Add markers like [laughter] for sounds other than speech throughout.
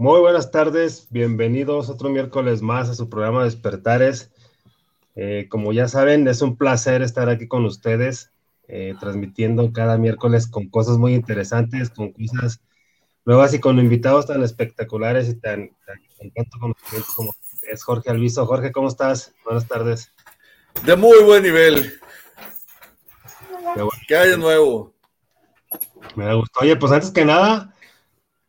Muy buenas tardes, bienvenidos otro miércoles más a su programa Despertares. Eh, como ya saben, es un placer estar aquí con ustedes, eh, transmitiendo cada miércoles con cosas muy interesantes, con cosas nuevas y con invitados tan espectaculares y tan, tan tanto conocimiento como es Jorge Alviso. Jorge, ¿cómo estás? Buenas tardes. De muy buen nivel. ¿Qué hay de nuevo? Me gustó. Oye, pues antes que nada,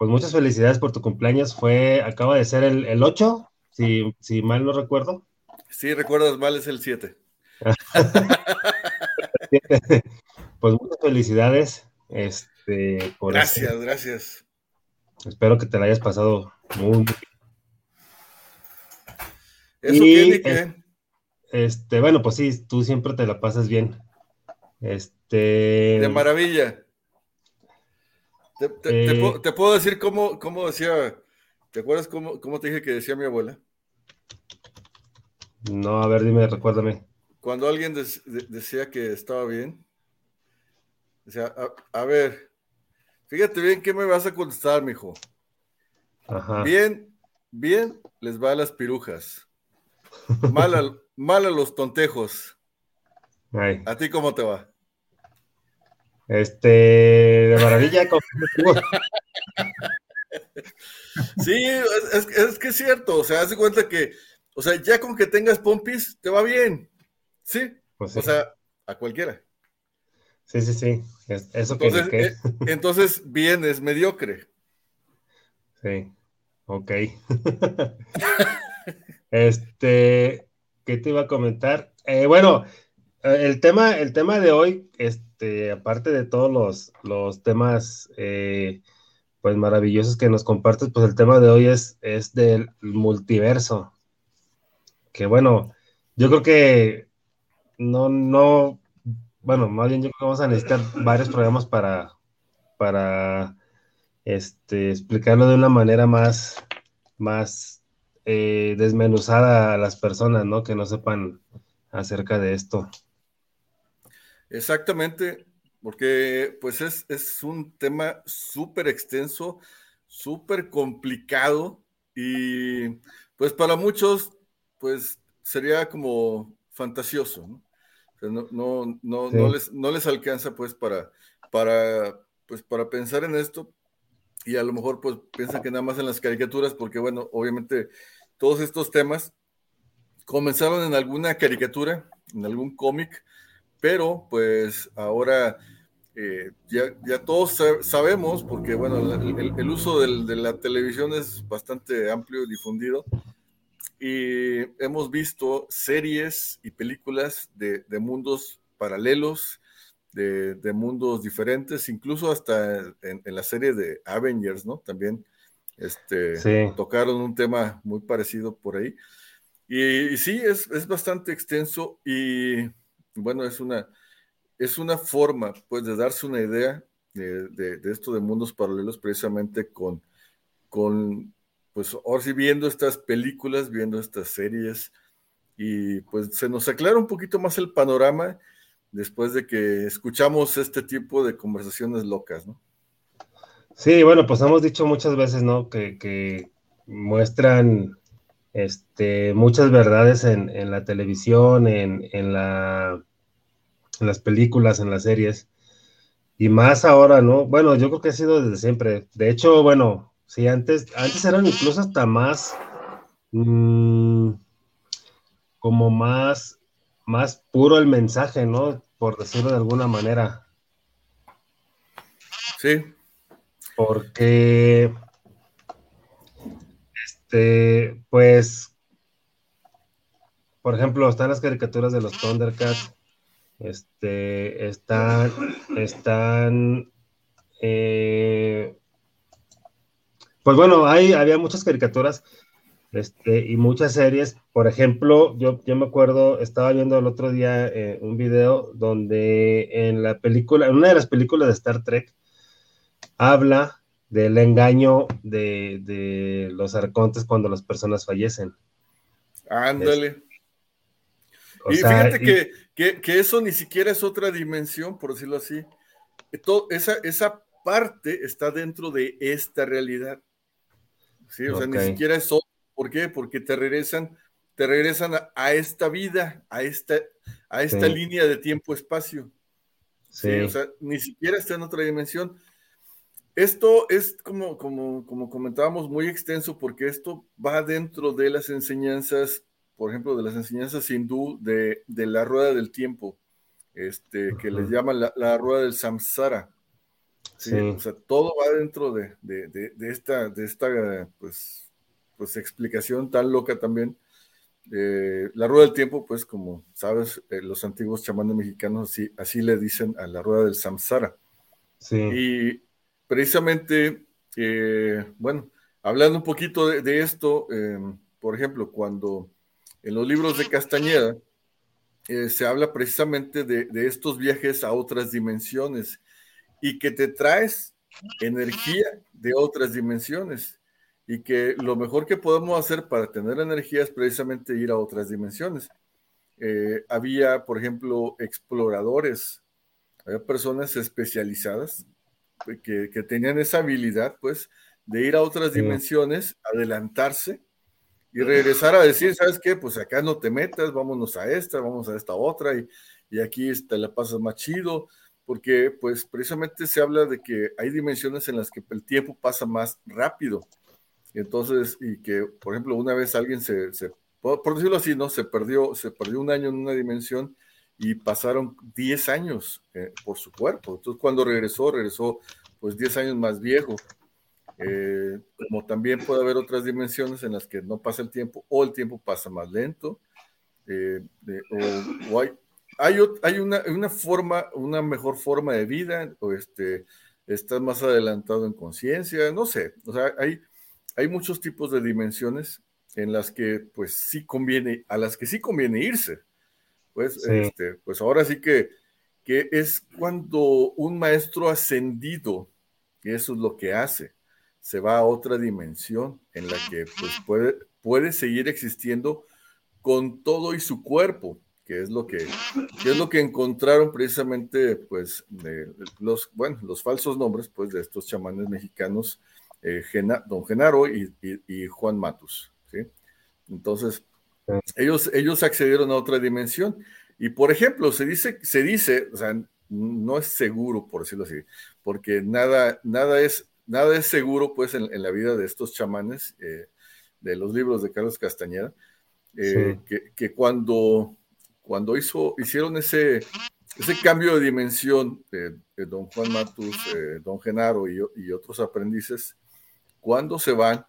pues muchas felicidades por tu cumpleaños. Fue, acaba de ser el, el 8, si, si mal no recuerdo. Sí, recuerdas mal, es el 7. [laughs] pues muchas felicidades. Este, por gracias, este. gracias. Espero que te la hayas pasado muy bien. ¿Eso tiene que? Este, bueno, pues sí, tú siempre te la pasas bien. Este. De maravilla. Eh, te, puedo, decir cómo, cómo, decía, ¿te acuerdas cómo, cómo, te dije que decía mi abuela? No, a ver, dime, recuérdame. Cuando alguien decía que estaba bien, decía, a, ver, fíjate bien qué me vas a contestar, mijo. Ajá. Bien, bien les va a las pirujas. Mal a, [laughs] mal a los tontejos. ¿A ti cómo te va? Este, de maravilla. sí, es, que es cierto, o sea, haz de cuenta que, o sea, ya con que tengas pompis, te va bien. Sí, pues o sea, a cualquiera. Sí, sí, sí, eso entonces, que, eh, entonces, bien, es mediocre. Sí, ok. [laughs] este, ¿qué te iba a comentar? Eh, bueno, el tema, el tema de hoy, este, aparte de todos los, temas eh, pues maravillosos que nos compartes, pues el tema de hoy es, es del multiverso. Que bueno, yo creo que no, no, bueno, más bien yo creo que vamos a necesitar varios programas para, para este, explicarlo de una manera más, más eh, desmenuzada a las personas, ¿no? Que no sepan acerca de esto. Exactamente, porque pues es, un tema súper extenso, súper complicado y pues para muchos pues sería como fantasioso, ¿no? no, no, no, les, no les alcanza pues para, para, pues para pensar en esto y a lo mejor pues piensan que nada más en las caricaturas porque bueno, obviamente todos estos temas comenzaron en alguna caricatura, en algún cómic, pero pues ahora eh, ya, ya, todos sabemos, porque bueno, el, uso de la televisión es bastante amplio y difundido, y hemos visto series y películas de, mundos paralelos, de, mundos diferentes, incluso hasta en, la serie de Avengers, ¿no? También este, tocaron un tema muy parecido por ahí. Y, sí, es, es bastante extenso y bueno, es una, es una forma, pues, de darse una idea de, esto de mundos paralelos precisamente con, con, pues, ahora sí viendo estas películas, viendo estas series, y pues se nos aclara un poquito más el panorama después de que escuchamos este tipo de conversaciones locas, ¿no? Sí, bueno, pues hemos dicho muchas veces, ¿no? Que, que muestran este, muchas verdades en, la televisión, en, en, la, en las películas, en las series, y más ahora, ¿no? Bueno, yo creo que ha sido desde siempre. De hecho, bueno, sí, antes, antes eran incluso hasta más, mm, como más, más puro el mensaje, ¿no? Por decirlo de alguna manera. Sí. Porque este, pues, por ejemplo, están las caricaturas de los Thundercats, este, están, están, eh, pues bueno, hay, había muchas caricaturas este, y muchas series. Por ejemplo, yo, yo me acuerdo, estaba viendo el otro día eh, un video donde en la película, en una de las películas de Star Trek, habla del engaño de, los arcontes cuando las personas fallecen. Ándale. y fíjate que, eso ni siquiera es otra dimensión, por decirlo así. esa, esa parte está dentro de esta realidad. ¿sí? O sea, ni siquiera es otro. ¿Por qué? Porque te regresan, te regresan a, esta vida, a esta, a esta línea de tiempo-espacio. Sí. O sea, ni siquiera está en otra dimensión. Esto es como, como, como comentábamos, muy extenso porque esto va dentro de las enseñanzas, por ejemplo, de las enseñanzas hindú de, de la rueda del tiempo, este, que les llaman la, rueda del samsara. ¿sí? O sea, todo va dentro de, de, de, esta, de esta pues, pues, explicación tan loca también. Eh, la rueda del tiempo, pues como sabes, eh, los antiguos chamanes mexicanos así, así le dicen a la rueda del samsara. Sí. Y precisamente, eh, bueno, hablando un poquito de, esto, em, por ejemplo, cuando en los libros de Castañeda eh, se habla precisamente de, estos viajes a otras dimensiones y que te traes energía de otras dimensiones y que lo mejor que podemos hacer para tener energía es precisamente ir a otras dimensiones. Eh, había, por ejemplo, exploradores, había personas especializadas que, tenían esa habilidad, pues, de ir a otras dimensiones, adelantarse y regresar a decir, ¿sabes qué? Pues acá no te metas, vámonos a esta, vamos a esta otra, y, y aquí te la pasas más chido, porque pues precisamente se habla de que hay dimensiones en las que el tiempo pasa más rápido. Entonces, y que, por ejemplo, una vez alguien se, se por, decirlo así, ¿no? Se perdió, se perdió un año en una dimensión y pasaron 10 años eh, por su cuerpo. Entonces, cuando regresó, regresó pues 10 años más viejo. Eh, como también puede haber otras dimensiones en las que no pasa el tiempo o el tiempo pasa más lento. Eh, o, hay, hay, hay una, una, forma, una mejor forma de vida, o este, estás más adelantado en conciencia, no sé. O sea, hay, hay muchos tipos de dimensiones en las que pues sí conviene, a las que sí conviene irse pues, este, pues ahora sí que, que es cuando un maestro ascendido, y eso es lo que hace, se va a otra dimensión en la que pues, puede, puede seguir existiendo con todo y su cuerpo, que es lo que, es lo que encontraron precisamente, pues, los, bueno, los falsos nombres, pues, de estos chamanes mexicanos, eh, don Genaro y, y, Juan Matus, ¿sí? Entonces, ellos, ellos accedieron a otra dimensión. Y por ejemplo, se dice, se dice, o sea, no es seguro, por decirlo así, porque nada, nada, es, nada es seguro pues en, la vida de estos chamanes eh, de los libros de Carlos Castañeda, eh, que, cuando, cuando hizo, hicieron ese, ese cambio de dimensión de, don Juan Matus, eh, don Genaro y, y otros aprendices, cuando se van,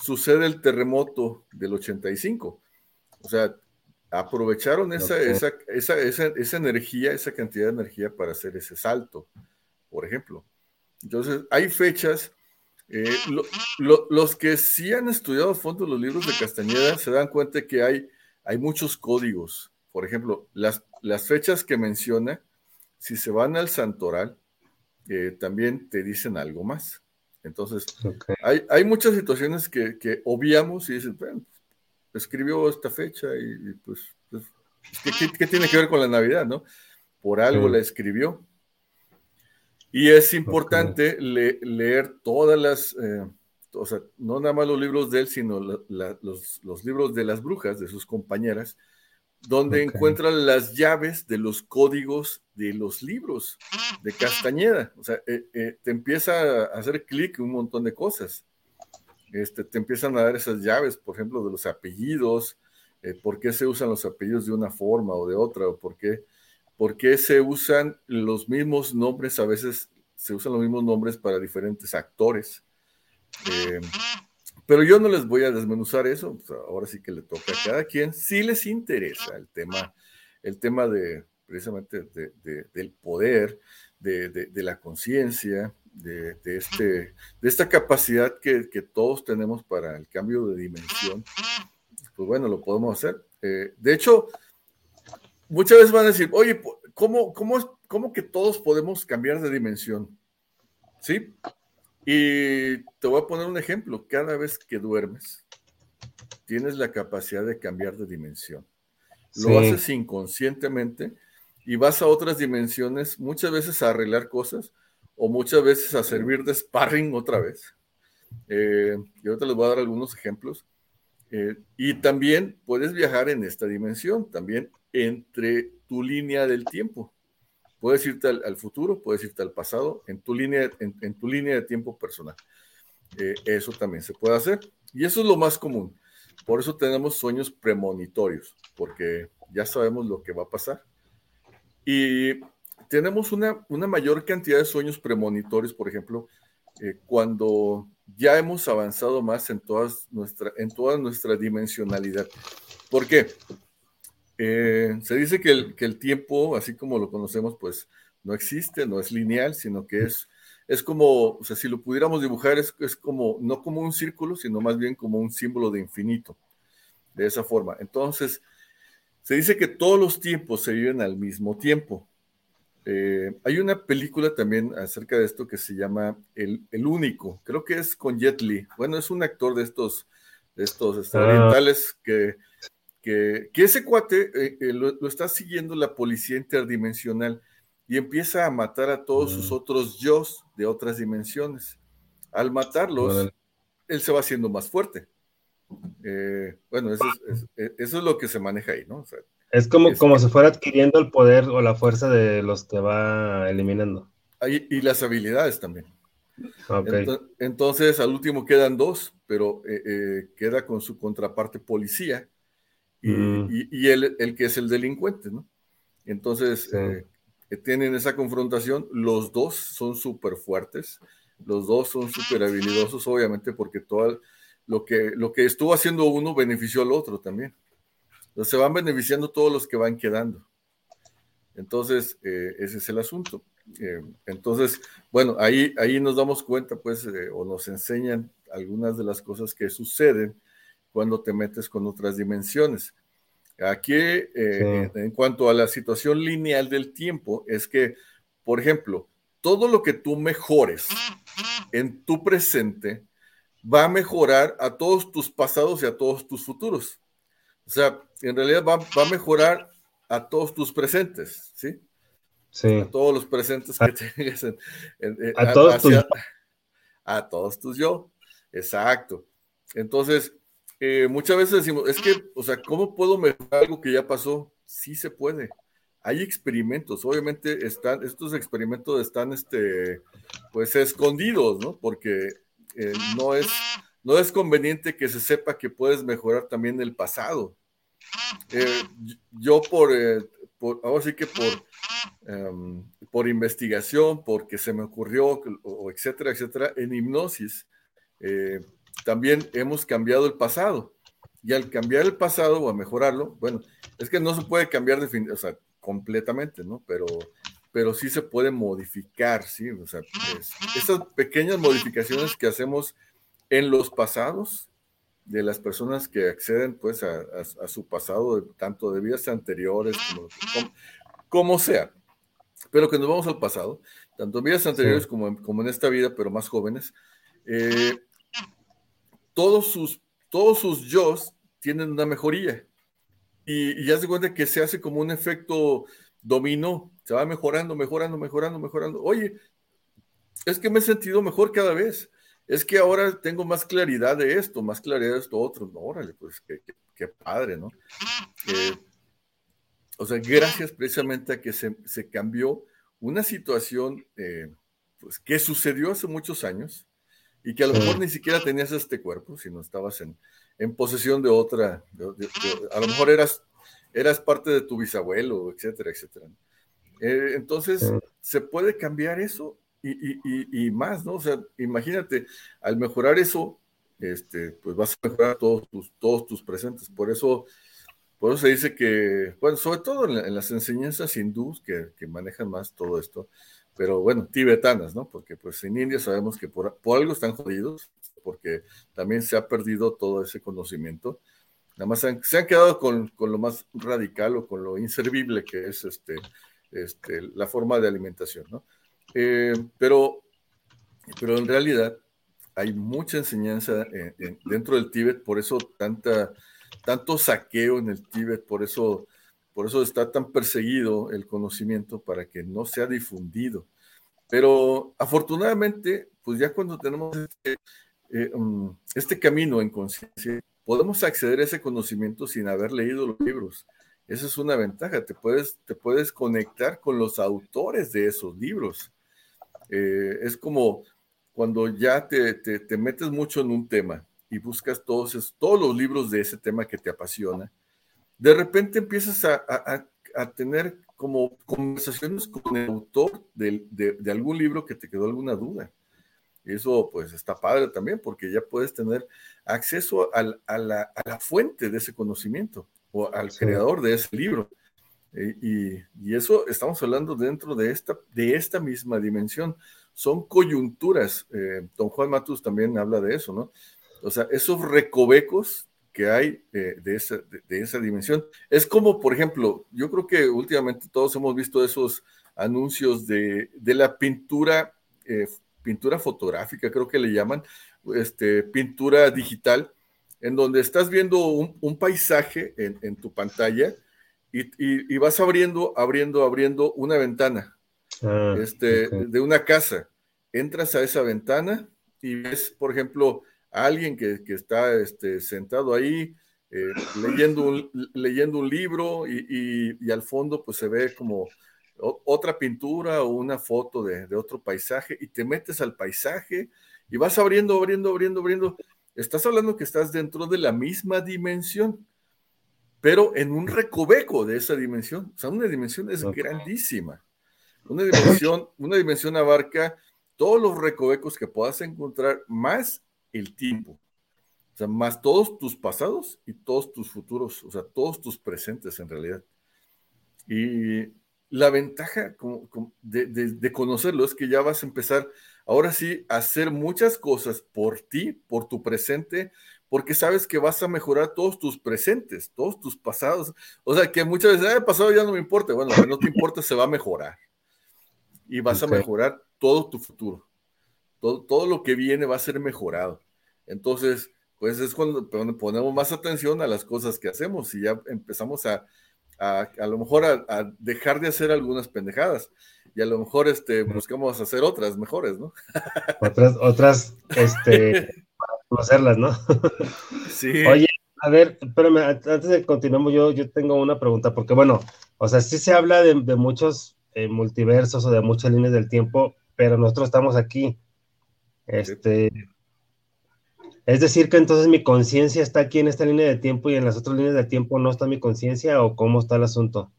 sucede el terremoto del 85. O sea, aprovecharon esa, esa, esa, esa, energía, esa cantidad de energía para hacer ese salto, por ejemplo. Entonces, hay fechas. Eh, los que sí han estudiado a fondo los libros de Castañeda se dan cuenta que hay, hay muchos códigos. Por ejemplo, las, las fechas que menciona, si se van al santoral, eh, también te dicen algo más. Entonces, hay, hay, muchas situaciones que, que, obviamos y dicen, bueno, escribió esta fecha y, pues, pues ¿qué, tiene que ver con la Navidad, no? Por algo la escribió. Y es importante leer todas las, eh, o sea, no nada más los libros de él, sino los, libros de las brujas, de sus compañeras, donde encuentran las llaves de los códigos de los libros de Castañeda. O sea, eh, eh, te empieza a hacer clic un montón de cosas. Este, te empiezan a dar esas llaves, por ejemplo, de los apellidos, eh, por qué se usan los apellidos de una forma o de otra, o por qué, por qué se usan los mismos nombres, a veces se usan los mismos nombres para diferentes actores. Eh, pero yo no les voy a desmenuzar eso, pues, ahora sí que le toca a cada quien, si les interesa el tema, el tema de precisamente del poder, de, la conciencia, de, este, de esta capacidad que, todos tenemos para el cambio de dimensión, pues bueno, lo podemos hacer. Eh, de hecho, muchas veces van a decir, oye, ¿cómo, cómo, ¿cómo que todos podemos cambiar de dimensión? ¿Sí? Y te voy a poner un ejemplo. Cada vez que duermes, tienes la capacidad de cambiar de dimensión. Lo haces inconscientemente y vas a otras dimensiones, muchas veces a arreglar cosas o muchas veces a servir de sparring otra vez. Eh, y ahorita les voy a dar algunos ejemplos. Eh, y también puedes viajar en esta dimensión, también entre tu línea del tiempo. Puedes irte al, futuro, puedes irte al pasado, en tu línea, en, tu línea de tiempo personal. Eh, eso también se puede hacer. Y eso es lo más común. Por eso tenemos sueños premonitorios, porque ya sabemos lo que va a pasar. Y tenemos una, una mayor cantidad de sueños premonitorios, por ejemplo, eh, cuando ya hemos avanzado más en, todas nuestra, en toda nuestra dimensionalidad. ¿Por qué? Eh, se dice que el, que el, tiempo, así como lo conocemos, pues no existe, no es lineal, sino que es, es como, o sea, si lo pudiéramos dibujar, es, es como, no como un círculo, sino más bien como un símbolo de infinito, de esa forma. Entonces, se dice que todos los tiempos se viven al mismo tiempo. Eh, hay una película también acerca de esto que se llama El, Único, creo que es con Jet Li. Bueno, es un actor de estos, de estos este, ah. orientales que, que, ese cuate eh, eh, lo, está siguiendo la policía interdimensional y empieza a matar a todos sus mm. otros yo de otras dimensiones. Al matarlos, él se va haciendo más fuerte. bueno, eso es, eso es, lo que se maneja ahí, ¿no? O sea, es como, como si fuera adquiriendo el poder o la fuerza de los que va eliminando. Y, las habilidades también. Entonces, al último quedan dos, pero eh, eh, queda con su contraparte policía y, mm. el, que es el delincuente, ¿no? Entonces, eh, tienen esa confrontación, los dos son súper fuertes, los dos son súper habilidosos, obviamente, porque todo lo que, lo que estuvo haciendo uno benefició al otro también se van beneficiando todos los que van quedando. Entonces, eh, ese es el asunto. Eh, entonces, bueno, ahí, ahí nos damos cuenta, pues, eh, o nos enseñan algunas de las cosas que suceden cuando te metes con otras dimensiones. Aquí, en cuanto a la situación lineal del tiempo, es que, por ejemplo, todo lo que tú mejores en tu presente va a mejorar a todos tus pasados y a todos tus futuros. O sea, en realidad va, a mejorar a todos tus presentes, ¿sí? Sí. A todos los presentes que [laughs] tengas. a, todos tus A todos tus yo. Exacto. Entonces, eh, muchas veces decimos, es que, o sea, ¿cómo puedo mejorar algo que ya pasó? Sí se puede. Hay experimentos, obviamente están, estos experimentos están, este, pues, escondidos, ¿no? Porque eh, no es no es conveniente que se sepa que puedes mejorar también el pasado. Eh, yo por, eh, por, ahora sí que por, em, por investigación, porque se me ocurrió, etcétera, etcétera, en hipnosis, eh, también hemos cambiado el pasado. Y al cambiar el pasado o a mejorarlo, bueno, es que no se puede cambiar o sea, completamente, ¿no? Pero, pero sí se puede modificar, ¿sí? O sea, esas pequeñas modificaciones que hacemos en los pasados de las personas que acceden pues a, su pasado, tanto de vidas anteriores como, sea. Pero que nos vamos al pasado, tanto en vidas anteriores como, en, como en esta vida, pero más jóvenes, eh, todos sus, todos sus yo tienen una mejoría. Y, ya se cuenta que se hace como un efecto dominó, se va mejorando, mejorando, mejorando, mejorando. Oye, es que me he sentido mejor cada vez es que ahora tengo más claridad de esto, más claridad de esto otro. No, órale, pues qué, padre, ¿no? Eh, o sea, gracias precisamente a que se, cambió una situación eh, pues, que sucedió hace muchos años y que a lo mejor ni siquiera tenías este cuerpo, sino estabas en, posesión de otra, a lo mejor eras, eras parte de tu bisabuelo, etcétera, etcétera. Eh, entonces, ¿se puede cambiar eso? Y, y, más, ¿no? O sea, imagínate, al mejorar eso, este, pues vas a mejorar todos tus, todos tus presentes. Por eso, por eso se dice que, bueno, sobre todo en, las enseñanzas hindús que, que, manejan más todo esto, pero bueno, tibetanas, ¿no? Porque pues en India sabemos que por, por algo están jodidos, porque también se ha perdido todo ese conocimiento. Nada más se han quedado con, con, lo más radical o con lo inservible que es este, este, la forma de alimentación, ¿no? Eh, pero, pero en realidad hay mucha enseñanza dentro del Tíbet, por eso tanta, tanto saqueo en el Tíbet, por eso, por eso está tan perseguido el conocimiento para que no sea difundido. Pero afortunadamente, pues ya cuando tenemos este, eh, mm, este camino en conciencia, podemos acceder a ese conocimiento sin haber leído los libros. Esa es una ventaja, te puedes, te puedes conectar con los autores de esos libros. Eh, es como cuando ya te, te, metes mucho en un tema y buscas todos, todos los libros de ese tema que te apasiona, de repente empiezas a, a, a tener como conversaciones con el autor de, de, algún libro que te quedó alguna duda. Eso pues está padre también porque ya puedes tener acceso al, a, la, a, la, fuente de ese conocimiento o al creador de ese libro. Y, eso estamos hablando dentro de esta, de esta misma dimensión. Son coyunturas. Eh, don Juan Matus también habla de eso, ¿no? O sea, esos recovecos que hay eh, de, esa, de, esa dimensión. Es como, por ejemplo, yo creo que últimamente todos hemos visto esos anuncios de, de la pintura, eh, pintura fotográfica, creo que le llaman, este, pintura digital, en donde estás viendo un, paisaje en, tu pantalla y, y, vas abriendo, abriendo, abriendo una ventana ah, este, de una casa. Entras a esa ventana y ves, por ejemplo, alguien que, que está este, sentado ahí eh, leyendo, un, leyendo un libro y, y, al fondo pues se ve como otra pintura o una foto de, de, otro paisaje y te metes al paisaje y vas abriendo, abriendo, abriendo, abriendo. Estás hablando que estás dentro de la misma dimensión, pero en un recoveco de esa dimensión. O sea, una dimensión es grandísima. Una dimensión, una dimensión abarca todos los recovecos que puedas encontrar, más el tiempo. O sea, más todos tus pasados y todos tus futuros, o sea, todos tus presentes en realidad. Y la ventaja de, conocerlo es que ya vas a empezar ahora sí a hacer muchas cosas por ti, por tu presente, porque sabes que vas a mejorar todos tus presentes, todos tus pasados. O sea, que muchas veces, ah, el pasado ya no me importa. Bueno, no te importa, se va a mejorar. Y vas a mejorar todo tu futuro todo, lo que viene va a ser mejorado. Entonces, pues es cuando ponemos más atención a las cosas que hacemos y ya empezamos a, a, a lo mejor a, dejar de hacer algunas pendejadas y a lo mejor este, buscamos hacer otras mejores, ¿no? Otras, otras, este, [laughs] conocerlas, ¿no? [laughs] Sí. Oye, a ver, espérame, antes de continuar, yo, yo tengo una pregunta, porque bueno, o sea, sí se habla de, de muchos eh, multiversos o de muchas líneas del tiempo, pero nosotros estamos aquí. Este, es decir, que entonces mi conciencia está aquí en esta línea de tiempo y en las otras líneas de tiempo no está mi conciencia o cómo está el asunto.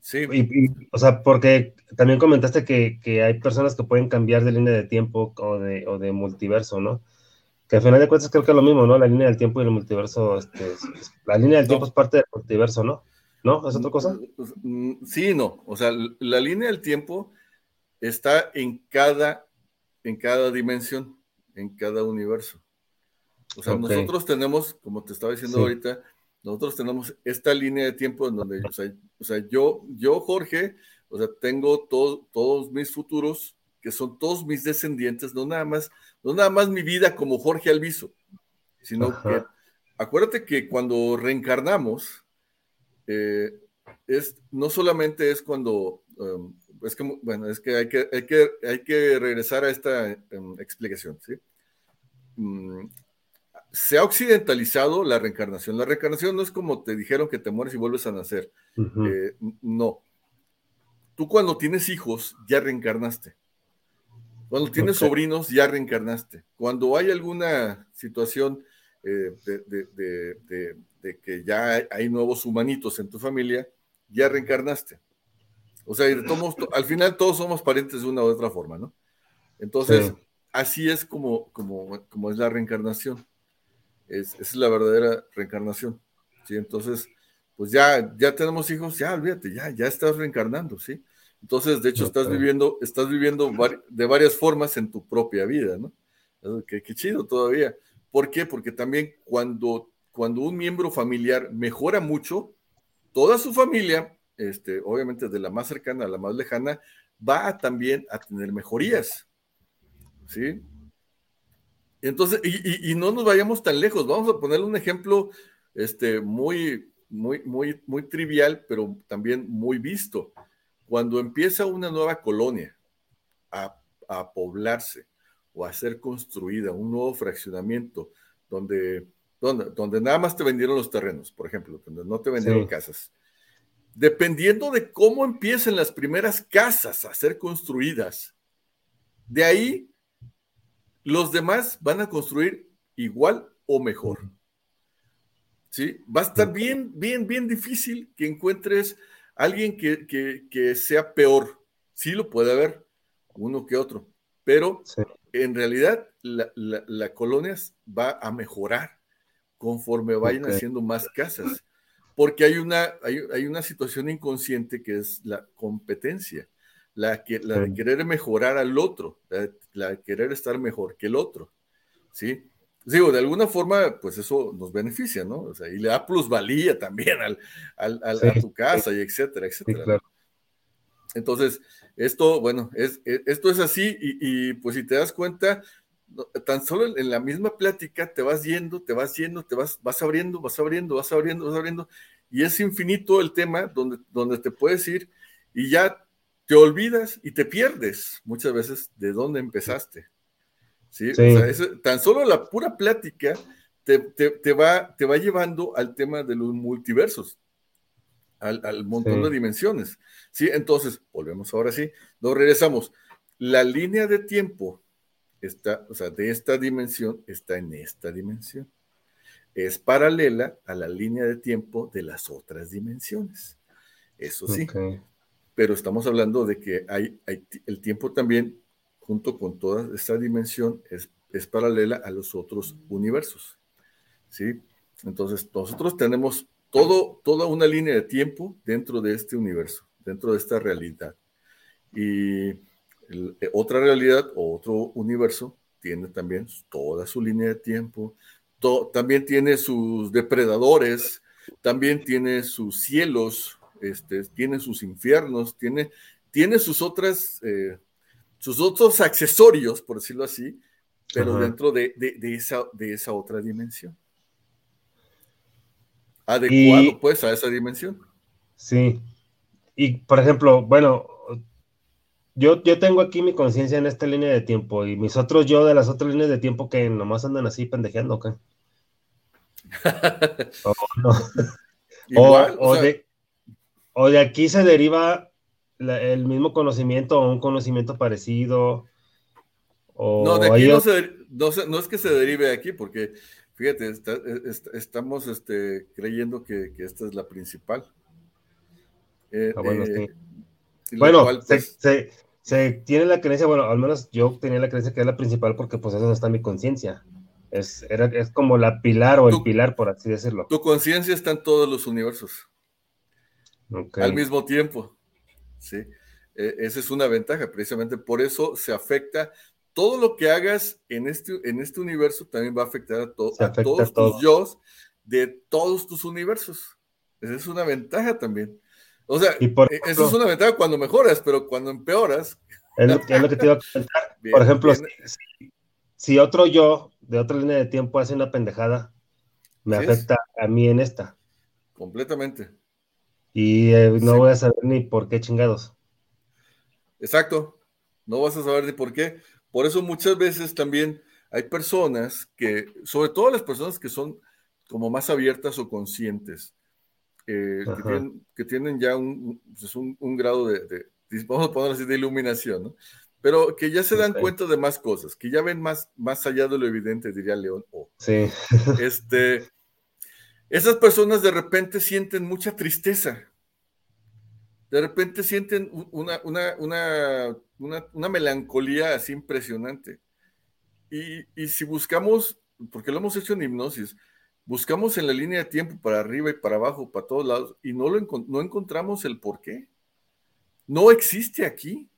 Sí. o sea, porque también comentaste que, que, hay personas que pueden cambiar de línea de tiempo o de, o de, multiverso, ¿no? Que al final de cuentas creo que es lo mismo, ¿no? La línea del tiempo y el multiverso, este, la línea del tiempo es parte del multiverso, ¿no? ¿No? ¿Es otra cosa? Mm, sí, no. O sea, la línea del tiempo está en cada en cada dimensión, en cada universo. O sea, nosotros tenemos, como te estaba diciendo ahorita, nosotros tenemos esta línea de tiempo en donde, o sea, yo, yo, Jorge, o sea, tengo todos mis futuros, que son todos mis descendientes, no nada más, no nada más mi vida como Jorge Alviso, sino que, acuérdate que cuando reencarnamos, eh, es, no solamente es cuando um, es que, bueno, es que hay que, hay que, hay que regresar a esta em, explicación, ¿sí? Mm, se ha occidentalizado la reencarnación. La reencarnación no es como te dijeron que te mueres y vuelves a nacer. Eh, no. Tú cuando tienes hijos, ya reencarnaste. Cuando tienes sobrinos, ya reencarnaste. Cuando hay alguna situación eh, de, de, que ya hay nuevos humanitos en tu familia, ya reencarnaste. O sea, al final todos somos parientes de una u otra forma, ¿no? Entonces, así es como, como, como es la reencarnación. Es, es la verdadera reencarnación. ¿sí? Entonces, pues ya, ya tenemos hijos, ya olvídate, ya, ya estás reencarnando, ¿sí? Entonces, de hecho, estás viviendo, estás viviendo de varias formas en tu propia vida, ¿no? Qué, qué chido todavía. ¿Por qué? Porque también cuando, cuando un miembro familiar mejora mucho, toda su familia este, obviamente de la más cercana a la más lejana, va también a tener mejorías. ¿Sí? Entonces, y, no nos vayamos tan lejos, vamos a poner un ejemplo este, muy, muy, muy, muy trivial, pero también muy visto. Cuando empieza una nueva colonia a, a poblarse, o a ser construida, un nuevo fraccionamiento donde, donde, donde nada más te vendieron los terrenos, por ejemplo, donde no te vendieron casas. Dependiendo de cómo empiecen las primeras casas a ser construidas, de ahí los demás van a construir igual o mejor. ¿Sí? Va a estar bien, bien, bien difícil que encuentres alguien que, que, sea peor. Sí lo puede haber, uno que otro, pero en realidad la, colonia va a mejorar conforme vayan haciendo más casas, porque hay una, hay, una situación inconsciente que es la competencia, la, que, la de querer mejorar al otro, la, de querer estar mejor que el otro, ¿sí? Digo, de alguna forma, pues eso nos beneficia, ¿no? O sea, y le da plusvalía también al, a tu casa y etcétera, etcétera. Entonces, esto, bueno, es, e, esto es así y, pues si te das cuenta, tan solo en la misma plática te vas yendo, te vas yendo, te vas, vas abriendo, vas abriendo, vas abriendo, vas abriendo, y es infinito el tema donde, donde te puedes ir y ya te olvidas y te pierdes muchas veces de dónde empezaste. ¿Sí? O sea, tan solo la pura plática te, te, va, te va llevando al tema de los multiversos al, montón de dimensiones. ¿sí? Entonces, volvemos ahora sí, nos regresamos. La línea de tiempo está, o sea, de esta dimensión está en esta dimensión. Es paralela a la línea de tiempo de las otras dimensiones. Eso sí. Pero estamos hablando de que hay, el tiempo también, junto con toda esta dimensión, es, es paralela a los otros universos. ¿sí? Entonces, nosotros tenemos todo, toda una línea de tiempo dentro de este universo, dentro de esta realidad. Y eh, otra realidad o otro universo tiene también toda su línea de tiempo, también tiene sus depredadores, también tiene sus cielos, este, tiene sus infiernos, tiene, tiene sus otras, eh, sus otros accesorios, por decirlo así, pero dentro de, esa, de esa otra dimensión adecuado pues a esa dimensión. Sí. Y por ejemplo, bueno, yo, yo tengo aquí mi conciencia en esta línea de tiempo y mis otros yo de las otras líneas de tiempo que nomás andan así pendejeando, ¿qué? [laughs] o, de, de, aquí se deriva el mismo conocimiento o un conocimiento parecido. no, de aquí no, no, es que se derive aquí, porque Fíjate, estamos este, creyendo que, esta es la principal. Eh, ah, bueno, eh, pues se, tiene la creencia, bueno, al menos yo tenía la creencia que es la principal porque pues eso está mi conciencia. Es, es como la pilar o el pilar, por así decirlo. Tu conciencia está en todos los universos. Al mismo tiempo. Sí. E, esa es una ventaja, precisamente por eso se afecta todo lo que hagas en este, en este universo también va a afectar a, todos tus yo de todos tus universos. Esa es una ventaja también. O sea, e, eso es una ventaja cuando mejoras, pero cuando empeoras. Es lo, que te iba a comentar. [laughs] Por ejemplo, Si, otro yo de otra línea de tiempo hace una pendejada, me afecta a mí en esta. Completamente. Y eh, no voy a saber ni por qué chingados. Exacto. No vas a saber ni por qué. Por eso muchas veces también hay personas que, sobre todo las personas que son como más abiertas o conscientes, eh, que, tienen, ya pues, un, un, grado de, vamos a ponerlo así, de iluminación, ¿no? Pero que ya se dan cuenta de más cosas, que ya ven más, más allá de lo evidente, diría León. sí. [laughs] este, esas personas de repente sienten mucha tristeza. De repente sienten una, una, una una, melancolía así impresionante. Y, si buscamos, porque lo hemos hecho en hipnosis, buscamos en la línea de tiempo para arriba y para abajo, para todos lados, y no, lo no encontramos el por qué. No existe aquí.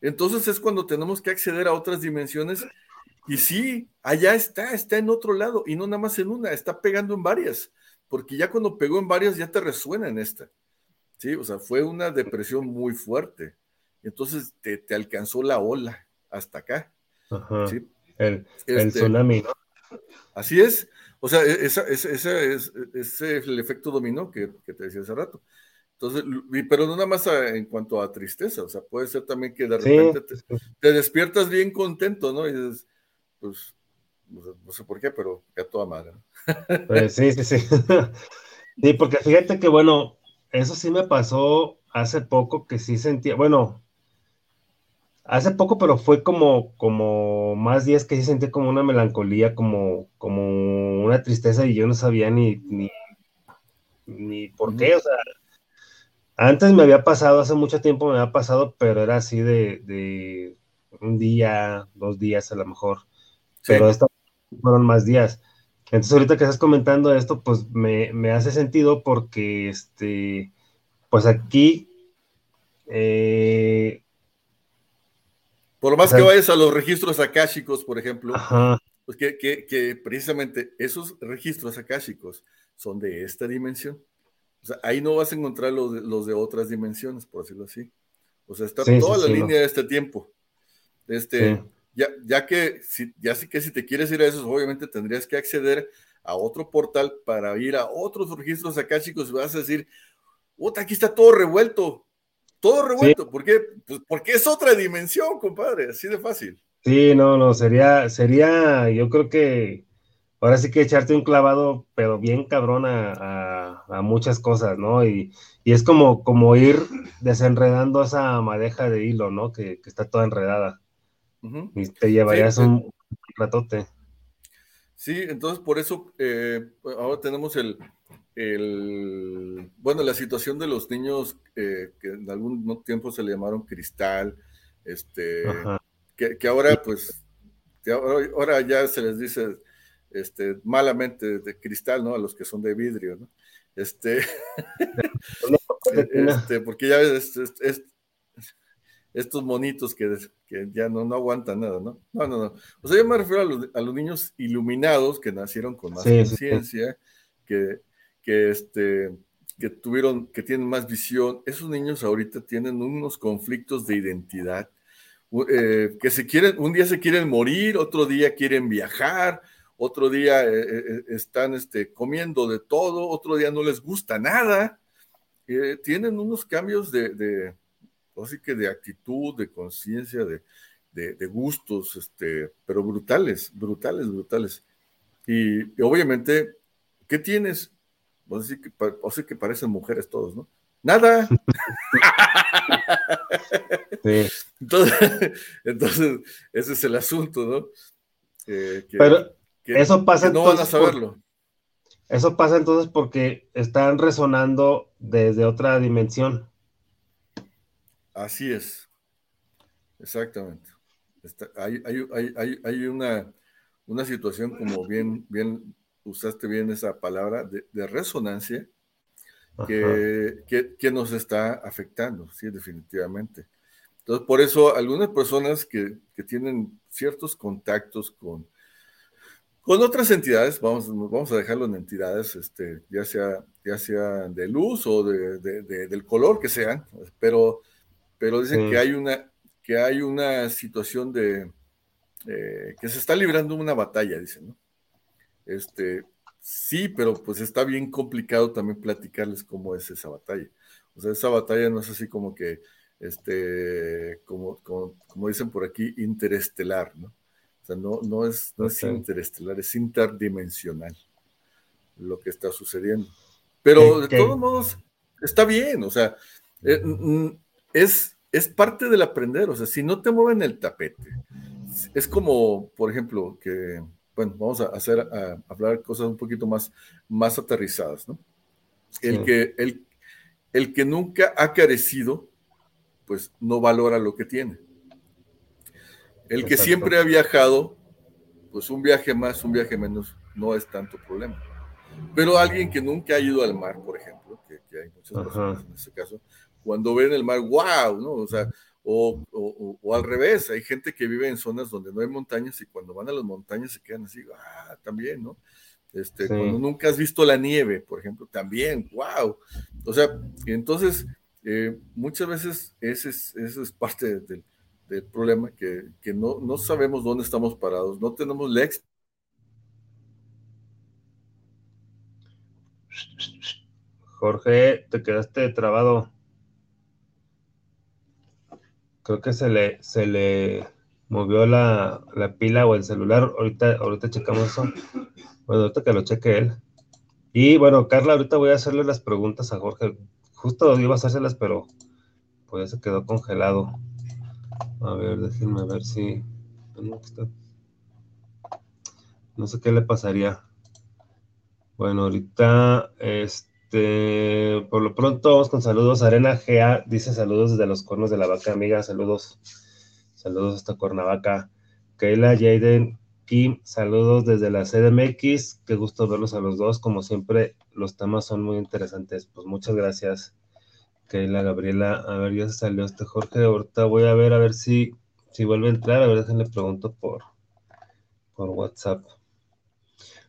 Entonces es cuando tenemos que acceder a otras dimensiones. Y sí, allá está, está en otro lado, y no nada más en una, está pegando en varias, porque ya cuando pegó en varias ya te resuena en esta. Sí, o sea, fue una depresión muy fuerte entonces te, alcanzó la ola hasta acá. El, este, tsunami, ¿no? Así es. O sea, e, ese es, el efecto dominó que, te decía hace rato. Entonces, pero no nada más en cuanto a tristeza, o sea, puede ser también que de repente te, despiertas bien contento, ¿no? Y dices, pues, no sé por qué, pero ya toda madre. ¿no? [laughs] Pues sí, sí, sí. [laughs] sí, porque fíjate que, bueno, eso sí me pasó hace poco que sí sentía, bueno, hace poco, pero fue como, como más días que sí sentía como una melancolía, como, como una tristeza y yo no sabía ni, ni, ni por qué, o sea, antes me había pasado, hace mucho tiempo me había pasado, pero era así de, un día, dos días a lo mejor, pero esta fueron más días. Entonces ahorita que estás comentando esto, pues me, me hace sentido porque, este, pues aquí eh, por más que vayas a los registros akáshicos, por ejemplo, pues que, precisamente esos registros akáshicos son de esta dimensión. O sea, ahí no vas a encontrar los de, los de otras dimensiones, por decirlo así. O sea, está toda la línea de este tiempo. Este, ya, ya que si, ya sí que si te quieres ir a esos, obviamente tendrías que acceder a otro portal para ir a otros registros akáshicos y vas a decir, puta, aquí está todo revuelto. Todo revuelto. ¿Por qué? Pues porque es otra dimensión, compadre, así de fácil. Sí, no, no, sería, sería, yo creo que ahora sí que echarte un clavado, pero bien cabrón a, muchas cosas, ¿no? Y, es como, como ir desenredando esa madeja de hilo, ¿no? Que, está toda enredada. Y te llevarías un ratote. Sí, entonces por eso eh, ahora tenemos el, el, bueno, la situación de los niños eh, que en algún tiempo se le llamaron cristal, este, que, ahora pues, ahora, ya se les dice este, malamente de cristal, ¿no? A los que son de vidrio, ¿no? Este, [laughs] [laughs] este porque ya ves, estos monitos que, que ya no, no, aguantan nada, ¿no? No, no, no. O sea, yo me refiero a los, a los niños iluminados que nacieron con más conciencia, que que, este, que tuvieron, que tienen más visión, esos niños ahorita tienen unos conflictos de identidad, eh, que se quieren, un día se quieren morir, otro día quieren viajar, otro día eh, eh, están este, comiendo de todo, otro día no les gusta nada. tienen unos cambios de, de, así que de actitud, de conciencia, de, de, gustos, este, pero brutales, brutales, brutales. y obviamente, ¿qué tienes? O sea, que, parecen mujeres todos, ¿no? Nada. [laughs] Entonces, entonces, ese es el asunto, ¿no? Pero eso pasa no van a saberlo. eso pasa entonces porque están resonando desde otra dimensión. Así es. Exactamente. hay, hay, hay, una, una situación como bien, bien usaste bien esa palabra, de, resonancia, que, que, nos está afectando, sí, definitivamente. Entonces, por eso algunas personas que, que tienen ciertos contactos con, con otras entidades, vamos, vamos a dejarlo en entidades, este, ya, sea, ya sea de luz o de, del color que sean, pero, pero dicen que, hay una, que hay una situación de eh, que se está librando una batalla, dicen, ¿no? Este, sí, pero pues está bien complicado también platicarles cómo es esa batalla. O sea, esa batalla no es así como que, este, como, como, dicen por aquí, interestelar, ¿no? O sea, no, no, es, no es interestelar, es interdimensional lo que está sucediendo. Pero de todos modos, está bien, o sea, eh, es, es parte del aprender, o sea, si no te mueven el tapete, es como, por ejemplo, que bueno, vamos a hacer, a hablar cosas un poquito más, más aterrizadas, ¿no? El, que, el, el que nunca ha carecido, pues no valora lo que tiene. El que siempre ha viajado, pues un viaje más, un viaje menos, no es tanto problema. Pero alguien que nunca ha ido al mar, por ejemplo, que, hay muchas personas en ese caso, cuando ven el mar, wow, ¿no? O sea, o, o, al revés, hay gente que vive en zonas donde no hay montañas y cuando van a las montañas se quedan así, ah, también, ¿no? Este, Cuando nunca has visto la nieve, por ejemplo, también, wow. O sea, entonces, eh, muchas veces ese es, parte del, del problema, que, que, no, no sabemos dónde estamos parados, no tenemos la Jorge, te quedaste trabado. Creo que se le, se le movió la, pila o el celular. Ahorita, ahorita checamos eso. Bueno, ahorita que lo cheque él. Y bueno, Carla, ahorita voy a hacerle las preguntas a Jorge. Justo iba a hacérselas, pero pues se quedó congelado. A ver, déjenme ver si. No sé qué le pasaría. Bueno, ahorita, este, por lo pronto vamos con saludos. Arena GA dice saludos desde los cuernos de la vaca, amiga. Saludos. Saludos hasta Cuernavaca. Keila, Jaden, Kim, saludos desde la CDMX. Qué gusto verlos a los dos. Como siempre, los temas son muy interesantes. Pues muchas gracias, Keila, Gabriela. A ver, ya se salió este Jorge. Ahorita voy a ver a ver si, si vuelve a entrar. A ver, déjenle pregunto por, por WhatsApp.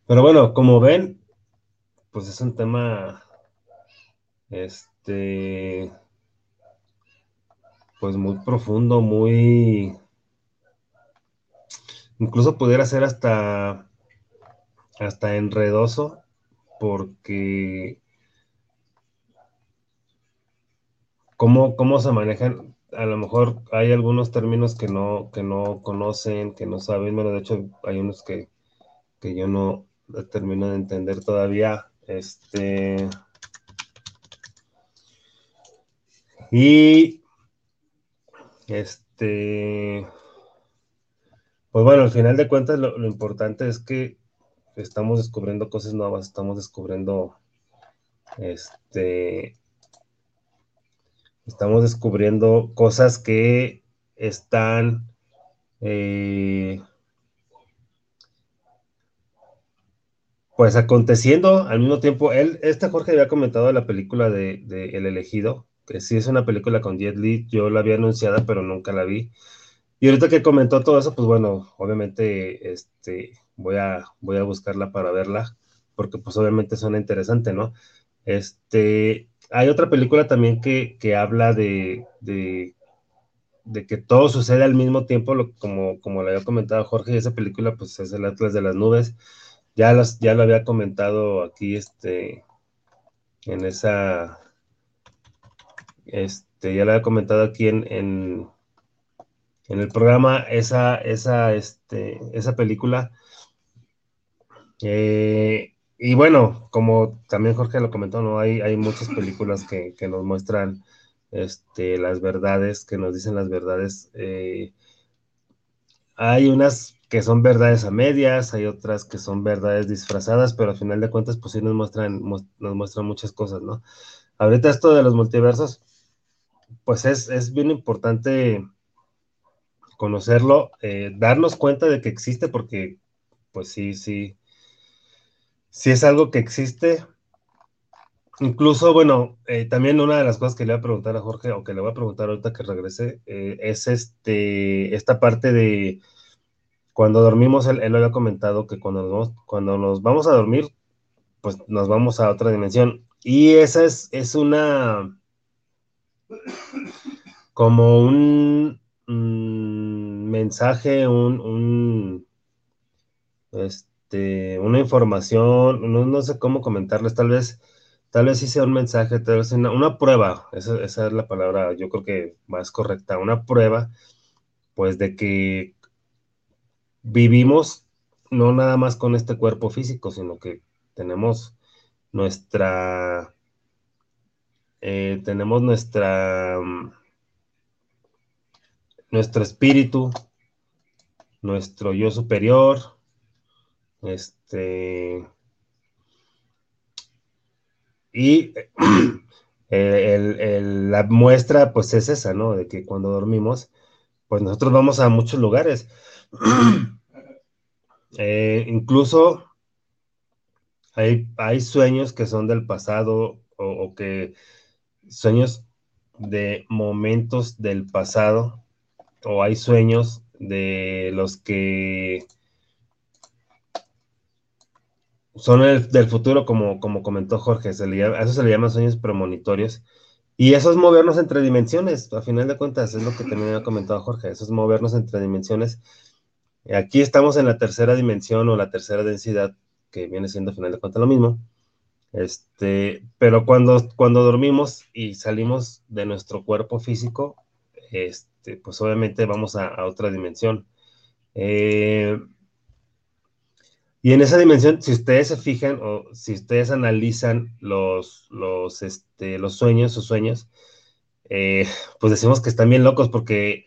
Pero bueno, como ven, pues es un tema, este, pues muy profundo, muy, incluso pudiera ser hasta, hasta enredoso, porque cómo, cómo se manejan, a lo mejor hay algunos términos que no, que no conocen, que no saben, bueno, de hecho hay unos que, que yo no, termino de entender todavía. Este. Y. Este. Pues bueno, al final de cuentas, lo, importante es que estamos descubriendo cosas nuevas, estamos descubriendo. Este. Estamos descubriendo cosas que están. Eh, pues aconteciendo al mismo tiempo, él, este Jorge había comentado la película de, El elegido, que sí es una película con Jet Li, yo la había anunciada, pero nunca la vi. Y ahorita que comentó todo eso, pues bueno, obviamente este, voy, a, voy a buscarla para verla, porque pues obviamente suena interesante, ¿no? Este, hay otra película también que, que habla de, de, que todo sucede al mismo tiempo, como, como le había comentado Jorge, esa película pues es el Atlas de las Nubes, ya, las, ya lo había comentado aquí, este, en esa, este, ya lo había comentado aquí en, en, el programa, esa, esa, este, esa película. Eh, y bueno, como también Jorge lo comentó, ¿no? Hay, hay muchas películas que, nos muestran este, las verdades, que nos dicen las verdades. Eh, hay unas que son verdades a medias, hay otras que son verdades disfrazadas, pero al final de cuentas, pues sí nos muestran, nos muestran muchas cosas, ¿no? Ahorita esto de los multiversos, pues es, bien importante conocerlo, eh, darnos cuenta de que existe, porque pues sí, sí, sí es algo que existe. Incluso, bueno, eh, también una de las cosas que le voy a preguntar a Jorge, o que le voy a preguntar ahorita que regrese, eh, es este, esta parte de cuando dormimos, él, lo había comentado que cuando nos, cuando nos vamos a dormir, pues nos vamos a otra dimensión. Y esa es, es una, como un, mensaje, un, este, una información, no, sé cómo comentarles, tal vez, tal vez sí sea un mensaje, tal vez una, prueba, esa, es la palabra, yo creo que más correcta, una prueba, pues de que vivimos no nada más con este cuerpo físico, sino que tenemos nuestra, eh, tenemos nuestra, mm, nuestro espíritu, nuestro yo superior, este, y [clears throat] la muestra pues es esa, ¿no? De que cuando dormimos, pues nosotros vamos a muchos lugares. [clears throat] Eh, incluso hay, hay, sueños que son del pasado o, que sueños de momentos del pasado o hay sueños de los que son del futuro, como, como comentó Jorge, le eso se le llama sueños premonitorios. Y eso es movernos entre dimensiones, a final de cuentas, es lo que también ha comentado Jorge, eso es movernos entre dimensiones Aquí estamos en la tercera dimensión o la tercera densidad, que viene siendo al final de cuentas lo mismo. Este, pero cuando, cuando dormimos y salimos de nuestro cuerpo físico, este, pues obviamente vamos a, otra dimensión. Eh, y en esa dimensión, si ustedes se fijan o si ustedes analizan los, los, este, los sueños, sus sueños, eh, pues decimos que están bien locos porque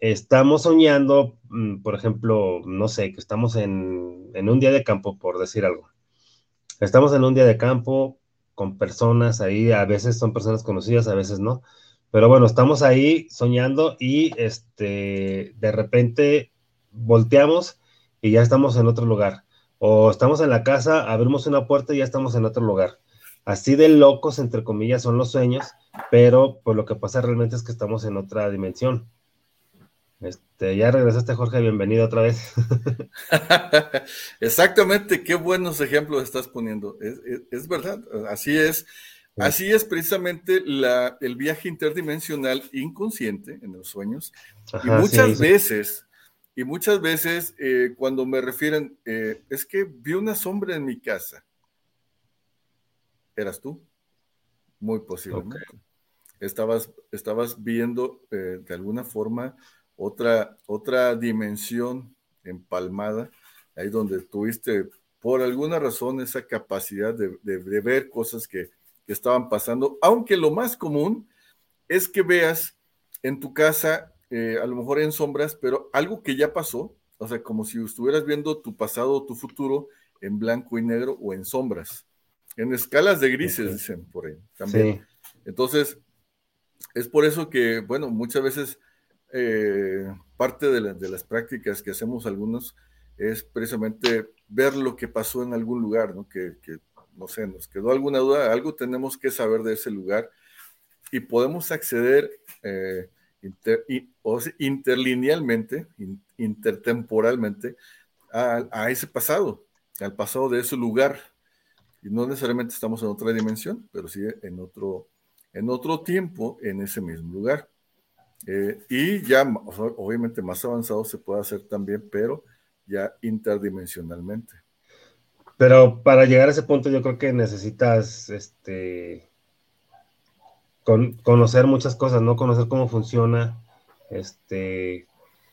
estamos soñando, mm, por ejemplo, no sé, que estamos en, en un día de campo, por decir algo Estamos en un día de campo con personas ahí, a veces son personas conocidas, a veces no. Pero bueno, estamos ahí soñando y este, de repente volteamos y ya estamos en otro lugar. O estamos en la casa, abrimos una puerta y ya estamos en otro lugar. Así de locos, entre comillas, son los sueños, pero pues lo que pasa realmente es que estamos en otra dimensión. Este, ya regresaste, Jorge, bienvenido otra vez. [laughs] Exactamente, qué buenos ejemplos estás poniendo. Es, verdad, así es. Así es precisamente la, el viaje interdimensional inconsciente en los sueños. y muchas veces, y muchas veces eh, cuando me refieren, eh, es que vi una sombra en mi casa. ¿Eras tú? Muy posiblemente. Estabas, estabas viendo eh, de alguna forma otra, otra dimensión empalmada, ahí donde tuviste por alguna razón esa capacidad de, ver cosas que, estaban pasando, aunque lo más común es que veas en tu casa, eh, a lo mejor en sombras, pero algo que ya pasó, o sea, como si estuvieras viendo tu pasado o tu futuro en blanco y negro o en sombras, en escalas de grises, dicen por ahí también. Entonces, es por eso que, bueno, muchas veces eh, parte de, las prácticas que hacemos algunos es precisamente ver lo que pasó en algún lugar, ¿no? Que, no sé, nos quedó alguna duda, algo tenemos que saber de ese lugar y podemos acceder eh, interlinealmente, intertemporalmente a, ese pasado, al pasado de ese lugar. Y no necesariamente estamos en otra dimensión, pero sí en otro, en otro tiempo en ese mismo lugar. Eh, y ya, obviamente, más avanzado se puede hacer también, pero ya interdimensionalmente. Pero para llegar a ese punto, yo creo que necesitas este, conocer muchas cosas, ¿no? Conocer cómo funciona, este,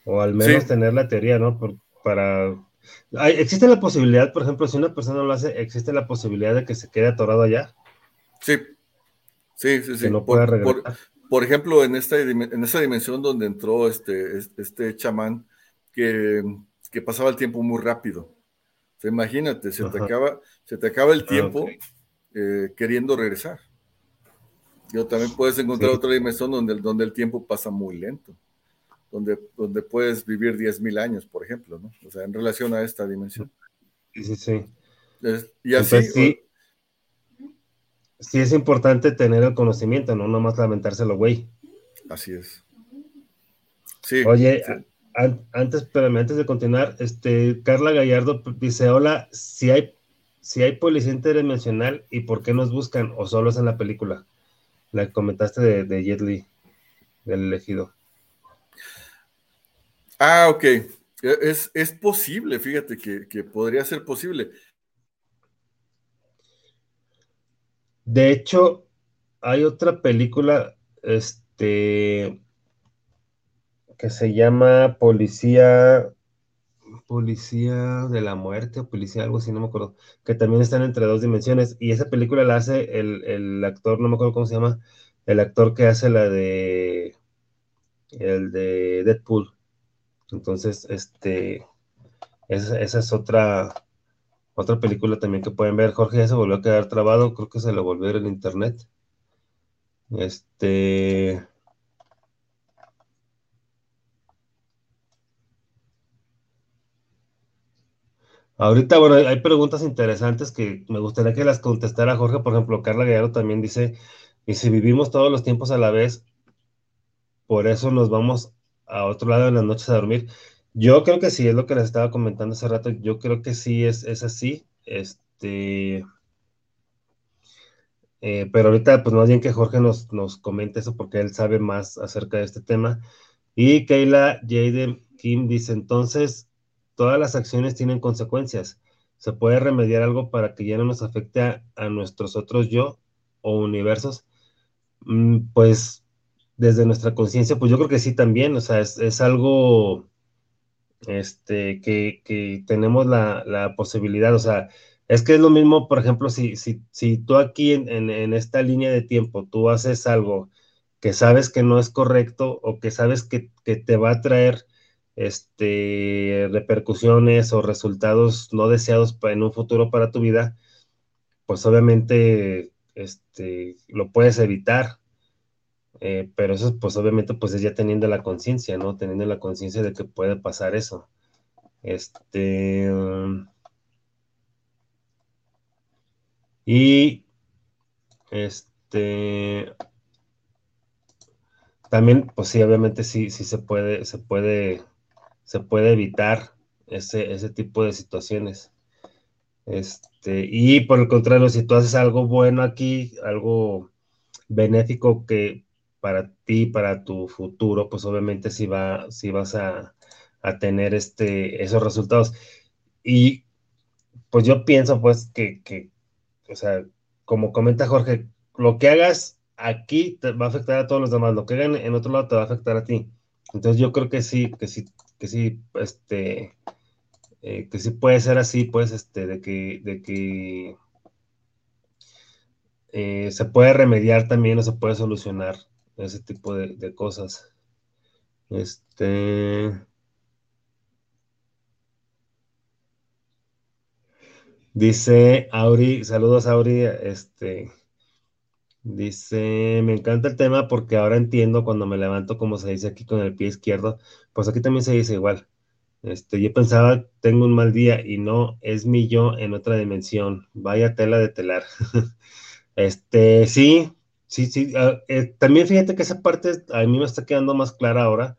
o al menos tener la teoría, ¿no? para. ¿Existe la posibilidad, por ejemplo, si una persona lo hace, existe la posibilidad de que se quede atorado allá? Sí, sí, sí, sí. Que no pueda regresar por ejemplo, en esta en esa dimensión donde entró este, este chamán, que, pasaba el tiempo muy rápido. O imagínate, se te, acaba, se te acaba el ah, tiempo eh, queriendo regresar. Yo también puedes encontrar otra dimensión donde, donde el tiempo pasa muy lento, donde, donde puedes vivir 10.000 años, por ejemplo, ¿no? O sea, en relación a esta dimensión. Sí, sí, sí. y así, sí es importante tener el conocimiento, no nomás lamentárselo, güey. Así es. Sí. Oye, antes, pero antes de continuar, este, Carla Gallardo dice, hola, si hay, si hay policía interdimensional, ¿y por qué nos buscan? ¿O solo es en la película? La comentaste de, de Jet Li, del elegido. Ah, ok. Es, es posible, fíjate que, que podría ser posible. De hecho, hay otra película, este, que se llama Policía, Policía de la Muerte o Policía, algo así, no me acuerdo, que también están entre dos dimensiones. Y esa película la hace el, actor, no me acuerdo cómo se llama, el actor que hace la de, el de Deadpool. Entonces, este, esa es otra, otra película también que pueden ver. Jorge ya se volvió a quedar trabado, creo que se lo volvió en internet. Este. Ahorita, bueno, hay preguntas interesantes que me gustaría que las contestara Jorge. Por ejemplo, Carla Gallardo también dice, y si vivimos todos los tiempos a la vez, por eso nos vamos a otro lado en las noches a dormir. Yo creo que sí, es lo que les estaba comentando hace rato. Yo creo que sí es, es así. Este. Eh, pero ahorita, pues más bien que Jorge nos, nos comente eso porque él sabe más acerca de este tema. Y Keila Jaden Kim dice: entonces, todas las acciones tienen consecuencias. se puede remediar algo para que ya no nos afecte a, nuestros otros yo o universos, mm, pues desde nuestra conciencia, pues yo creo que sí también, o sea, es, algo este, que, tenemos la, posibilidad, o sea, es que es lo mismo, por ejemplo, si, si, si tú aquí en, esta línea de tiempo, tú haces algo que sabes que no es correcto o que sabes que, que te va a traer este, repercusiones o resultados no deseados en un futuro para tu vida, pues obviamente este, lo puedes evitar. Eh, pero eso, pues obviamente, pues es ya teniendo la conciencia, ¿no? Teniendo la conciencia de que puede pasar eso. Este. y. Este. También, pues sí, obviamente sí, sí se puede, se puede se puede evitar ese, ese tipo de situaciones. Este, y por el contrario, si tú haces algo bueno aquí, algo benéfico que para ti, para tu futuro, pues obviamente sí, va, vas a, tener este, esos resultados. Y pues yo pienso pues que, que, o sea, como comenta Jorge, lo que hagas aquí te va a afectar a todos los demás, lo que hagan en otro lado te va a afectar a ti. Entonces yo creo que sí, que sí que sí, este, eh, que sí puede ser así, pues, este, de que, de que eh, se puede remediar también o se puede solucionar ese tipo de, cosas. Este. Dice Auri, saludos Auri, este, dice, me encanta el tema porque ahora entiendo cuando me levanto como se dice aquí con el pie izquierdo, pues aquí también se dice igual. Este, yo pensaba, tengo un mal día y no, es mi yo en otra dimensión. Vaya tela de telar. [laughs] este, sí, sí, sí. Ah, eh, también fíjate que esa parte a mí me está quedando más clara ahora.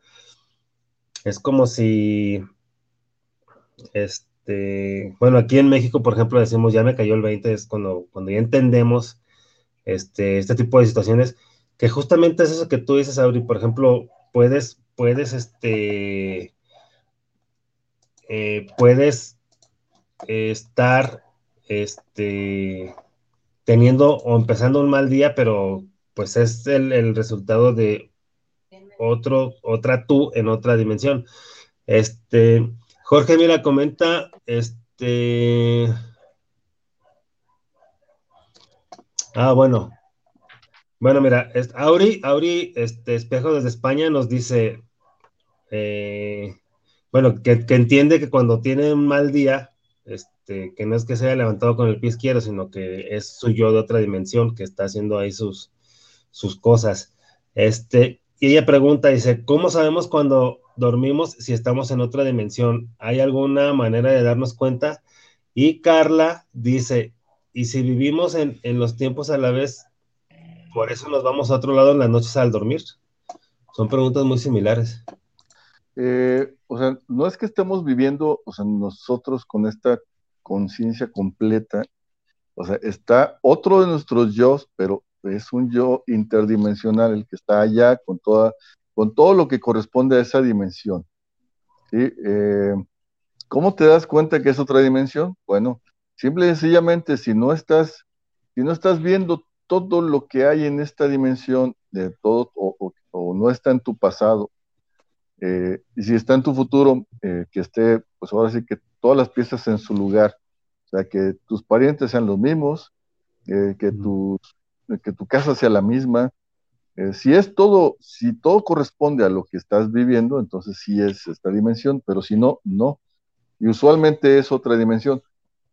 Es como si, este, bueno, aquí en México, por ejemplo, decimos, ya me cayó el 20, es cuando, cuando ya entendemos este, este tipo de situaciones, que justamente es eso que tú dices, Auri, por ejemplo, puedes puedes, este, eh, puedes estar, este, teniendo o empezando un mal día, pero pues es el, resultado de otro, otra tú en otra dimensión. Este, Jorge, mira, comenta, este, ah, bueno, bueno, mira, Auri, Auri, este espejo desde España nos dice, eh, bueno, que, entiende que cuando tiene un mal día, este, que no es que se haya levantado con el pie izquierdo, sino que es su yo de otra dimensión que está haciendo ahí sus, sus cosas. Este, y ella pregunta, dice, ¿cómo sabemos cuando dormimos si estamos en otra dimensión? ¿Hay alguna manera de darnos cuenta? Y Carla dice, ¿y si vivimos en, en los tiempos a la vez, por eso nos vamos a otro lado en las noches al dormir. Son preguntas muy similares. Eh, o sea, no es que estemos viviendo, o sea, nosotros con esta conciencia completa, o sea, está otro de nuestros yo, pero es un yo interdimensional, el que está allá con, toda, con todo lo que corresponde a esa dimensión. ¿sí? Eh, ¿Cómo te das cuenta que es otra dimensión? Bueno, simple y sencillamente, si no estás, si no estás viendo todo lo que hay en esta dimensión, de todo, o, no está en tu pasado, eh, y si está en tu futuro, eh, que esté, pues ahora sí que todas las piezas en su lugar, o sea, que tus parientes sean los mismos, eh, que, que tu casa sea la misma. si es todo, si todo corresponde a lo que estás viviendo, entonces sí es esta dimensión, pero si no, no. Y usualmente es otra dimensión.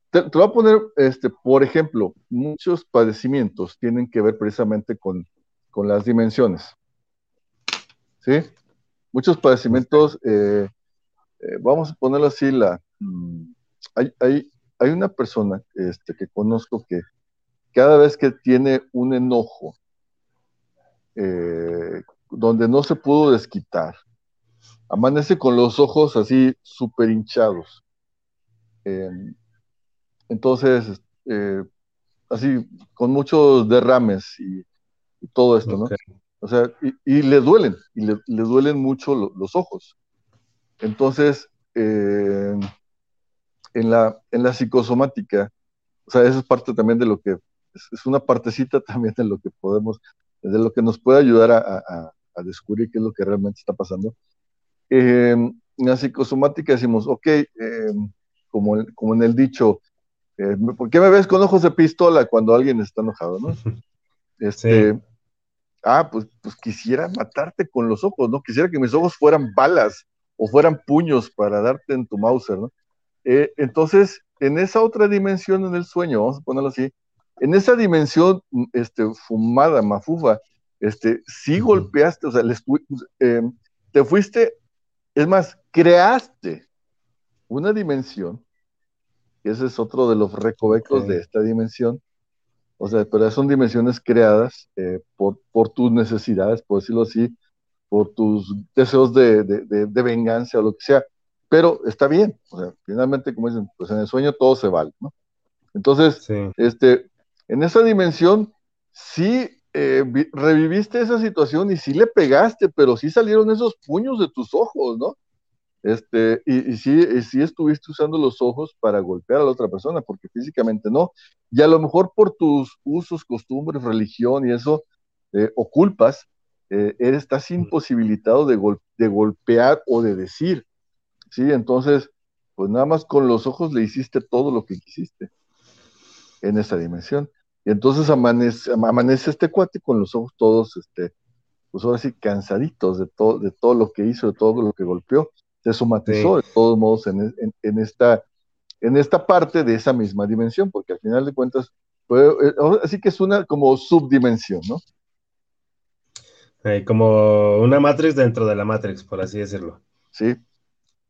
Te, voy a poner, este, por ejemplo, muchos padecimientos tienen que ver precisamente con, las dimensiones. ¿Sí? Muchos padecimientos, eh, eh, vamos a ponerlo así, la, mm, hay, hay, una persona este, que conozco que cada vez que tiene un enojo eh, donde no se pudo desquitar, amanece con los ojos así súper hinchados. Entonces, eh, así, con muchos derrames y, todo esto, ¿no? O sea, y, le duelen, y le, duelen mucho los ojos. Entonces, eh, en, la, en la psicosomática, o sea, eso es parte también de lo que, es, una partecita [laughs] también de lo que podemos, de lo que nos puede ayudar a, descubrir qué es lo que realmente está pasando. Eh, en la psicosomática decimos, ok, eh, como, como en el dicho, eh, ¿por qué me ves con ojos de pistola cuando alguien está enojado, no? [laughs] Este, ah, pues, pues quisiera matarte con los ojos, ¿no? Quisiera que mis ojos fueran balas o fueran puños para darte en tu Mauser, ¿no? Eh, entonces, en esa otra dimensión en el sueño, vamos a ponerlo así, en esa dimensión este, fumada, mafufa, este, sí golpeaste, o sea, eh, te fuiste, es más, creaste una dimensión, ese es otro de los recovecos de esta dimensión, o sea, pero son dimensiones creadas eh, por, por tus necesidades, por decirlo así, por tus deseos de, de, de, venganza o lo que sea, pero está bien, o sea, finalmente, como dicen, pues en el sueño todo se vale, ¿no? Entonces, este, en esa dimensión, sí eh, reviviste esa situación y sí le pegaste, pero sí salieron esos puños de tus ojos, ¿no? Este, y, y, sí, y sí estuviste usando los ojos para golpear a la otra persona, porque físicamente no. Y a lo mejor por tus usos, costumbres, religión y eso, eh, o culpas, eh, estás imposibilitado de, de, golpear o de decir, ¿sí? Entonces, pues nada más con los ojos le hiciste todo lo que quisiste en esa dimensión. Y entonces amanece, amanece este cuate con los ojos todos, este, pues ahora sí, cansaditos de, todo de todo lo que hizo, de todo lo que golpeó. Se somatizó de todos modos en, en, esta, en esta parte de esa misma dimensión, porque al final de cuentas, pues, así que es una como subdimensión, ¿no? como una Matrix dentro de la Matrix, por así decirlo. Sí.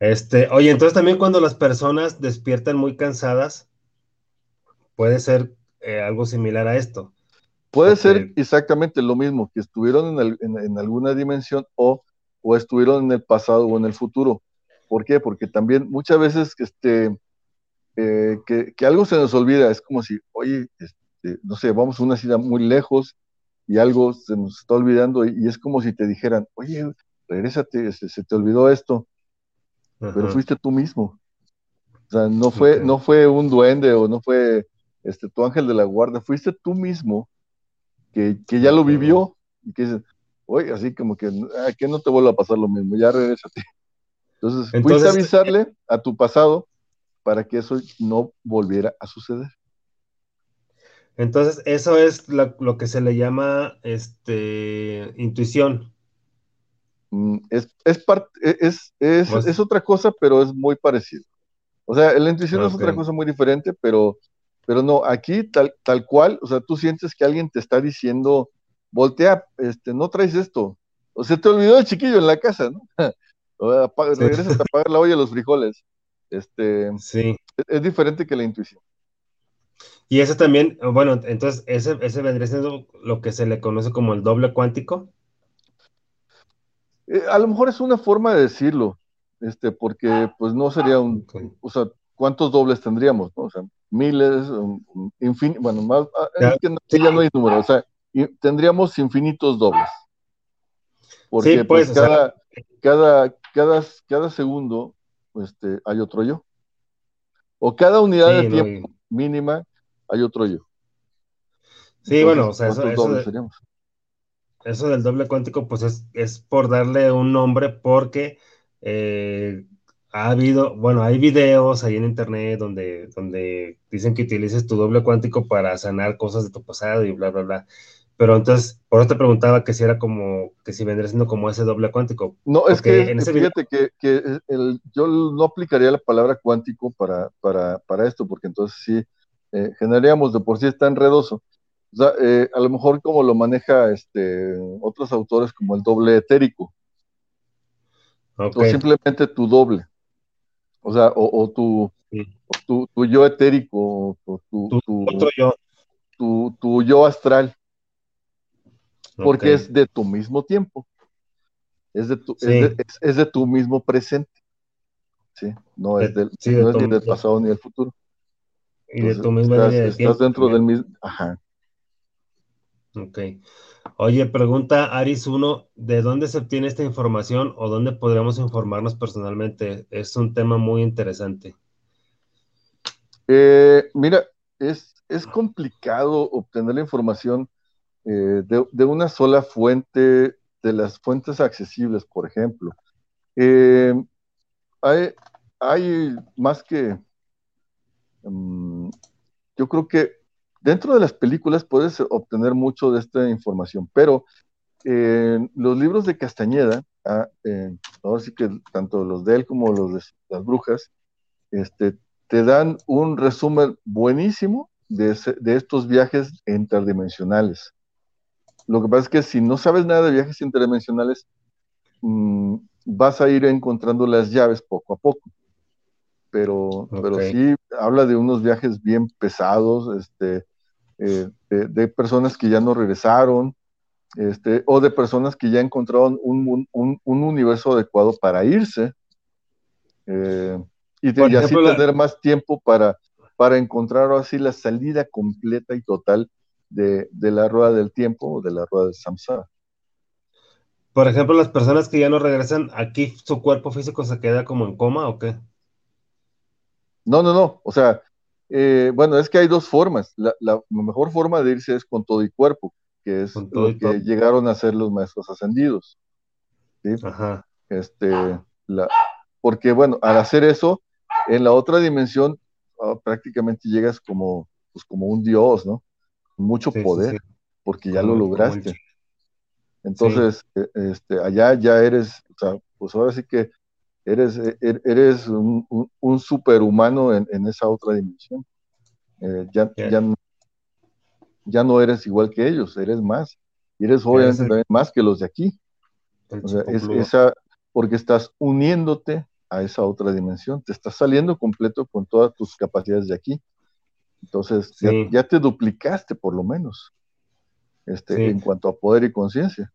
Este, oye, entonces también cuando las personas despiertan muy cansadas, puede ser eh, algo similar a esto. Puede ser exactamente lo mismo, que estuvieron en, alguna dimensión o, o, estuvieron en el pasado o en el futuro. ¿Por qué? Porque también muchas veces este, eh, que, que, algo se nos olvida, es como si, oye, este, no sé, vamos a una ciudad muy lejos y algo se nos está olvidando y, es como si te dijeran, oye, regrésate, se, te olvidó esto, pero fuiste tú mismo. O sea, no fue, no fue un duende o no fue este, tu ángel de la guarda, fuiste tú mismo que, ya lo vivió y que dices, oye, así como que, ah, que no te vuelva a pasar lo mismo, ya regrésate. Entonces, Entonces fuiste a avisarle a tu pasado para que eso no volviera a suceder. Entonces, eso es lo, que se le llama este, intuición. Mm, es, es, es, es, es, otra cosa, pero es muy parecido. O sea, la intuición es otra cosa muy diferente, pero, pero no, aquí tal, tal cual, o sea, tú sientes que alguien te está diciendo, voltea, este, no traes esto. O se te olvidó el chiquillo en la casa, ¿no? [laughs] Regresas a pagar la olla los frijoles. Este, sí. es diferente que la intuición. Y eso también, bueno, entonces ese, ese vendría siendo lo que se le conoce como el doble cuántico. Eh, a lo mejor es una forma de decirlo, este, porque pues no sería un, o sea, ¿cuántos dobles tendríamos? O sea, miles, infinitos, bueno, más, ah, ya, ya no hay número, o sea, tendríamos infinitos dobles. Porque pues, pues cada, cada, cada, cada segundo este, hay otro yo. O cada unidad de tiempo mínima hay otro yo. Sí, bueno, o sea, eso, del doble cuántico, pues es, por darle un nombre porque eh, ha habido, bueno, hay videos ahí en internet donde, donde dicen que utilices tu doble cuántico para sanar cosas de tu pasado y bla, bla, bla. Pero entonces, por eso te preguntaba que si era como, que si vendría siendo como ese doble cuántico. No, es que, fíjate que, yo no aplicaría la palabra cuántico para, para, para esto, porque entonces sí, eh, generaríamos de por sí está enredoso. O sea, eh, a lo mejor como lo maneja este, otros autores como el doble etérico. O simplemente tu doble. O sea, o, tu, tu, yo etérico, o tu, yo. Tu, yo astral. Porque es de tu mismo tiempo. Es de tu, es, de, tu mismo presente. ¿sí? No es, del, no es ni del pasado ni del futuro. Y de tu misma estás, estás dentro del mismo. Ajá. Ok. Oye, pregunta Aris 1, ¿de dónde se obtiene esta información o dónde podríamos informarnos personalmente? Es un tema muy interesante. Eh, mira, es, es, complicado obtener la información eh, de, una sola fuente, de las fuentes accesibles, por ejemplo. Eh, hay, hay, más que, mm, yo creo que dentro de las películas puedes obtener mucho de esta información, pero los libros de Castañeda, ah, ahora sí que tanto los de él como los de las brujas, este, te dan un resumen buenísimo de, estos viajes interdimensionales. Lo que pasa es que si no sabes nada de viajes interdimensionales, mm, vas a ir encontrando las llaves poco a poco. Pero, pero sí habla de unos viajes bien pesados, este, eh, de, personas que ya no regresaron, este, o de personas que ya encontraron un, universo adecuado para irse. Eh, y, de, así tener más tiempo para, para encontrar así la salida completa y total de, la rueda del tiempo o de la rueda del samsara. Por ejemplo, las personas que ya no regresan, ¿aquí su cuerpo físico se queda como en coma o qué? No, no, no. O sea, eh, bueno, es que hay dos formas. La, mejor forma de irse es con todo y cuerpo, que es lo que llegaron a ser los maestros ascendidos. ¿sí? Ajá. Este, la, porque, bueno, al hacer eso, en la otra dimensión ah, prácticamente llegas como, pues, como un dios, ¿no? Mucho poder, porque ya lo lograste. Entonces, e, este, allá ya eres, o sea, pues ahora sí que eres, e, er, eres un, superhumano en, esa otra dimensión. Eh, ya, ya, no eres igual que ellos, eres más. Y eres obviamente también más que los de aquí. O sea, es, esa, porque estás uniéndote a esa otra dimensión. Te estás saliendo completo con todas tus capacidades de aquí. Entonces, ya, te duplicaste por lo menos, este, en cuanto a poder y conciencia.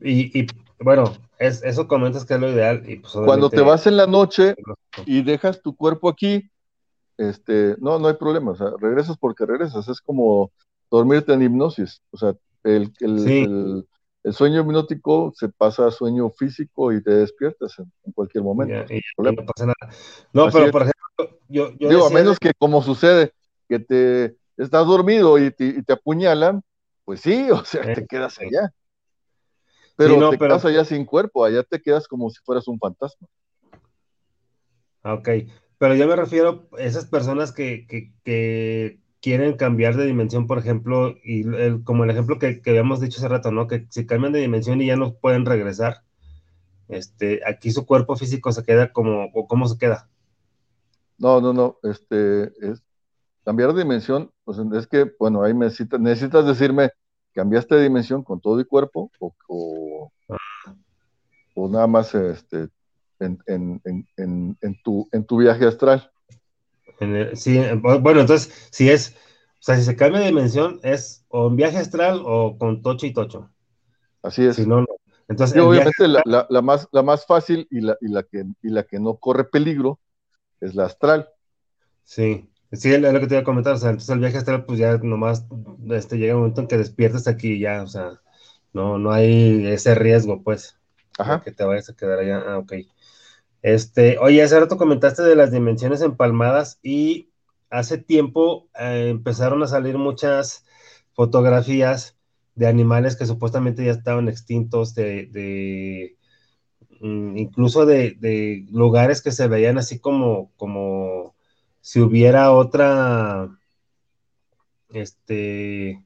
Y, bueno, es, eso comentas que es lo ideal. Pues, Cuando te vas en la noche y dejas tu cuerpo aquí, este, no, no hay problema, o sea, regresas porque regresas, es como dormirte en hipnosis, o sea, el, el, el sueño hipnótico se pasa a sueño físico y te despiertas en, cualquier momento. no pasa nada. No, pero por ejemplo, yo, Digo, a menos que como sucede, que te estás dormido y te, apuñalan, pues sí, [laughs] o sea, te quedas allá. Pero te quedas allá sin cuerpo, allá te quedas como si fueras un fantasma. Ah, ok, pero yo me refiero a esas personas que, que quieren cambiar de dimensión, por ejemplo, y como el ejemplo que, habíamos dicho hace rato, ¿no? Que si cambian de dimensión y ya no pueden regresar, este, aquí su cuerpo físico se queda como, o cómo se queda. No, no, no, este, es cambiar de dimensión, pues es que, bueno, ahí necesitas, necesitas decirme, ¿cambiaste de dimensión con todo y cuerpo o, o, nada más este, en, en, tu, en tu viaje astral? sí, bueno, entonces, si es, o sea, si se cambia de dimensión, es o en viaje astral o con tocho y tocho. Así es. Si no, Entonces, obviamente la, más, la más fácil y la, y, la que, y la que no corre peligro es la astral. Sí, sí, es lo que te iba a comentar. O sea, entonces el viaje astral, pues ya nomás este, llega un momento en que despiertas aquí ya, o sea, no, no hay ese riesgo, pues, Ajá. que te vayas a quedar allá. Ah, ok. Este, oye, hace rato comentaste de las dimensiones empalmadas y hace tiempo eh, empezaron a salir muchas fotografías de animales que supuestamente ya estaban extintos, de, mm, incluso de, lugares que se veían así como, como si hubiera otra, este...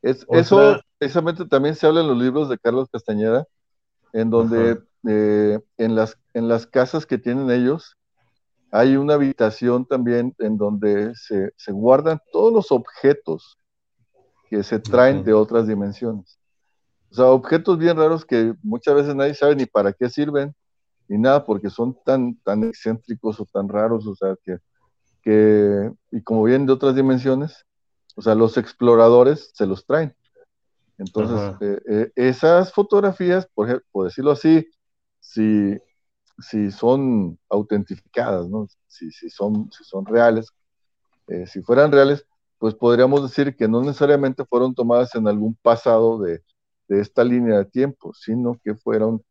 Eso precisamente también se habla en los libros de Carlos Castañeda, en donde eh, en, las, en las casas que tienen ellos, hay una habitación también en donde se, guardan todos los objetos que se traen de otras dimensiones. O sea, objetos bien raros que muchas veces nadie sabe ni para qué sirven, ni nada, porque son tan, tan excéntricos o tan raros, o sea, que, que, y como vienen de otras dimensiones, o sea, los exploradores se los traen. Entonces, eh, eh, esas fotografías, por, por decirlo así, si, si son autentificadas, ¿no? si, si, son, si son reales. Eh, si fueran reales, pues podríamos decir que no necesariamente fueron tomadas en algún pasado de, de esta línea de tiempo, sino que fueron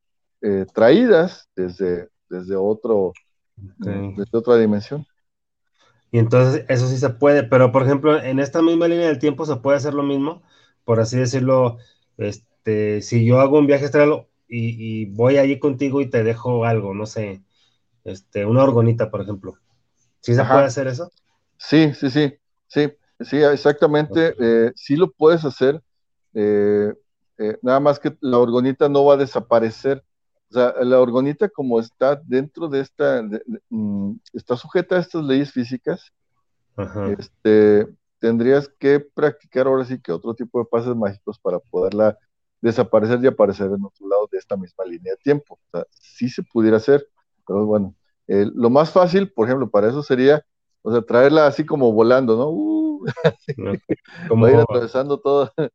eh, traídas desde, desde, otro, desde otra dimensión. Y entonces eso sí se puede, pero por ejemplo, en esta misma línea del tiempo se puede hacer lo mismo, por así decirlo, este, si yo hago un viaje astral y, voy allí contigo y te dejo algo, no sé, este, una orgonita, por ejemplo. ¿Sí se puede hacer eso? Sí, sí, sí, sí, sí, exactamente, eh, sí lo puedes hacer, eh, eh, nada más que la orgonita no va a desaparecer, o sea, la orgonita como está dentro de esta, mm, está sujeta a estas leyes físicas, este, tendrías que practicar ahora sí que otro tipo de pases mágicos para poderla desaparecer y aparecer en otro lado de esta misma línea de tiempo. O sea, sí se pudiera hacer, pero bueno, lo más fácil, por ejemplo, para eso sería, o sea, traerla así como volando, ¿no? Uh, [laughs] como ir atravesando todo. [laughs]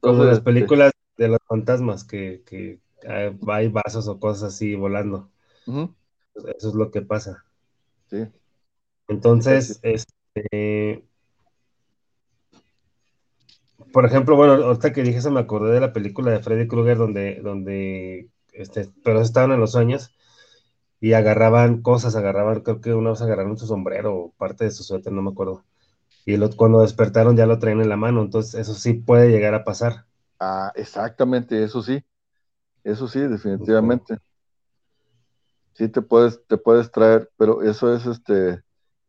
como las este películas de los fantasmas que, que hay vasos o cosas así volando. Eso es lo que pasa. Sí. Entonces, este. Por ejemplo, bueno, ahorita que dije eso me acordé de la película de Freddy Krueger donde, donde, este, pero estaban en los sueños y agarraban cosas, agarraban, creo que una vez agarraron su sombrero o parte de su suéter, no me acuerdo. Y cuando despertaron ya lo traen en la mano, entonces eso sí puede llegar a pasar. Ah, exactamente, eso sí. Eso sí, definitivamente. Sí te puedes, te puedes traer, pero eso es este,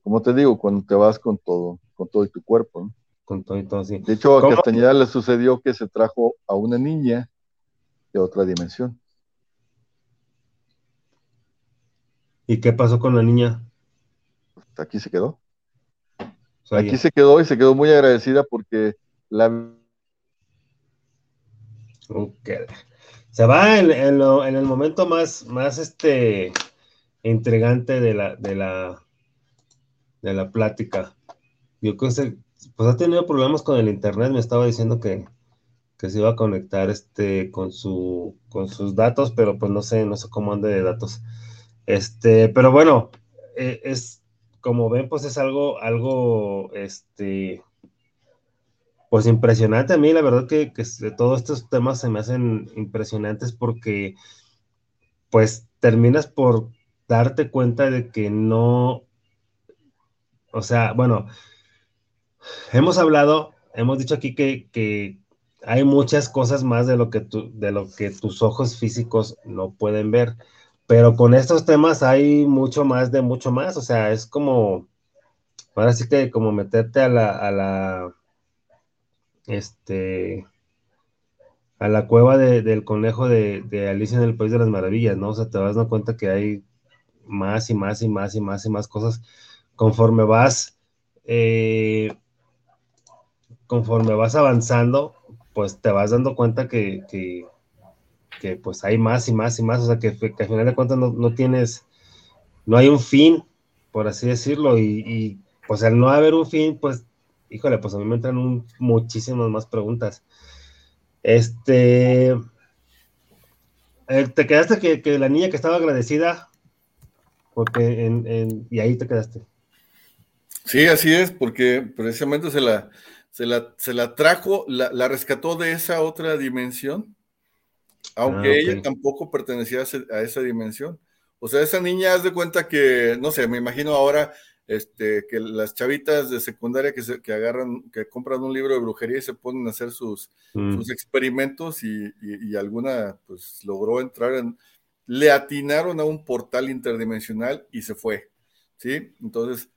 como te digo, cuando te vas con todo, con todo y tu cuerpo, ¿no? Con todo y todo, sí. De hecho, a Castañeda le sucedió que se trajo a una niña de otra dimensión. ¿Y qué pasó con la niña? Aquí se quedó. Aquí se quedó y se quedó muy agradecida porque la. Okay se va en, el momento más, más este, intrigante de la, de la, de la plática. Yo creo que pues ha tenido problemas con el internet, me estaba diciendo que, se iba a conectar este con su con sus datos, pero pues no sé, no sé cómo ande de datos. Este, pero bueno, eh, es como ven, pues es algo, algo, este, pues impresionante a mí, la verdad que, todos estos temas se me hacen impresionantes porque pues terminas por darte cuenta de que no, o sea, bueno, hemos hablado, hemos dicho aquí que, hay muchas cosas más de lo, que de lo que tus ojos físicos no pueden ver, pero con estos temas hay mucho más de mucho más, o sea, es como, ahora sí que como meterte a la este, a la cueva del conejo de, Alicia en el País de las Maravillas, ¿no? O sea, te vas dando cuenta que hay más y más y más y más y más cosas. Conforme vas, eh, conforme vas avanzando, pues te vas dando cuenta que, que, pues hay más y más y más, o sea, que, al final de cuentas no, tienes, no hay un fin, por así decirlo, y, y pues al no haber un fin, pues híjole, pues a mí me entran muchísimas más preguntas. Este, eh, te quedaste que, la niña que estaba agradecida, porque en, y ahí te quedaste. Sí, así es, porque precisamente se la, se la, se la trajo, la, rescató de esa otra dimensión, aunque ah, ella tampoco pertenecía a esa dimensión. O sea, esa niña, haz de cuenta que, no sé, me imagino ahora este, que las chavitas de secundaria que, se, que agarran, que compran un libro de brujería y se ponen a hacer sus, mm. sus experimentos y, y, alguna pues logró entrar en, le atinaron a un portal interdimensional y se fue, ¿sí? Entonces,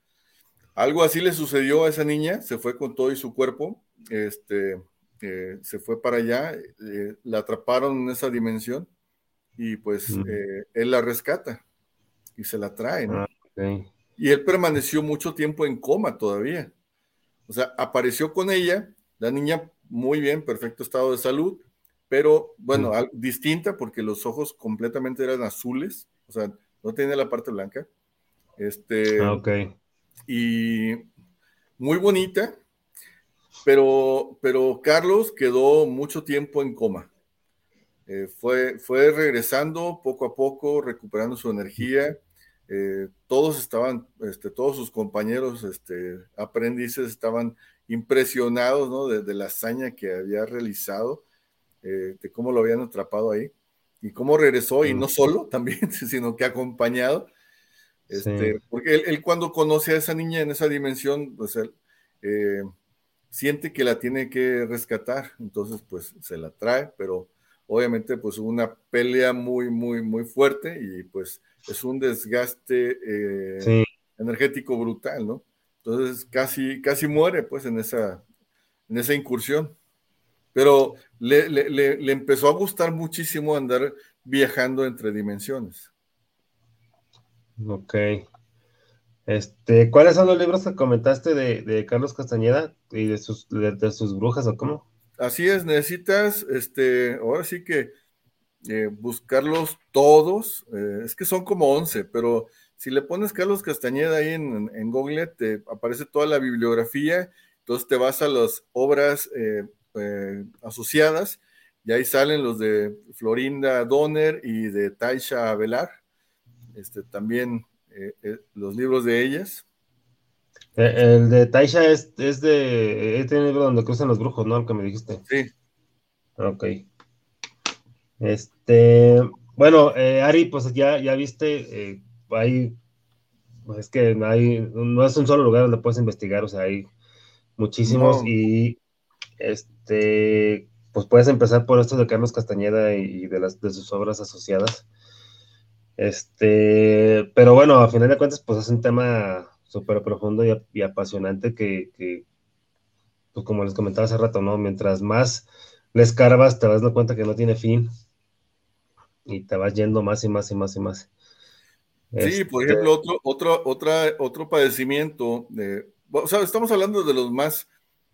algo así le sucedió a esa niña, se fue con todo y su cuerpo, este, eh, se fue para allá, eh, la atraparon en esa dimensión y pues mm. eh, él la rescata y se la trae, ¿no? Ah, y él permaneció mucho tiempo en coma todavía. O sea, apareció con ella, la niña muy bien, perfecto estado de salud, pero bueno, distinta porque los ojos completamente eran azules, o sea, no tenía la parte blanca. Este, ah, ok. Y muy bonita, pero, pero Carlos quedó mucho tiempo en coma. Eh, fue, fue regresando poco a poco, recuperando su energía eh, todos estaban, este, todos sus compañeros este, aprendices estaban impresionados ¿no? de, la hazaña que había realizado, eh, de cómo lo habían atrapado ahí y cómo regresó, y no solo [laughs] también, sino que acompañado. Este, Porque él, cuando conoce a esa niña en esa dimensión, pues él eh, siente que la tiene que rescatar, entonces pues se la trae, pero obviamente pues una pelea muy, muy, muy fuerte y pues es un desgaste eh, energético brutal, ¿no? Entonces casi, casi muere pues en esa, en esa incursión. Pero le, le empezó a gustar muchísimo andar viajando entre dimensiones. Ok. Este, ¿cuáles son los libros que comentaste de, Carlos Castañeda y de sus, de, sus brujas o cómo? Así es, necesitas, este, ahora sí que eh, buscarlos todos, eh, es que son como 11, pero si le pones Carlos Castañeda ahí en, Google, te aparece toda la bibliografía, entonces te vas a las obras eh, asociadas y ahí salen los de Florinda Donner y de Taisha Velar este, también los libros de ellas. El de Taisha es, es de este libro donde cruzan los brujos, ¿no? El que me dijiste. Sí. Ok. Este, bueno, Ari, pues ya, ya viste, hay, es que hay, no es un solo lugar donde puedes investigar, o sea, hay muchísimos y este, pues puedes empezar por esto de Carlos Castañeda y de, las, de sus obras asociadas. Este, pero bueno, a final de cuentas, pues es un tema súper profundo y, apasionante que, pues como les comentaba hace rato, ¿no? Mientras más le escarbas, te vas dando cuenta que no tiene fin y te vas yendo más y más y más y más. Sí, por este ejemplo, otro, otro, otra, otro padecimiento, de, o sea, estamos hablando de los más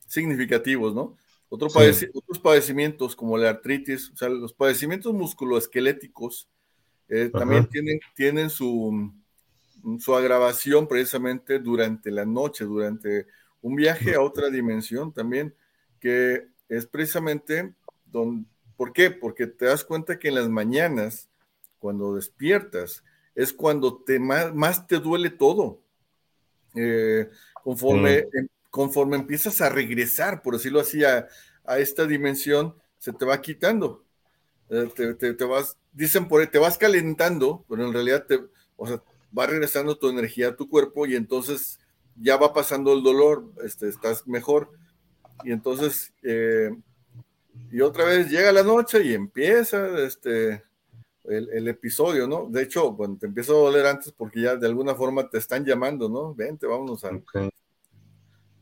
significativos, ¿no? Otro otros padecimientos como la artritis, o sea, los padecimientos musculoesqueléticos, eh, también tienen, tienen su, su agravación precisamente durante la noche, durante un viaje a otra dimensión también, que es precisamente donde, ¿por qué? Porque te das cuenta que en las mañanas, cuando despiertas, es cuando te, más, te duele todo. Eh, conforme, em, conforme empiezas a regresar, por decirlo así, a, esta dimensión, se te va quitando. Eh, te, te, vas dicen por ahí, te vas calentando, pero en realidad te, o sea, va regresando tu energía a tu cuerpo y entonces ya va pasando el dolor, este, estás mejor. Y entonces, eh, y otra vez llega la noche y empieza este, el, episodio, ¿no? De hecho, bueno, te empieza a doler antes porque ya de alguna forma te están llamando, ¿no? Vente, vámonos a...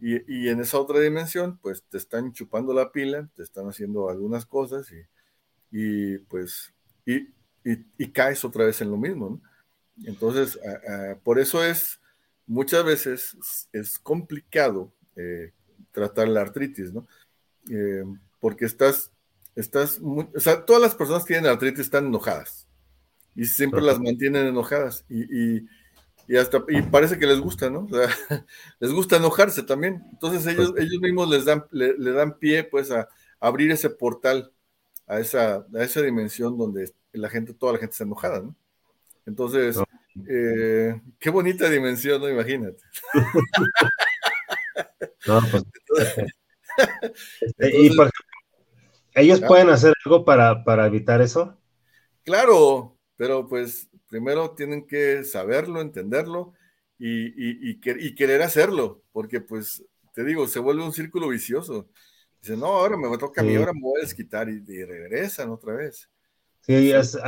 Y, y, en esa otra dimensión, pues te están chupando la pila, te están haciendo algunas cosas y, y pues y, caes otra vez en lo mismo. Entonces, por eso es, muchas veces es complicado eh, tratar la artritis, ¿no? Eh, porque estás, estás, o sea, todas las personas que tienen artritis están enojadas y siempre las mantienen enojadas y, hasta, y parece que les gusta, ¿no? [laughs] O sea, les gusta enojarse también. Entonces ellos, ellos mismos les dan, le, dan pie, pues, a, abrir ese portal a esa, a esa dimensión donde la gente, toda la gente está enojada, ¿no? Entonces, eh, qué bonita dimensión, ¿no? Imagínate. [laughs] no, pues. [laughs] Este, y ¿ellos pueden hacer algo para, para evitar eso? Claro, pero pues primero tienen que saberlo, entenderlo y, y, y, querer hacerlo, porque pues te digo, se vuelve un círculo vicioso. Dice, no, ahora me toca a mí, ahora me voy a desquitar y, y regresan otra vez. Sí, hace,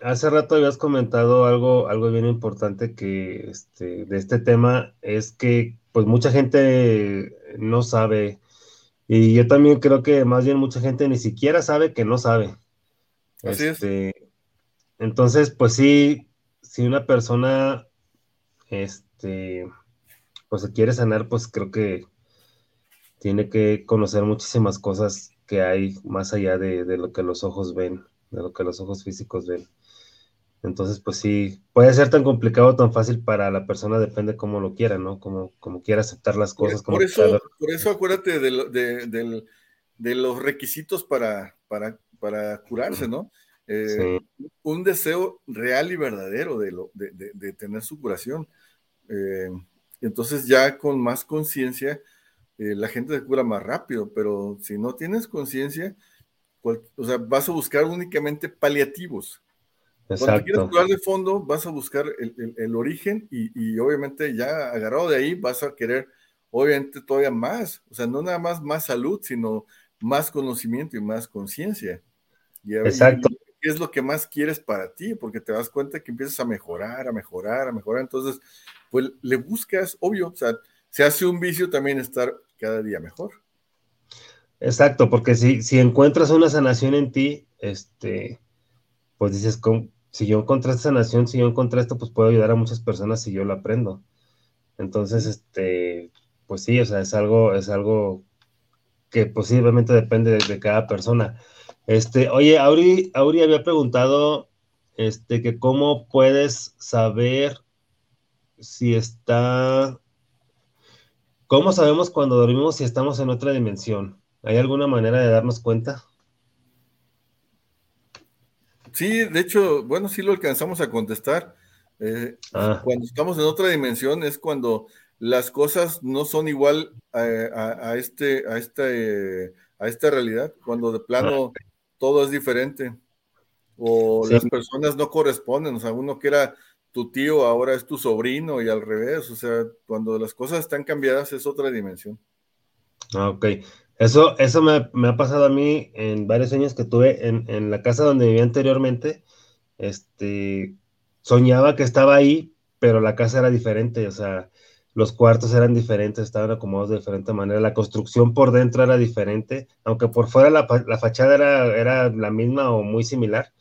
hace rato habías comentado algo, algo bien importante que este, de este tema es que pues mucha gente no sabe y yo también creo que más bien mucha gente ni siquiera sabe que no sabe. Así es. Este, entonces, pues sí, si una persona este, pues se quiere sanar, pues creo que tiene que conocer muchísimas cosas que hay más allá de, lo que los ojos ven, de lo que los ojos físicos ven. Entonces, pues sí, puede ser tan complicado o tan fácil para la persona, depende cómo lo quiera, ¿no? Como, como quiera aceptar las cosas. Por, eso, por eso acuérdate de, de, los requisitos para, para, para curarse, ¿no? Eh, un deseo real y verdadero de, lo, de, tener su curación. Eh, entonces ya con más conciencia eh, la gente se cura más rápido, pero si no tienes conciencia, o sea, vas a buscar únicamente paliativos. Cuando quieres jugar de fondo, vas a buscar el, origen y, obviamente ya agarrado de ahí vas a querer, obviamente, todavía más. O sea, no nada más más salud, sino más conocimiento y más conciencia. Exacto. ¿Qué es lo que más quieres para ti? Porque te das cuenta que empiezas a mejorar, a mejorar, a mejorar. Entonces, pues le buscas, obvio, o sea, se hace un vicio también estar cada día mejor. Exacto, porque si, si encuentras una sanación en ti, este, pues dices, si yo encontré esta sanación, si yo encontré esto, pues puedo ayudar a muchas personas si yo lo aprendo. Entonces, este, pues sí, o sea, es algo, es algo que posiblemente depende de, cada persona. Este, oye, Auri, Auri había preguntado, este, que cómo puedes saber si está, cómo sabemos cuando dormimos si estamos en otra dimensión. ¿Hay alguna manera de darnos cuenta? Sí, de hecho, bueno, sí lo alcanzamos a contestar. Eh, ah. Cuando estamos en otra dimensión es cuando las cosas no son igual a, este, a, este, a esta realidad, cuando de plano ah. todo es diferente o las personas no corresponden, o sea, uno que era tu tío ahora es tu sobrino y al revés, o sea, cuando las cosas están cambiadas es otra dimensión. Ah, ok, eso, eso me, ha pasado a mí en varios años que tuve en, la casa donde vivía anteriormente. Este, soñaba que estaba ahí, pero la casa era diferente, o sea, los cuartos eran diferentes, estaban acomodados de diferente manera, la construcción por dentro era diferente, aunque por fuera la, fachada era, era, la misma o muy similar.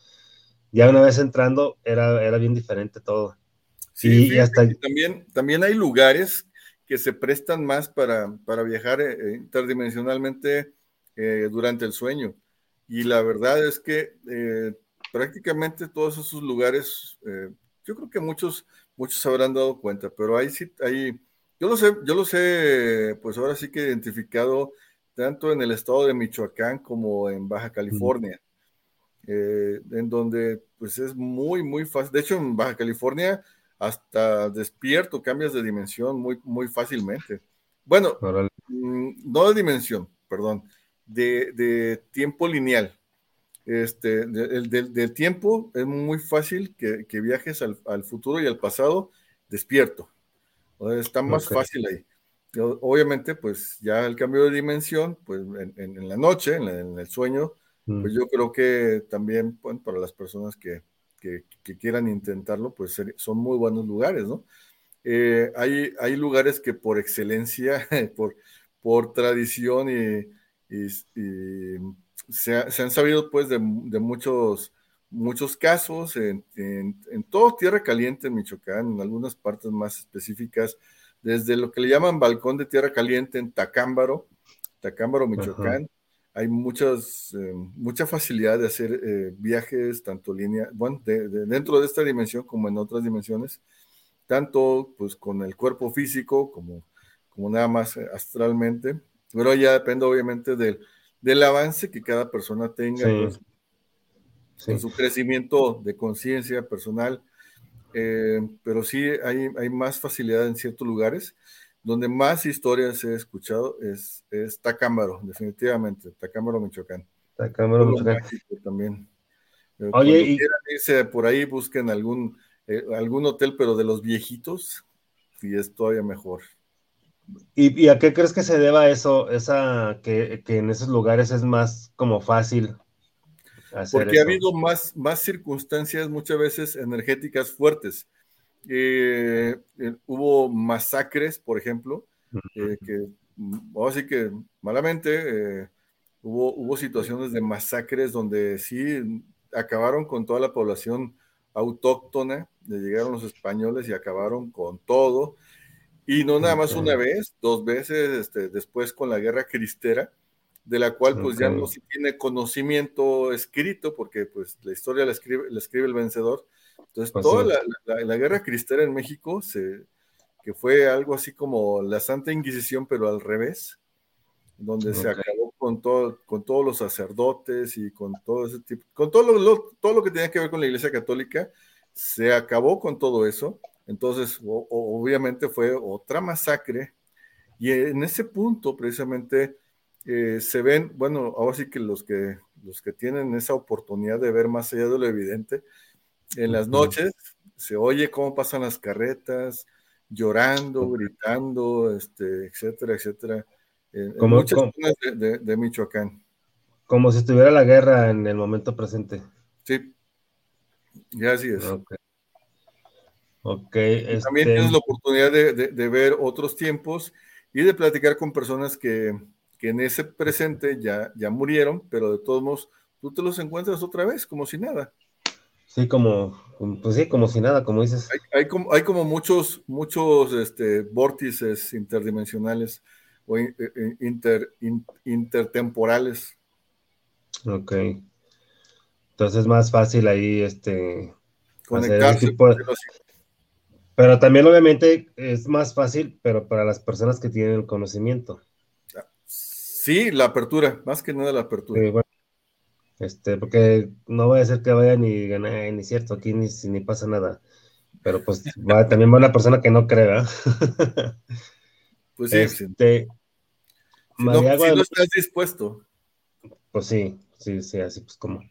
Ya una vez entrando, era, era bien diferente todo. Sí, y, hasta... también, también hay lugares que se prestan más para, para viajar eh, eh, interdimensionalmente eh, durante el sueño. Y la verdad es que prácticamente todos esos lugares, yo creo que muchos, muchos se habrán dado cuenta, pero ahí sí, ahí, yo lo sé, yo lo sé, pues ahora sí que identificado tanto en el estado de Michoacán como en Baja California, en donde pues es muy, muy fácil. De hecho, en Baja California hasta despierto, cambias de dimensión muy, muy fácilmente. Bueno, mm, no de dimensión, perdón, de, tiempo lineal. Este, el del, tiempo es muy fácil que, viajes al, futuro y al pasado despierto. Está más fácil ahí. Obviamente, pues ya el cambio de dimensión, pues en, la noche, en, el sueño, pues mm. yo creo que también bueno, para las personas que, que, quieran intentarlo, pues son muy buenos lugares, ¿no? Eh, hay, hay lugares que por excelencia, [laughs] por, por tradición y, se, han sabido pues de, muchos, muchos casos en, en, en, todo Tierra Caliente en Michoacán, en algunas partes más específicas, desde lo que le llaman Balcón de Tierra Caliente en Tacámbaro, Tacámbaro, Michoacán, hay muchas, eh, mucha facilidad de hacer eh, viajes, tanto línea, bueno, dentro de esta dimensión como en otras dimensiones, tanto pues con el cuerpo físico como, como nada más eh, astralmente, pero ya depende obviamente del, del avance que cada persona tenga, pues, con su crecimiento de conciencia personal, pero sí hay, hay más facilidad en ciertos lugares donde más historias he escuchado es, es Tacámbaro, definitivamente, Tacámbaro, Michoacán. Tacámbaro, Michoacán. También. Eh, Oye, y... irse por ahí, busquen algún, eh, algún hotel, pero de los viejitos, y es todavía mejor. ¿Y, a qué crees que se deba eso, esa, que, que en esos lugares es más como fácil? Porque ha habido más, más circunstancias muchas veces energéticas fuertes eh, eh, hubo masacres, por ejemplo, eh, que, así que malamente, hubo, hubo situaciones de masacres donde sí acabaron con toda la población autóctona, llegaron los españoles y acabaron con todo, y no nada más una vez, dos veces, este, después con la guerra cristera, de la cual pues ya no se tiene conocimiento escrito, porque pues la historia la escribe, la escribe el vencedor, entonces, pues toda la, guerra cristera en México, se, que fue algo así como la Santa Inquisición, pero al revés, donde se acabó con, todo, con todos los sacerdotes y con todo ese tipo, con todo lo, todo lo que tenía que ver con la Iglesia Católica, se acabó con todo eso. Entonces, obviamente fue otra masacre. Y en ese punto, precisamente, eh, se ven, bueno, ahora sí que los que los que tienen esa oportunidad de ver más allá de lo evidente, En las noches se oye cómo pasan las carretas, llorando, gritando, este, etcétera, etcétera. En, muchas zonas de, Michoacán. Como si estuviera la guerra en el momento presente. Sí, ya así es. Ok. También este tienes la oportunidad de, ver otros tiempos y de platicar con personas que, en ese presente ya, ya murieron, pero de todos modos tú te los encuentras otra vez, como si nada. Sí, como, pues sí, como si nada, como dices. Hay, como, hay como muchos, muchos este, vórtices interdimensionales o eh, eh, inter, intertemporales. Ok. Entonces es más fácil ahí este conectarse. Pero también obviamente es más fácil, pero para las personas que tienen el conocimiento. Sí, la apertura, más que nada la apertura. Sí, bueno, este, porque no voy a ser que vaya ni ganar, ni cierto, aquí ni, ni pasa nada. Pero pues va, también va una persona que no crea. [laughs] pues sí, este, si, no, estás dispuesto. Pues sí, sí, sí, así pues como.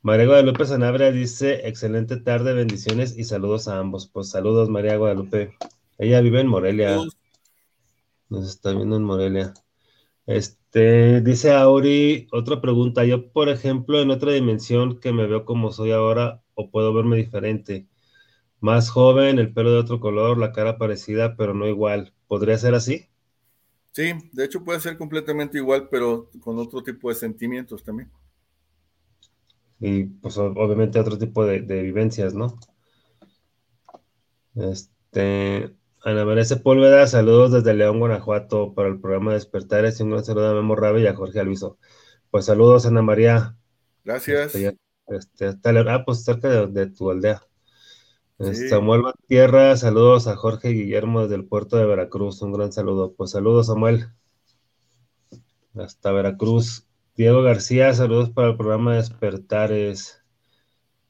María Guadalupe Sanabria dice, excelente tarde, bendiciones y saludos a ambos. Pues saludos, María Guadalupe. Ella vive en Morelia. Nos está viendo en Morelia. Este, dice Auri, otra pregunta. Yo, por ejemplo, en otra dimensión que me veo como soy ahora, o puedo verme diferente. Más joven, el pelo de otro color, la cara parecida, pero no igual. ¿Podría ser así? Sí, de hecho puede ser completamente igual, pero con otro tipo de sentimientos también. Y pues obviamente otro tipo de, de vivencias, ¿no? Este, Ana María Sepúlveda, saludos desde León, Guanajuato, para el programa Despertares y un gran saludo a Memo Rabe y a Jorge Alviso. Pues saludos, Ana María. Gracias. Este, este ah, pues cerca de, tu aldea. Este, Samuel Tierra, saludos a Jorge Guillermo desde el puerto de Veracruz, un gran saludo. Pues saludos, Samuel. Hasta Veracruz. Diego García, saludos para el programa Despertares.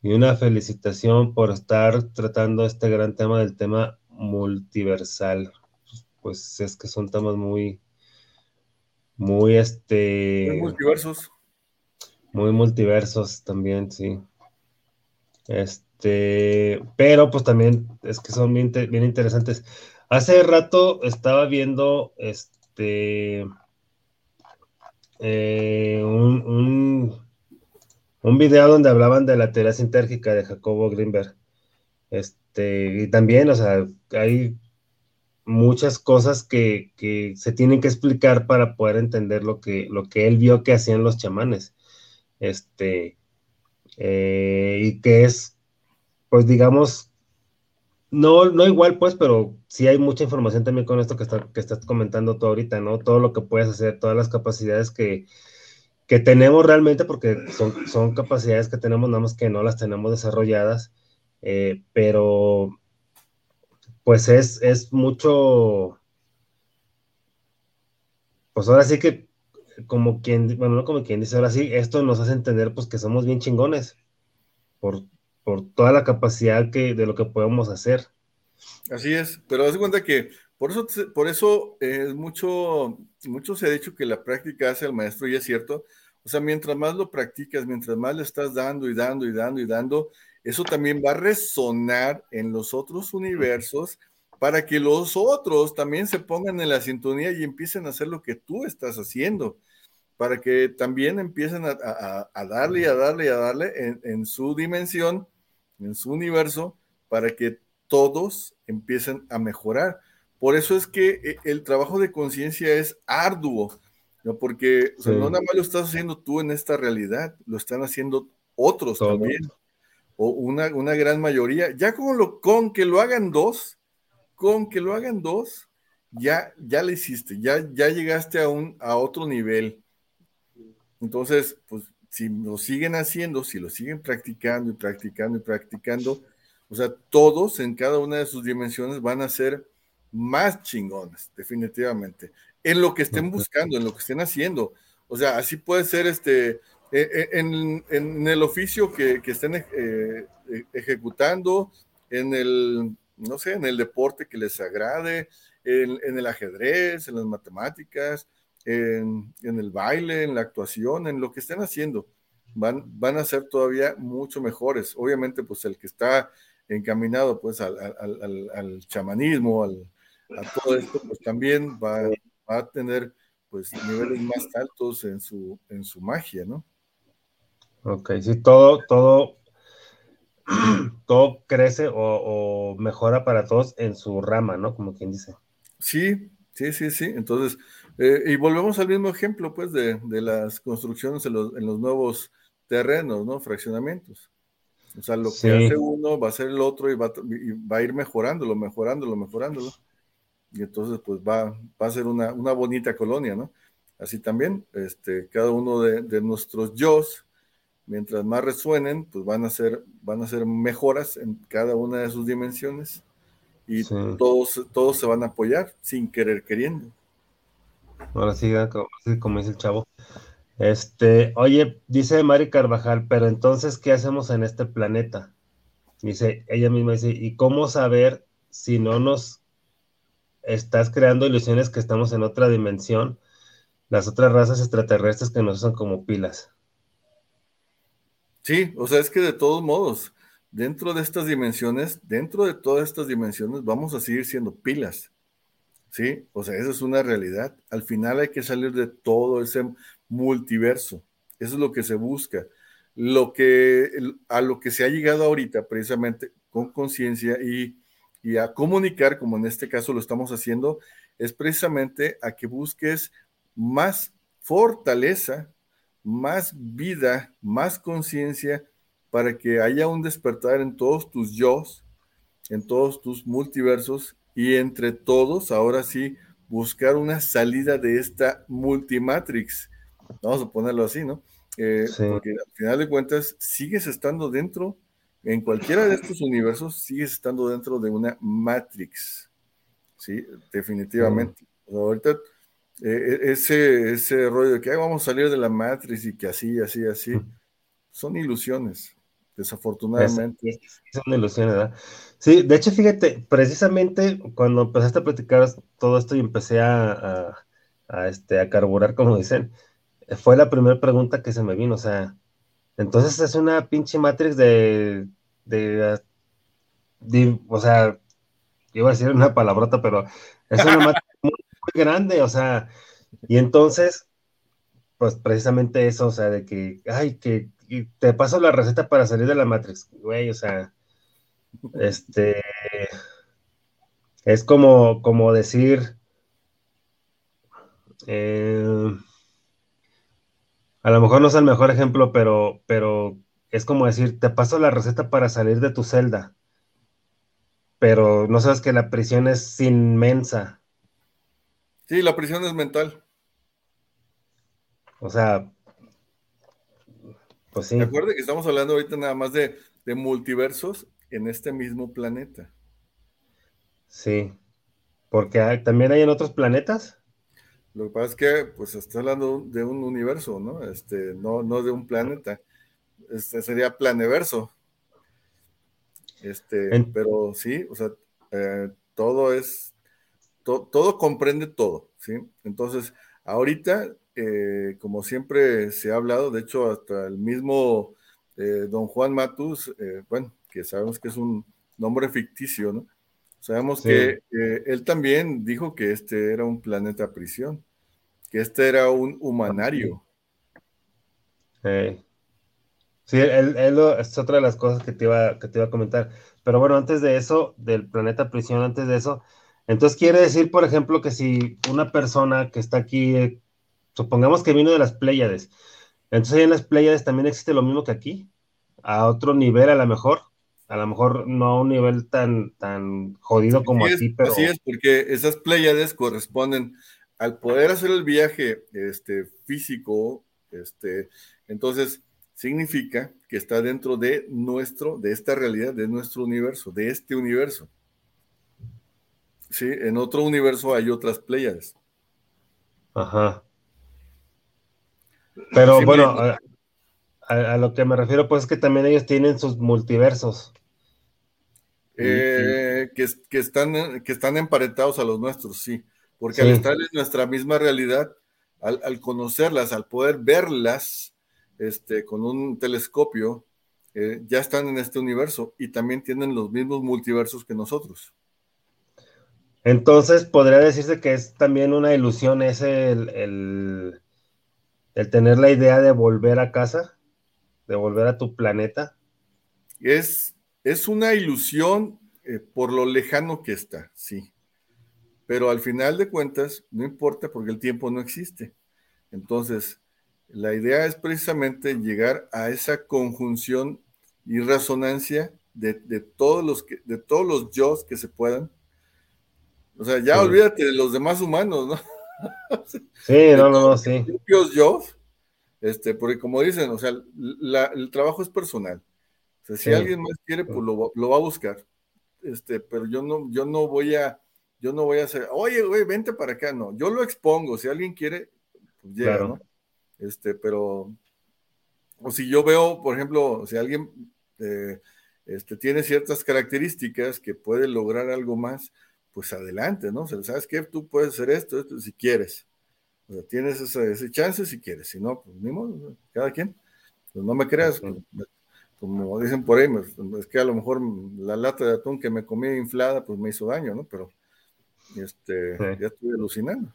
Y una felicitación por estar tratando este gran tema del tema multiversal. Pues es que son temas muy, muy este. Muy multiversos. Muy multiversos también, sí. Este, pero pues también es que son bien, interesantes. Hace rato estaba viendo este eh, un, un, un, video donde hablaban de la teoría sintérgica de Jacobo Greenberg. Este, y también, o sea, hay muchas cosas que, se tienen que explicar para poder entender lo que, lo que él vio que hacían los chamanes. Este, eh, y que es, pues digamos, no, no igual, pues, pero sí hay mucha información también con esto que, está, que estás comentando tú ahorita, ¿no? Todo lo que puedes hacer, todas las capacidades que, que tenemos realmente, porque son, son capacidades que tenemos, nada más que no las tenemos desarrolladas eh, pero pues es, es mucho, pues ahora sí que como quien, bueno, no como quien dice, ahora sí, esto nos hace entender pues que somos bien chingones por, por toda la capacidad que, de lo que podemos hacer. Así es, pero haz cuenta que por eso, por eso es mucho, mucho se ha dicho que la práctica hace al maestro y es cierto. O sea, mientras más lo practicas, mientras más le estás dando y dando y dando y dando, eso también va a resonar en los otros universos para que los otros también se pongan en la sintonía y empiecen a hacer lo que tú estás haciendo, para que también empiecen a, darle y a darle y a darle en, en su dimensión, en su universo, para que todos empiecen a mejorar. Por eso es que eh, el trabajo de conciencia es arduo, ¿no? porque no nada más lo estás haciendo tú en esta realidad, lo están haciendo otros también o una, gran mayoría, ya con, lo, con que lo hagan dos, con que lo hagan dos, ya, ya le hiciste, ya, ya llegaste a, un, a otro nivel. Entonces, pues si lo siguen haciendo, si lo siguen practicando y practicando y practicando, o sea, todos en cada una de sus dimensiones van a ser más chingones, definitivamente, en lo que estén buscando, en lo que estén haciendo. O sea, así puede ser este, eh, eh, en, el oficio que, estén eh, ejecutando, en el, no sé, en el deporte que les agrade, en, el ajedrez, en las matemáticas, en, el baile, en la actuación, en lo que estén haciendo. van, van a ser todavía mucho mejores. Obviamente, pues el que está encaminado pues al, chamanismo, al, a todo esto, pues también va, a tener pues niveles más altos en su, en su magia, ¿no? Ok, sí, todo, todo, [clears throat] todo crece o, mejora para todos en su rama, ¿no? Como quien dice. Sí, sí, sí, sí. Entonces, eh, y volvemos al mismo ejemplo, pues, de, las construcciones en los, en los, nuevos terrenos, ¿no? Fraccionamientos. O sea, lo que hace uno va a hacer el otro y va, va, a ir mejorándolo, mejorándolo, mejorándolo. Y entonces, pues, va, va a ser una, una bonita colonia, ¿no? Así también, este, cada uno de, de nuestros yo mientras más resuenen, pues van a ser, van a ser mejoras en cada una de sus dimensiones y todos, todos se van a apoyar sin querer queriendo. Ahora sí, como, dice el chavo. Este, oye, dice Mari Carvajal, pero entonces, ¿qué hacemos en este planeta? Dice, ella misma dice, ¿y cómo saber si no nos estás creando ilusiones que estamos en otra dimensión, las otras razas extraterrestres que nos usan como pilas? Sí, o sea, es que de todos modos, dentro de estas dimensiones, dentro de todas estas dimensiones, vamos a seguir siendo pilas. ¿Sí? O sea, esa es una realidad. Al final hay que salir de todo ese multiverso. Eso es lo que se busca. Lo que, a lo que se ha llegado ahorita, precisamente con conciencia y, y a comunicar, como en este caso lo estamos haciendo, es precisamente a que busques más fortaleza más vida, más conciencia, para que haya un despertar en todos tus yo, en todos tus multiversos y entre todos, ahora sí, buscar una salida de esta multimatrix. Vamos a ponerlo así, ¿no? Eh, porque al final de cuentas sigues estando dentro, en cualquiera de estos universos, sigues estando dentro de una matrix. Sí, definitivamente. Ahorita e, e, ese, ese rollo de que vamos a salir de la matriz y que así, así, así, son ilusiones, desafortunadamente. son ilusiones, ¿verdad? Sí, de hecho, fíjate, precisamente cuando empezaste a platicar todo esto y empecé a, a, este, a carburar, como dicen, fue la primera pregunta que se me vino, o sea, entonces es una pinche matrix de, de, de o sea, iba a decir una palabrota, pero es una [laughs] matrix muy grande, o sea, y entonces, pues precisamente eso, o sea, de que, ay, que te paso la receta para salir de la Matrix, güey, o sea, este, es como, como decir, eh, a lo mejor no es el mejor ejemplo, pero, pero es como decir, te paso la receta para salir de tu celda, pero no sabes que la prisión es inmensa, Sí, la prisión es mental. O sea, pues sí. Recuerde que estamos hablando ahorita nada más de, multiversos en este mismo planeta. Sí, porque también hay en otros planetas. Lo que pasa es que, pues, está hablando de un universo, ¿no? Este, no, no de un planeta. Este sería planeverso. Este, pero sí, o sea, eh, todo es todo comprende todo, ¿sí? Entonces, ahorita, eh, como siempre se ha hablado, de hecho, hasta el mismo eh, don Juan Matus, eh, bueno, que sabemos que es un nombre ficticio, ¿no? Sabemos que él también dijo que este era un planeta prisión, que este era un humanario. Sí, él, es otra de las cosas que te, iba, que te iba a comentar. Pero bueno, antes de eso, del planeta prisión, antes de eso, entonces quiere decir, por ejemplo, que si una persona que está aquí, eh, supongamos que vino de las Pléyades, entonces en las Pléyades también existe lo mismo que aquí, a otro nivel a lo mejor, a lo mejor no a un nivel tan, tan jodido como aquí, pero... Así es, porque esas Pléyades corresponden al poder hacer el viaje este, físico, este, entonces significa que está dentro de nuestro, de esta realidad, de nuestro universo, de este universo. Sí, en otro universo hay otras playas. Ajá. Pero bueno, a, lo que me refiero, pues es que también ellos tienen sus multiversos. Eh, que, están, que están emparentados a los nuestros, sí. Porque al estar en nuestra misma realidad, al, conocerlas, al poder verlas, este, con un telescopio, eh, ya están en este universo y también tienen los mismos multiversos que nosotros. Entonces, podría decirse que es también una ilusión ese el, tener la idea de volver a casa, de volver a tu planeta. Es, es una ilusión eh, por lo lejano que está, sí. Pero al final de cuentas, no importa porque el tiempo no existe. Entonces, la idea es precisamente llegar a esa conjunción y resonancia de, todos los que, de todos los yo que se puedan. O sea, ya olvídate de los demás humanos, ¿no? [laughs] sí, no, no, no, sí. Propios yo, este, porque como dicen, o sea, el trabajo es personal. O sea, si alguien más quiere, pues lo, lo, va a buscar. Este, pero yo no, yo no voy a, yo no voy a hacer, oye, güey, vente para acá, no. Yo lo expongo, si alguien quiere, pues llega, ¿no? Este, pero, o si yo veo, por ejemplo, si alguien eh, este, tiene ciertas características que puede lograr algo más, pues adelante, ¿no? O sea, ¿sabes qué? Tú puedes hacer esto, esto, si quieres. O sea, tienes ese, chance si quieres, si no, pues ni modo, cada quien. Pues no me creas, como dicen por ahí, es que a lo mejor la lata de atún que me comí inflada, pues me hizo daño, ¿no? Pero este, ya estoy alucinando.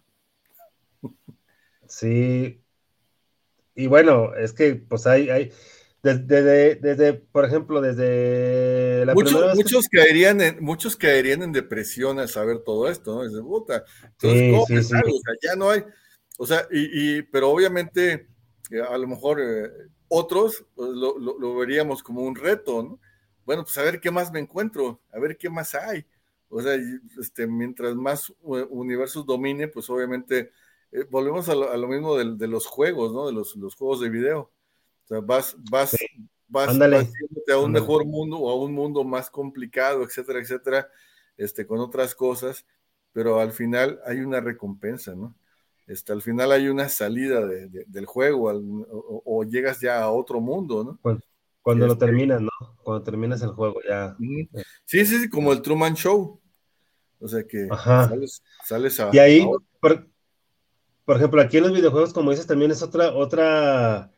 Sí, y bueno, es que pues hay, hay desde, desde, por ejemplo, desde la muchos, muchos caerían en, muchos caerían en depresión al saber todo esto, ¿no? Dices, puta, entonces, O sea, ya no hay, o sea, y, y pero obviamente, eh, a lo mejor eh, otros pues, lo, lo, veríamos como un reto, ¿no? Bueno, pues a ver qué más me encuentro, a ver qué más hay. O sea, este, mientras más universos domine, pues obviamente eh, volvemos a lo, mismo de, los juegos, ¿no? De los, juegos de video. O sea, vas, vas, vas, a un mejor mundo o a un mundo más complicado, etcétera, etcétera, este, con otras cosas, pero al final hay una recompensa, ¿no? Este, al final hay una salida del juego o, llegas ya a otro mundo, ¿no? Cuando, lo este terminas, ¿no? Cuando terminas el juego ya. Sí, sí, sí, como el Truman Show. O sea que sales, sales, a. Y ahí, por ejemplo, aquí en los videojuegos, como dices, también es otra, otra,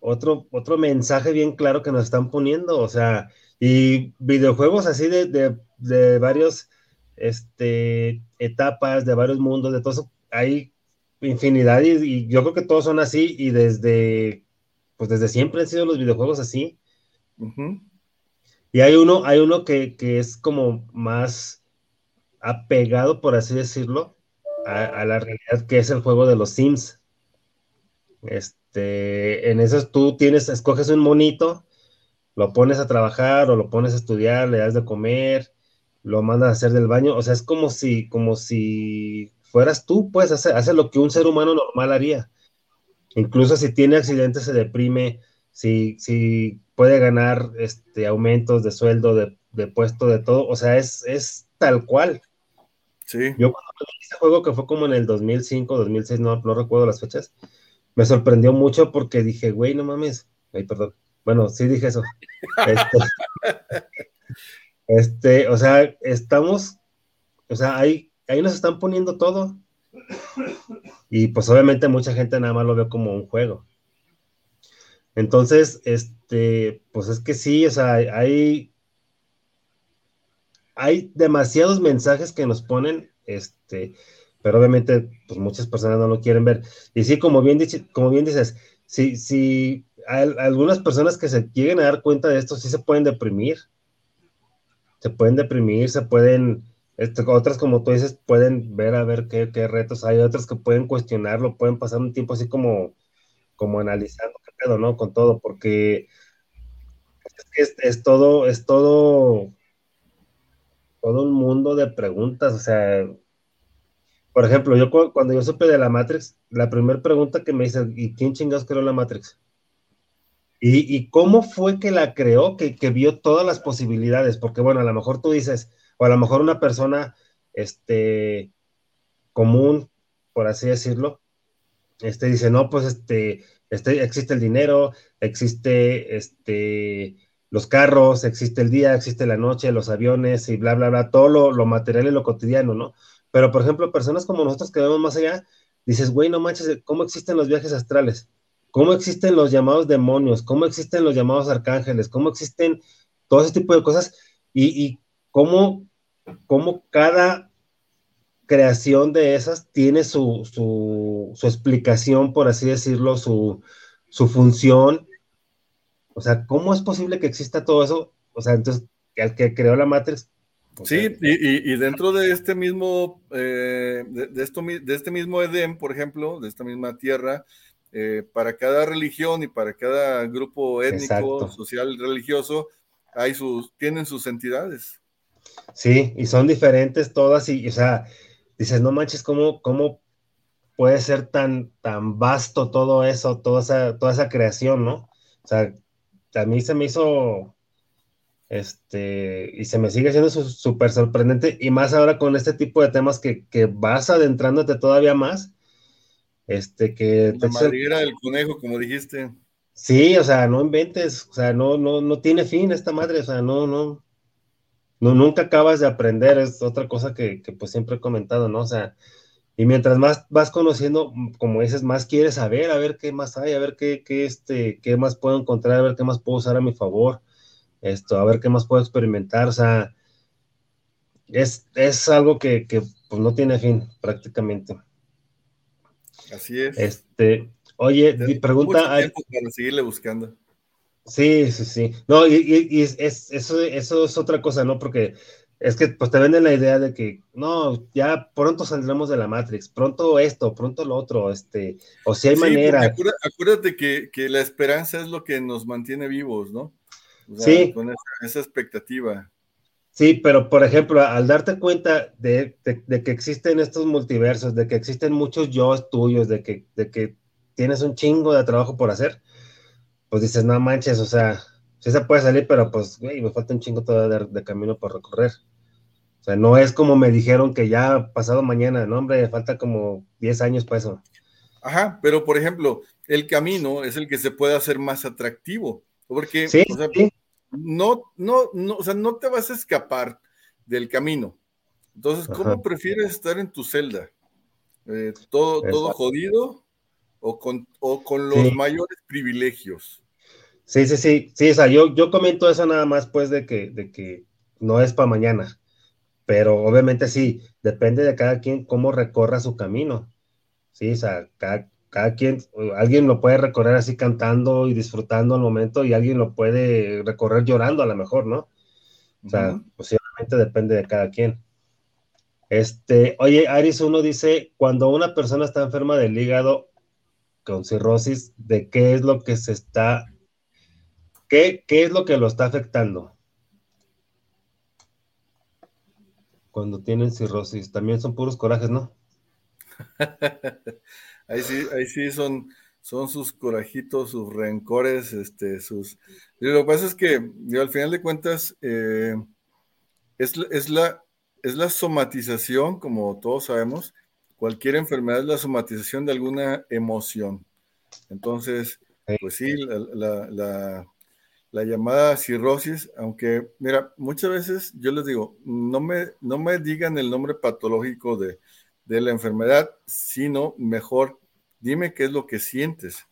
otro, otro mensaje bien claro que nos están poniendo, o sea, y videojuegos así de, de, de varios, este, etapas, de varios mundos, de todo eso, hay infinidad y, yo creo que todos son así y desde, pues desde siempre han sido los videojuegos así. Y hay uno, hay uno que, que es como más apegado, por así decirlo, a, la realidad que es el juego de los Sims. Este, en eso tú tienes, escoges un monito, lo pones a trabajar o lo pones a estudiar, le das de comer, lo mandas a hacer del baño, o sea, es como si, como si fueras tú, puedes hacer, hacer lo que un ser humano normal haría. Incluso si tiene accidentes se deprime, si, si puede ganar este, aumentos de sueldo, de, de puesto, de todo, o sea, es, es tal cual. Sí. Yo cuando vi ese juego que fue como en el 2005, 2006, no, no recuerdo las fechas, me sorprendió mucho porque dije, güey, no mames. Ay, perdón. Bueno, sí dije eso. Este, [laughs] este, o sea, estamos, o sea, ahí, ahí nos están poniendo todo. Y pues obviamente mucha gente nada más lo ve como un juego. Entonces, este, pues es que sí, o sea, hay, hay demasiados mensajes que nos ponen, este, pero obviamente, pues muchas personas no lo quieren ver. Y sí, como bien, como bien dices, si, si algunas personas que se lleguen a dar cuenta de esto, sí se pueden deprimir. Se pueden deprimir, se pueden, este, otras como tú dices, pueden ver a ver qué, qué, retos hay, otras que pueden cuestionarlo, pueden pasar un tiempo así como, como analizando qué pedo, ¿no? Con todo, porque es, es todo, es todo todo un mundo de preguntas, o sea, por ejemplo, yo cuando yo supe de la Matrix, la primera pregunta que me hice, ¿y quién chingados creó la Matrix? ¿Y, cómo fue que la creó, que, vio todas las posibilidades? Porque bueno, a lo mejor tú dices, o a lo mejor una persona, este, común, por así decirlo, este dice, no, pues este, este, existe el dinero, existe, este, los carros, existe el día, existe la noche, los aviones y bla, bla, bla, todo lo, material y lo cotidiano, ¿no? Pero, por ejemplo, personas como nosotros que vemos más allá, dices, güey, no manches, ¿cómo existen los viajes astrales? cómo existen los llamados demonios, cómo existen los llamados arcángeles, cómo existen todo ese tipo de cosas y, cómo, cómo cada creación de esas tiene su, su, su explicación, por así decirlo, su, su, función. O sea, ¿cómo es posible que exista todo eso? O sea, entonces, el que creó la Matrix. Sí, y, y, dentro de este mismo, eh, de, esto, de este mismo Edén, por ejemplo, de esta misma tierra, eh, para cada religión y para cada grupo étnico, social, religioso, hay sus, tienen sus entidades. Sí, y son diferentes todas, y, o sea, dices, no manches, ¿cómo, cómo puede ser tan, tan vasto todo eso, toda esa, toda esa creación, ¿no? O sea, a mí se me hizo, este, y se me sigue siendo súper sorprendente, y más ahora con este tipo de temas que, que vas adentrándote todavía más, este, que... La madriguera del conejo, como dijiste. Sí, o sea, no inventes, o sea, no, no, no tiene fin esta madre, o sea, no, no, no, nunca acabas de aprender, es otra cosa que, pues siempre he comentado, ¿no? O sea, y mientras más vas conociendo, como dices, más quieres saber, a ver qué más hay, a ver qué, qué, este, qué más puedo encontrar, a ver qué más puedo usar a mi favor, esto, a ver qué más puedo experimentar, o sea, es, es algo que, que pues no tiene fin prácticamente. Así es. Este, oye, pregunta. Para seguirle buscando. Sí, sí, sí. No, y, es, eso, eso es otra cosa, ¿no? Porque es que pues te venden la idea de que no, ya pronto saldremos de la Matrix, pronto esto, pronto lo otro, este, o si hay manera. Acuérdate, que, la esperanza es lo que nos mantiene vivos, ¿no? Sí. Con esa, expectativa. Sí, pero por ejemplo, al darte cuenta de, que existen estos multiversos, de que existen muchos yo tuyos, de que, de que tienes un chingo de trabajo por hacer, pues dices, no manches, o sea, sí se puede salir, pero pues, güey, me falta un chingo todavía de, camino por recorrer. O sea, no es como me dijeron que ya pasado mañana, no, hombre, falta como 10 años para eso. Ajá, pero por ejemplo, el camino es el que se puede hacer más atractivo, porque sí, no, no, no, o sea, no te vas a escapar del camino. Entonces, ¿cómo prefieres estar en tu celda? Eh, todo, todo jodido o con, con los mayores privilegios. Sí, sí, sí, sí, o sea, yo, yo comento eso nada más pues de que, de que no es para mañana, pero obviamente sí, depende de cada quien cómo recorra su camino, sí, o sea, cada, quien, alguien lo puede recorrer así cantando y disfrutando al momento y alguien lo puede recorrer llorando a lo mejor, ¿no? O sea, posiblemente depende de cada quien. Este, oye, Aris uno dice, cuando una persona está enferma del hígado con cirrosis, de qué es lo que se está, qué, qué es lo que lo está afectando. Cuando tienen cirrosis, también son puros corajes, ¿no? [laughs] ahí sí, ahí sí son, son sus corajitos, sus rencores, este, sus. lo que pasa es que, al final de cuentas, eh, es, es, la, es la somatización, como todos sabemos, cualquier enfermedad es la somatización de alguna emoción. Entonces, pues sí, la, llamada cirrosis, aunque, mira, muchas veces yo les digo, no me, no me digan el nombre patológico de, la enfermedad, sino mejor dime qué es lo que sientes,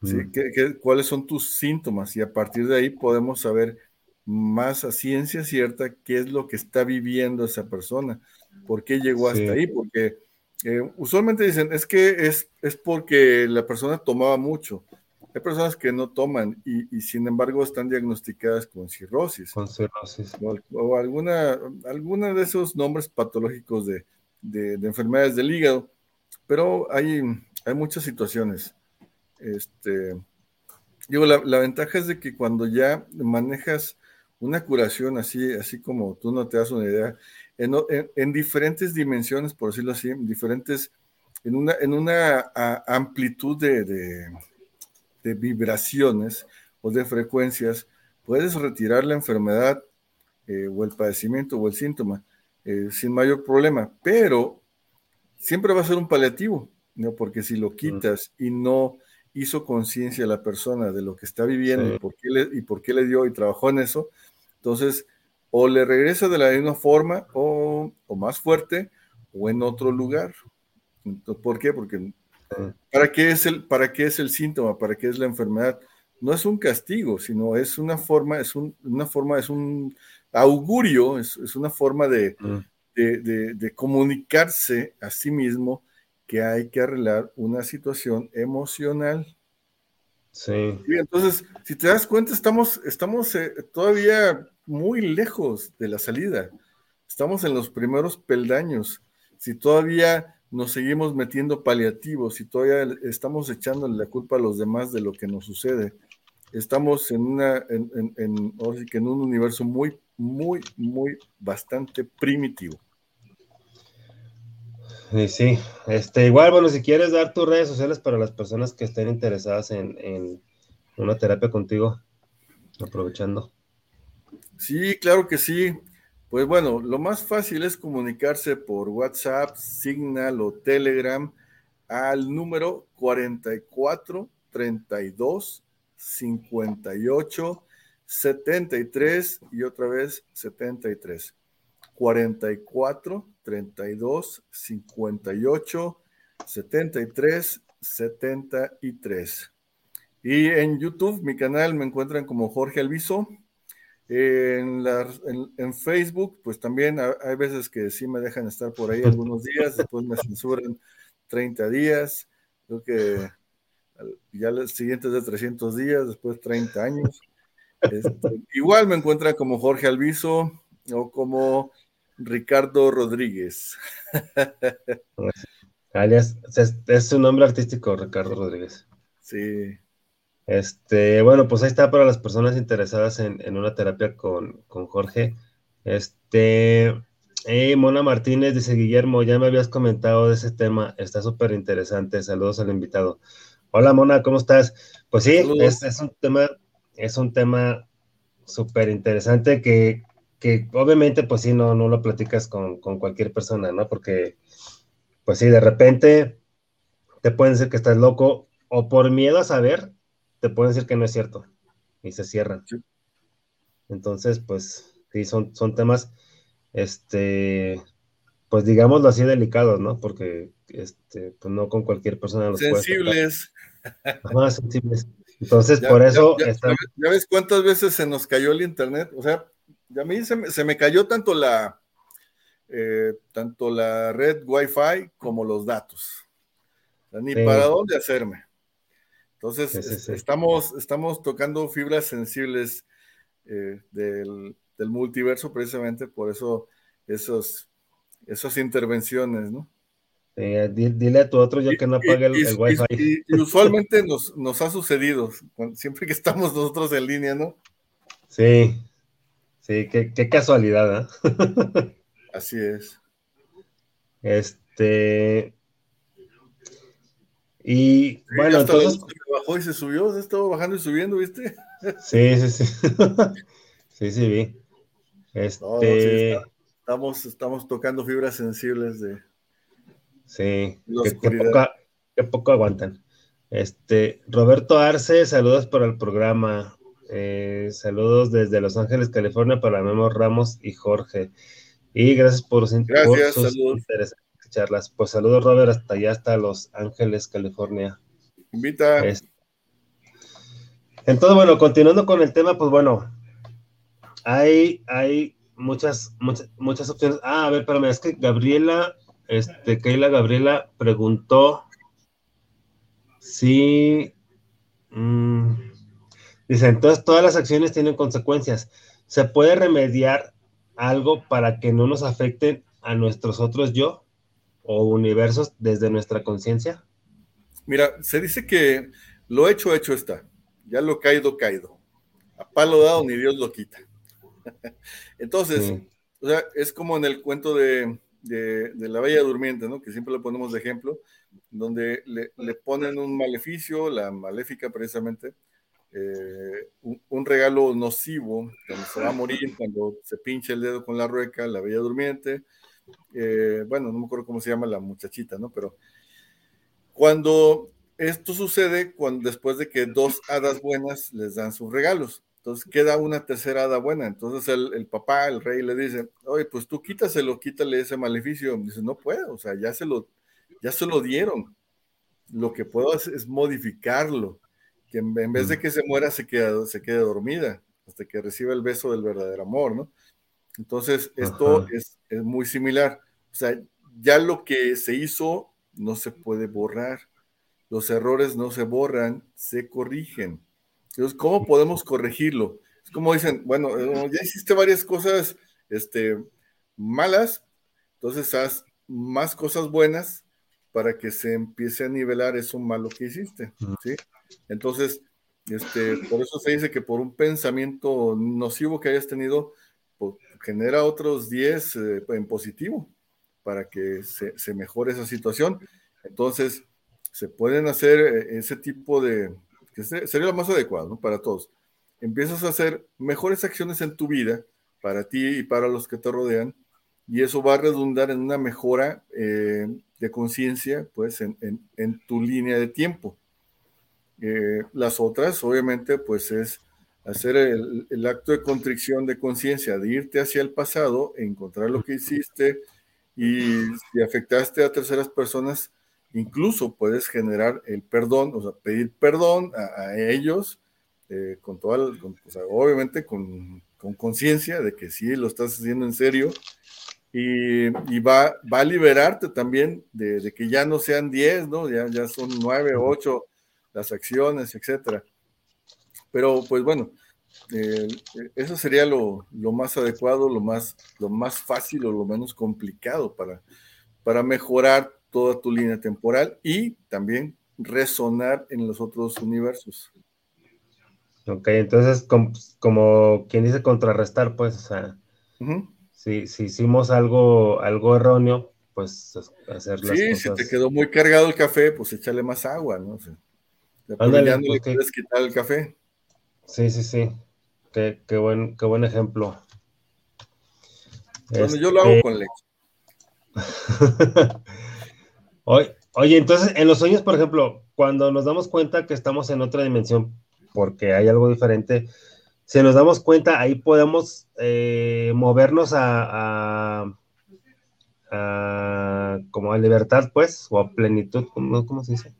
mm. cuáles son tus síntomas y a partir de ahí podemos saber más a ciencia cierta qué es lo que está viviendo esa persona, por qué llegó hasta ahí, porque eh, usualmente dicen, es que es, es porque la persona tomaba mucho. Hay personas que no toman y, sin embargo están diagnosticadas con cirrosis. Con cirrosis. O, alguna, alguna de esos nombres patológicos de, de, enfermedades del hígado. Pero hay, hay muchas situaciones. Este, digo, la, la, ventaja es de que cuando ya manejas una curación así, así como tú no te das una idea, en, diferentes dimensiones, por decirlo así, en diferentes, en una, en una amplitud de, vibraciones o de frecuencias, puedes retirar la enfermedad eh, o el padecimiento o el síntoma eh, sin mayor problema, pero siempre va a ser un paliativo, ¿no? porque si lo quitas y no hizo conciencia la persona de lo que está viviendo y, por qué le, y por qué le dio y trabajó en eso, entonces o le regresa de la misma forma o, más fuerte o en otro lugar. ¿Por qué? Porque ¿para qué, es el, ¿para qué es el síntoma? ¿Para qué es la enfermedad? No es un castigo, sino es una forma, es un, una forma, es un augurio, es, una forma de, de, comunicarse a sí mismo que hay que arreglar una situación emocional. Sí. entonces, si te das cuenta, estamos, estamos eh, todavía muy lejos de la salida. Estamos en los primeros peldaños. Si todavía nos seguimos metiendo paliativos, si todavía estamos echándole la culpa a los demás de lo que nos sucede, estamos en una, en, en, en un universo muy, muy, muy, bastante primitivo. Sí, sí. Este, igual, bueno, si quieres dar tus redes sociales para las personas que estén interesadas en, en una terapia contigo, aprovechando. Sí, claro que sí. Pues bueno, lo más fácil es comunicarse por WhatsApp, Signal o Telegram al número 44 32 58 73 y otra vez 73. 44 32 58 73 73. Y en YouTube, mi canal me encuentran como Jorge Alviso. En, Facebook, pues también hay veces que sí me dejan estar por ahí algunos días, después me censuran 30 días, creo que ya los siguientes de 300 días, después 30 años. Este, [laughs] igual me encuentran como Jorge Alviso o como Ricardo Rodríguez. [laughs] Alias, es, su nombre artístico, Ricardo Rodríguez. Sí. Este, bueno, pues ahí está para las personas interesadas en, una terapia con, Jorge. Este, Mona Martínez dice, Guillermo, ya me habías comentado de ese tema, está súper interesante, saludos al invitado. Hola Mona, ¿cómo estás? Pues sí, es, es, un tema, es un tema súper interesante que que obviamente pues sí, no, no lo platicas con, cualquier persona, ¿no? Porque pues sí, de repente te pueden decir que estás loco o por miedo a saber, te pueden decir que no es cierto y se cierran. Entonces, pues sí, son, son temas, este, pues digámoslo así, delicados, ¿no? Porque, este, pues no con cualquier persona los Sensibles. Más sensibles. Entonces, por eso... Ya, ya, ves cuántas veces se nos cayó el internet, o sea, a mí se me, cayó tanto la, eh, tanto la red Wi-Fi como los datos. ni para dónde hacerme. Entonces, Estamos, estamos tocando fibras sensibles eh, del, multiverso precisamente por eso esos, esas intervenciones, ¿no? Dile a tu otro yo que no apague el, el, Wi-Fi. Y, usualmente nos, nos ha sucedido, siempre que estamos nosotros en línea, ¿no? Sí, Sí, qué, casualidad, ¿eh? [laughs] Así es. Este. Y bueno, entonces. Bajó y se subió, se estaba bajando y subiendo, ¿viste? [laughs] Sí, sí, sí. [laughs] sí, sí, vi. Este. estamos, estamos tocando fibras sensibles de. Sí, que, poco, aguantan. Este, Roberto Arce, saludos para el programa. Eh, saludos desde Los Ángeles, California, para Memo Ramos y Jorge. Y gracias por, sus interesantes charlas. Pues saludos, Robert, hasta allá, hasta Los Ángeles, California. Invita. Entonces, bueno, continuando con el tema, pues bueno, hay, hay muchas, muchas, muchas opciones. Ah, a ver, espérame, es que Gabriela, este, Keila Gabriela preguntó si. Mm, Dice, entonces todas las acciones tienen consecuencias. ¿Se puede remediar algo para que no nos afecten a nuestros otros yo o universos desde nuestra conciencia? Mira, se dice que lo hecho, hecho está. Ya lo caído, caído. A palo dado ni Dios lo quita. [laughs] Entonces, o sea, es como en el cuento de, la Bella Durmiente, ¿no? Que siempre lo ponemos de ejemplo, donde le, le ponen un maleficio, la maléfica precisamente, eh, un, regalo nocivo, cuando se va a morir, cuando se pincha el dedo con la rueca, la bella durmiente, eh, bueno, no me acuerdo cómo se llama la muchachita, ¿no? Pero cuando esto sucede, cuando, después de que dos hadas buenas les dan sus regalos, entonces queda una tercera hada buena, entonces el, papá, el rey le dice, oye, pues tú quítaselo, quítale ese maleficio, dice, no puedo, o sea, ya se lo, ya se lo dieron, lo que puedo hacer es modificarlo, que en, vez de que se muera, se quede, se quede dormida hasta que reciba el beso del verdadero amor, ¿no? Entonces, esto es, es, muy similar. O sea, ya lo que se hizo no se puede borrar. Los errores no se borran, se corrigen. Entonces, ¿cómo podemos corregirlo? Es como dicen, bueno, eh, ya hiciste varias cosas este, malas, entonces haz más cosas buenas para que se empiece a nivelar eso malo que hiciste, ¿sí? Entonces, este, por eso se dice que por un pensamiento nocivo que hayas tenido, pues, genera otros 10 eh, en positivo para que se, se, mejore esa situación. Entonces, se pueden hacer eh, ese tipo de, que sería lo más adecuado para todos. Empiezas a hacer mejores acciones en tu vida, para ti y para los que te rodean, y eso va a redundar en una mejora eh, de conciencia, pues, en, tu línea de tiempo. Eh, las otras, obviamente, pues es hacer el, el acto de contrición de conciencia, de irte hacia el pasado, encontrar lo que hiciste y si afectaste a terceras personas, incluso puedes generar el perdón, o sea, pedir perdón a, ellos, eh, con toda, o sea, obviamente con conciencia de que sí lo estás haciendo en serio y, va, va, a liberarte también de, que ya no sean 10, ¿no? Ya, ya son 9, 8 las acciones, etcétera. Pero pues bueno, eh, eso sería lo, lo, más adecuado, lo más, lo más fácil o lo menos complicado para, para mejorar toda tu línea temporal y también resonar en los otros universos. Ok, entonces como, quien dice contrarrestar, pues, o sea, si, hicimos algo, algo erróneo, pues hacer las sí, si te quedó muy cargado el café, pues échale más agua, ¿no? O no le puedes quitar el café. Sí, sí, sí. Qué, buen, qué buen ejemplo. Bueno, yo lo hago este con leche. [laughs] Oye, entonces, en los sueños, por ejemplo, cuando nos damos cuenta que estamos en otra dimensión, porque hay algo diferente, si nos damos cuenta, ahí podemos eh, movernos a, como a libertad, pues, o a plenitud, ¿cómo, se dice?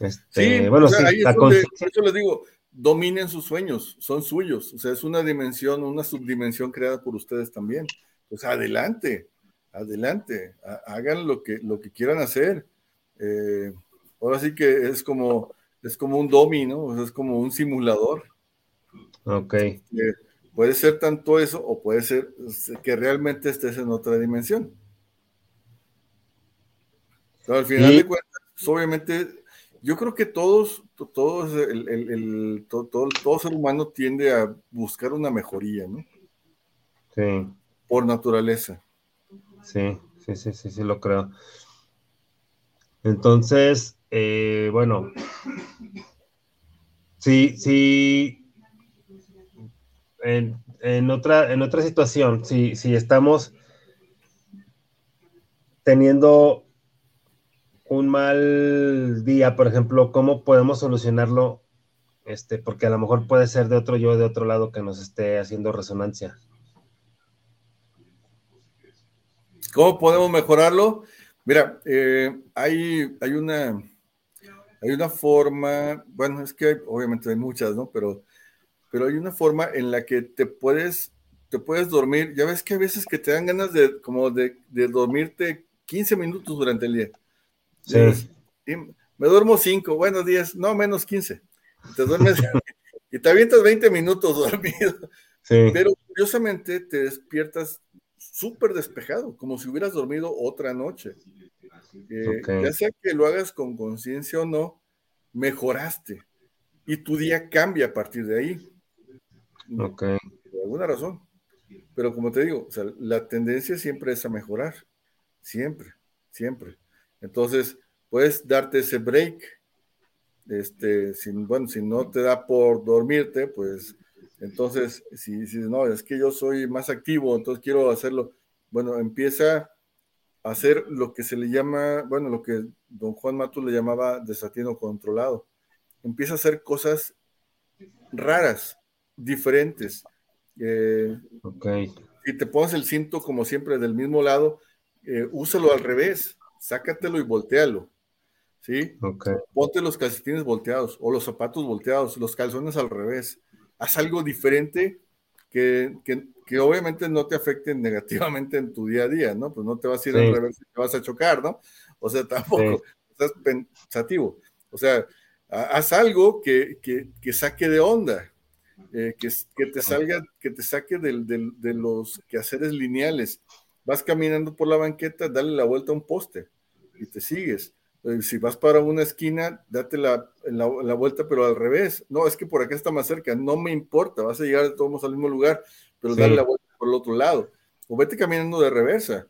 Este, sí, bueno, sí, por eso les digo, dominen sus sueños, son suyos, o sea, es una dimensión, una subdimensión creada por ustedes también. Pues adelante, adelante, hagan lo que, lo que quieran hacer. Eh, ahora sí que es como, es como un domino, es como un simulador. Ok. puede ser tanto eso o puede ser que realmente estés en otra dimensión. al final de cuentas, pues, obviamente, yo creo que todos, todos el, todo, todo, ser humano tiende a buscar una mejoría, ¿no? Sí. Por naturaleza. Sí, sí, sí, sí, sí, lo creo. Entonces, eh, bueno, sí, sí, en, otra, en otra situación, si, si estamos teniendo un mal día, por ejemplo, ¿cómo podemos solucionarlo? Este, porque a lo mejor puede ser de otro yo de otro lado que nos esté haciendo resonancia. ¿Cómo podemos mejorarlo? Mira, eh, hay, hay una hay una forma, bueno, es que obviamente hay muchas, ¿no? Pero, pero hay una forma en la que te puedes, te puedes dormir. Ya ves que a veces que te dan ganas de, como de, dormirte 15 minutos durante el día. Sí. me duermo 5, bueno, 10, no, menos 15. Te duermes [laughs] y te avientas 20 minutos [laughs] dormido. Sí. Pero curiosamente te despiertas súper despejado, como si hubieras dormido otra noche. Eh, ya sea que lo hagas con conciencia o no, mejoraste y tu día cambia a partir de ahí. Ok. Por alguna razón. Pero como te digo, la tendencia siempre es a mejorar. Siempre, siempre. Entonces, puedes darte ese break. Este, si, bueno, si no te da por dormirte, pues entonces, si, si no, es que yo soy más activo, entonces quiero hacerlo. Bueno, empieza hacer lo que se le llama, bueno, lo que don Juan Matus le llamaba desatino controlado. Empieza a hacer cosas raras, diferentes. Eh, Si te pones el cinto como siempre del mismo lado, eh, úsalo al revés, sácatelo y voltealo. ¿sí? Ponte los calcetines volteados o los zapatos volteados, los calzones al revés. Haz algo diferente que, que, obviamente no te afecte [laughs] negativamente en tu día a día, ¿no? Pues no te vas a ir al revés y te vas a chocar, ¿no? O sea, [laughs] tampoco estás pensativo. O sea, haz algo que, que, saque de onda, eh, que, que, te salga, que te saque del, del, de los quehaceres lineales. Vas caminando por la banqueta, dale la vuelta a un poste y te sigues. Eh, si vas para una esquina, date la, la, vuelta, pero al revés. No, es que por acá está más cerca, no me importa, vas a llegar todos al mismo lugar, pero dale la vuelta por el otro lado. O vete caminando de reversa,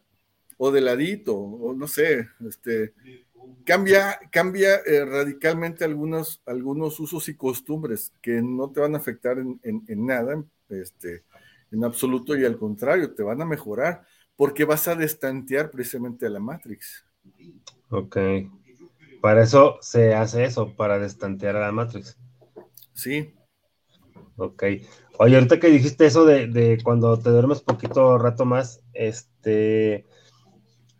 o de ladito, o no sé, este, cambia, cambia eh, radicalmente algunos, algunos usos y costumbres que no te van a afectar en, en, nada, este, en absoluto, y al contrario, te van a mejorar, porque vas a destantear precisamente a la Matrix. Ok. Para eso se hace eso, para destantear a la Matrix. Sí. Ok. Oye, ahorita que dijiste eso de, cuando te duermes poquito rato más, este,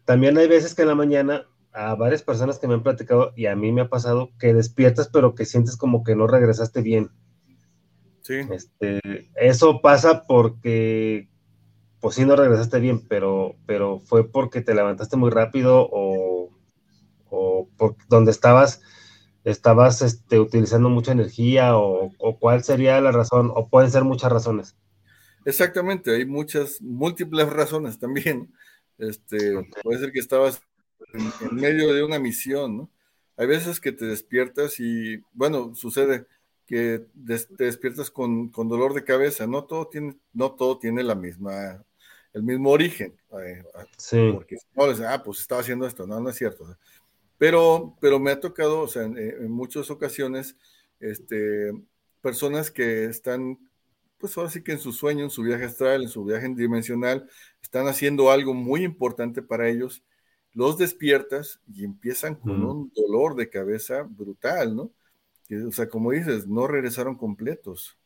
también hay veces que en la mañana a varias personas que me han platicado y a mí me ha pasado que despiertas pero que sientes como que no regresaste bien. Sí. Este, eso pasa porque, pues sí, no regresaste bien, pero, pero fue porque te levantaste muy rápido o por donde estabas, estabas este, utilizando mucha energía o, cuál sería la razón, o pueden ser muchas razones. Exactamente, hay muchas, múltiples razones también. Este, Puede ser que estabas en, medio de una misión, ¿no? Hay veces que te despiertas y, bueno, sucede que te despiertas con, dolor de cabeza. No todo tiene, no todo tiene la misma, el mismo origen. Eh, sí. Porque no, ah, pues estaba haciendo esto. No, no es cierto. Pero, pero me ha tocado, o sea, en, muchas ocasiones, este, personas que están, pues ahora sí que en su sueño, en su viaje astral, en su viaje dimensional, están haciendo algo muy importante para ellos, los despiertas y empiezan con un dolor de cabeza brutal, ¿no? Que, o sea, como dices, no regresaron completos.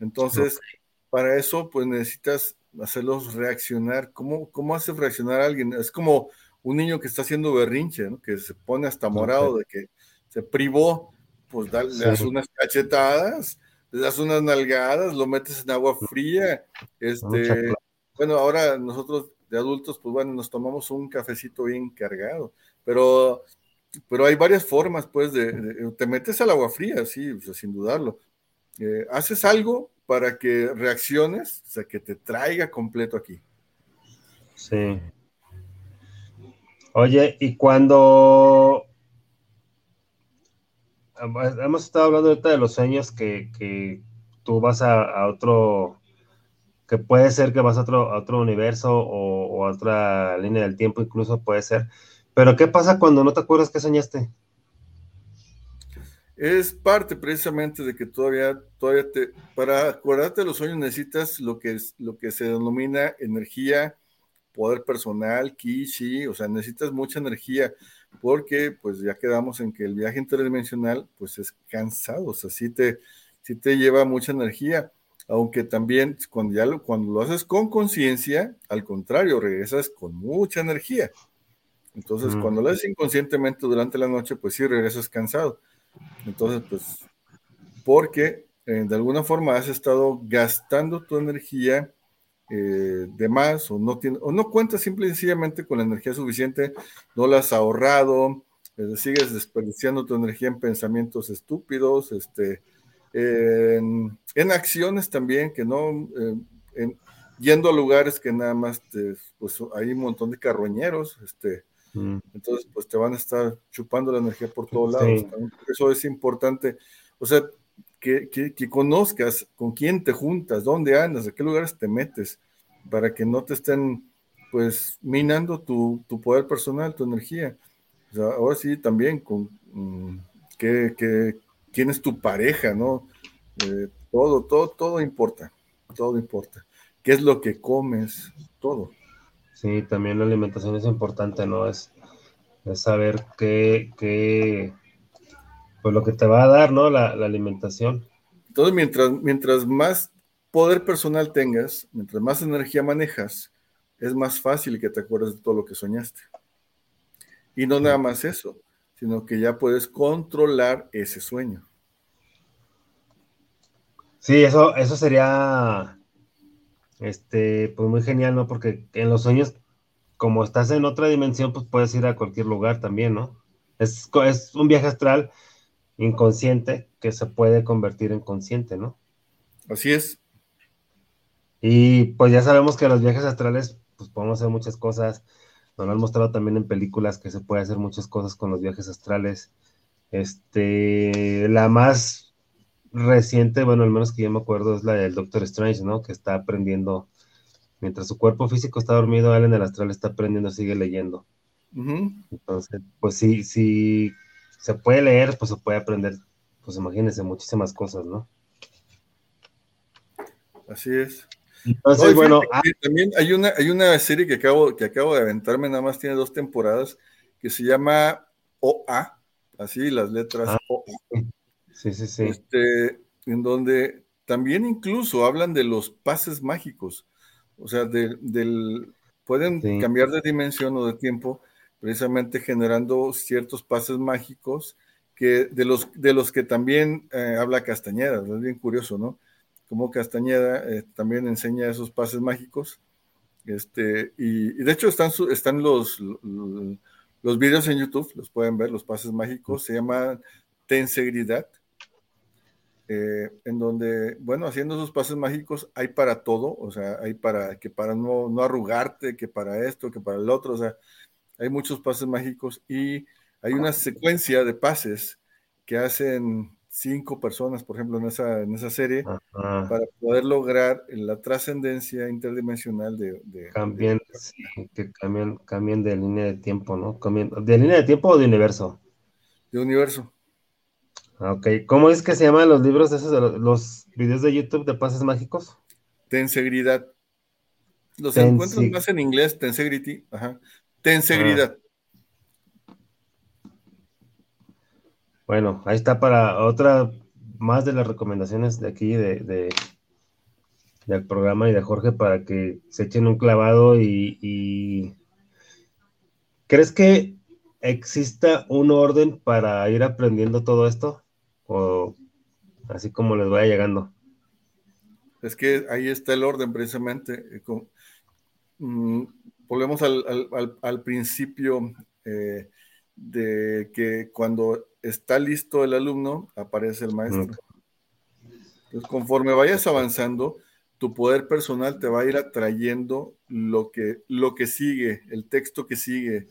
Entonces, para eso, pues necesitas hacerlos reaccionar. ¿Cómo, ¿Cómo haces reaccionar a alguien? Es como un niño que está haciendo berrinche, que se pone hasta morado de que se privó, pues dale, le das unas cachetadas, le das unas nalgadas, lo metes en agua fría. Este, bueno, ahora nosotros de adultos, pues bueno, nos tomamos un cafecito bien cargado, pero, pero hay varias formas, pues, de, te metes al agua fría, sí, sin dudarlo. Eh, haces algo para que reacciones, o sea, que te traiga completo aquí. Sí. Oye, y cuando hemos estado hablando ahorita de los sueños que, tú vas a, otro, que puede ser que vas a otro, otro universo o, a otra línea del tiempo, incluso puede ser. Pero ¿qué pasa cuando no te acuerdas que soñaste? Es parte precisamente de que todavía, todavía te, para acordarte de los sueños necesitas lo que, es, lo que se denomina energía poder personal, ki, shi, o sea, necesitas mucha energía porque pues ya quedamos en que el viaje interdimensional pues es cansado, o sea, sí te, sí te lleva mucha energía, aunque también cuando, ya lo, cuando lo haces con conciencia, al contrario, regresas con mucha energía. Entonces, cuando lo haces inconscientemente durante la noche, pues sí regresas cansado. Entonces, pues, porque eh, de alguna forma has estado gastando tu energía eh, de más o no, tiene, o no cuentas simple y sencillamente con la energía suficiente, no la has ahorrado, eh, sigues desperdiciando tu energía en pensamientos estúpidos, este, en, acciones también que no, eh, yendo a lugares que nada más, pues hay un montón de carroñeros, este, mm. entonces pues te van a estar chupando la energía por todos lados. Eso es importante. O sea, que, conozcas con quién te juntas, dónde andas, a qué lugares te metes, para que no te estén pues minando tu, poder personal, tu energía. ahora sí también con mm, que, quién es tu pareja, ¿no? Eh, todo, todo, todo importa, todo importa. ¿Qué es lo que comes? Todo. Sí, también la alimentación es importante, ¿no? Es, es saber qué, qué, pues lo que te va a dar, ¿no? La, alimentación. Entonces, mientras, mientras más poder personal tengas, mientras más energía manejas, es más fácil que te acuerdes de todo lo que soñaste. Y no nada más eso, sino que ya puedes controlar ese sueño. Sí, eso, eso sería este, pues muy genial, ¿no? Porque en los sueños, como estás en otra dimensión, pues puedes ir a cualquier lugar también, ¿no? Es, es un viaje astral inconsciente que se puede convertir en consciente, ¿no? Así es. Y pues ya sabemos que los viajes astrales, pues podemos hacer muchas cosas. Nos lo han mostrado también en películas que se puede hacer muchas cosas con los viajes astrales. Este, la más reciente, bueno, al menos que yo me acuerdo, es la del Doctor Strange, ¿no? Que está aprendiendo, mientras su cuerpo físico está dormido, él en el astral está aprendiendo, sigue leyendo. Entonces, pues sí, sí, se puede leer, pues se puede aprender, pues imagínense, muchísimas cosas, ¿no? Así es. Entonces, bueno. Ah también hay una, hay una serie que acabo, que acabo de aventarme, nada más tiene dos temporadas, que se llama OA, así las letras ah, OA. Sí, sí, sí. Este, en donde también incluso hablan de los pases mágicos. O sea, del, pueden cambiar de dimensión o de tiempo, precisamente generando ciertos pases mágicos que de los, de los que también eh, habla Castañeda. Es bien curioso, ¿no? Como Castañeda eh, también enseña esos pases mágicos. Este, y, de hecho están, están los, los videos en YouTube, los pueden ver, los pases mágicos, se llama Tensegridad eh, en donde, bueno, haciendo esos pases mágicos hay para todo, o sea, hay para que para no, no arrugarte, que para esto, que para el otro, o sea, hay muchos pases mágicos y hay una secuencia de pases que hacen cinco personas, por ejemplo, en esa, en esa serie, para poder lograr la trascendencia interdimensional de... de cambien, que cambien, cambien de línea de tiempo, ¿no? ¿De línea de tiempo o de universo? De universo. Ok, ¿cómo es que se llaman los libros de esos, los videos de YouTube de pases mágicos? Tensegridad. Los encuentros más en inglés, Tensegrity, ajá. Tensegridad. Ah. Bueno, ahí está para otra más de las recomendaciones de aquí de, del programa y de Jorge para que se echen un clavado y, y... ¿crees que exista un orden para ir aprendiendo todo esto? o así como les vaya llegando. Es que ahí está el orden precisamente. Volvemos al, principio eh, de que cuando está listo el alumno, aparece el maestro. Entonces, conforme vayas avanzando, tu poder personal te va a ir atrayendo lo que, lo que sigue, el texto que sigue,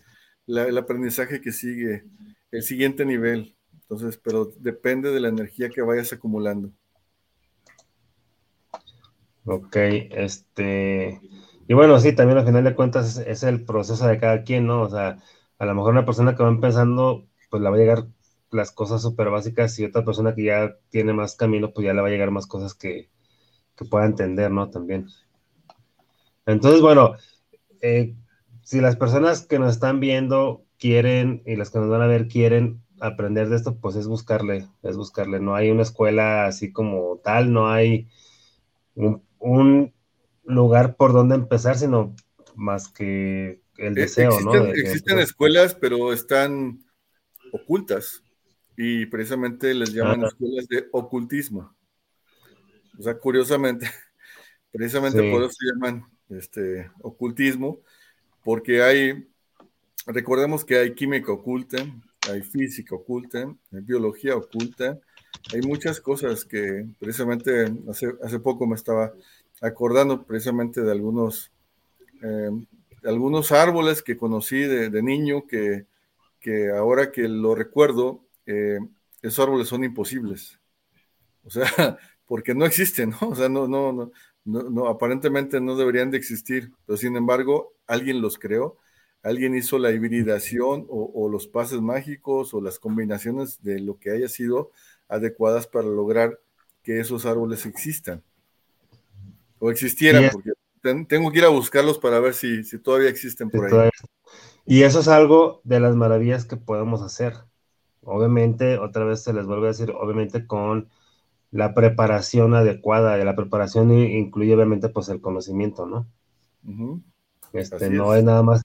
el aprendizaje que sigue, el siguiente nivel. Entonces, pero depende de la energía que vayas acumulando. Ok, este, y bueno, sí, también al final de cuentas es, el proceso de cada quien, ¿no? O sea, a lo mejor una persona que va empezando, pues le va a llegar las cosas súper básicas y otra persona que ya tiene más camino, pues ya le va a llegar más cosas que, que pueda entender, ¿no? También. Entonces, bueno, eh, si las personas que nos están viendo quieren y las que nos van a ver quieren aprender de esto, pues es buscarle, es buscarle. No hay una escuela así como tal, no hay un, lugar por donde empezar, sino más que el eh, deseo, ¿no? existen escuelas, pero están ocultas y precisamente les llaman escuelas de ocultismo. O sea, curiosamente, [laughs] precisamente por eso se llaman este, ocultismo, porque hay, recordemos que hay química oculta, hay física oculta, hay biología oculta, hay muchas cosas que precisamente hace, hace poco me estaba acordando precisamente de algunos, eh, algunos árboles que conocí de, niño que, que, ahora que lo recuerdo, eh, esos árboles son imposibles. O sea, [laughs] porque no existen, ¿no? O sea, no, no, no, no, aparentemente no deberían de existir, pero sin embargo, alguien los creó alguien hizo la hibridación o, los pases mágicos o las combinaciones de lo que haya sido adecuadas para lograr que esos árboles existan o existieran, porque tengo que ir a buscarlos para ver si, todavía existen por ahí. Y eso es algo de las maravillas que podemos hacer. Obviamente, otra vez se les vuelve a decir, obviamente con la preparación adecuada, y la preparación incluye obviamente pues el conocimiento, ¿no? Este, no es nada más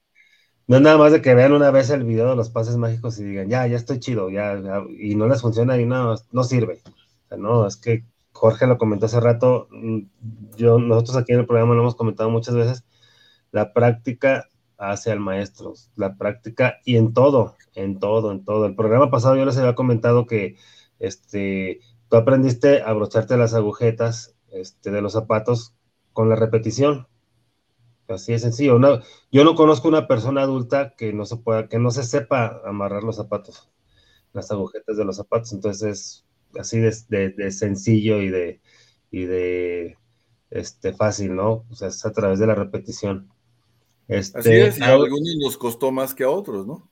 No es nada más de que vean una vez el video de los pases mágicos y digan, ya, ya estoy chido, ya, y no les funciona y no, no sirve. O sea, no, es que Jorge lo comentó hace rato, mm, yo, nosotros aquí en el programa lo hemos comentado muchas veces, la práctica hace al maestro, la práctica y en todo, en todo, en todo. El programa pasado yo les había comentado que este, tú aprendiste a abrocharte las agujetas este, de los zapatos con la repetición. Así de sencillo. yo no conozco una persona adulta que no se pueda, que no se sepa amarrar los zapatos, las agujetas de los zapatos. Entonces, así de, sencillo y de, y de este, fácil, ¿no? O sea, es a través de la repetición. Este, así es, y a algunos nos costó más que a otros, ¿no?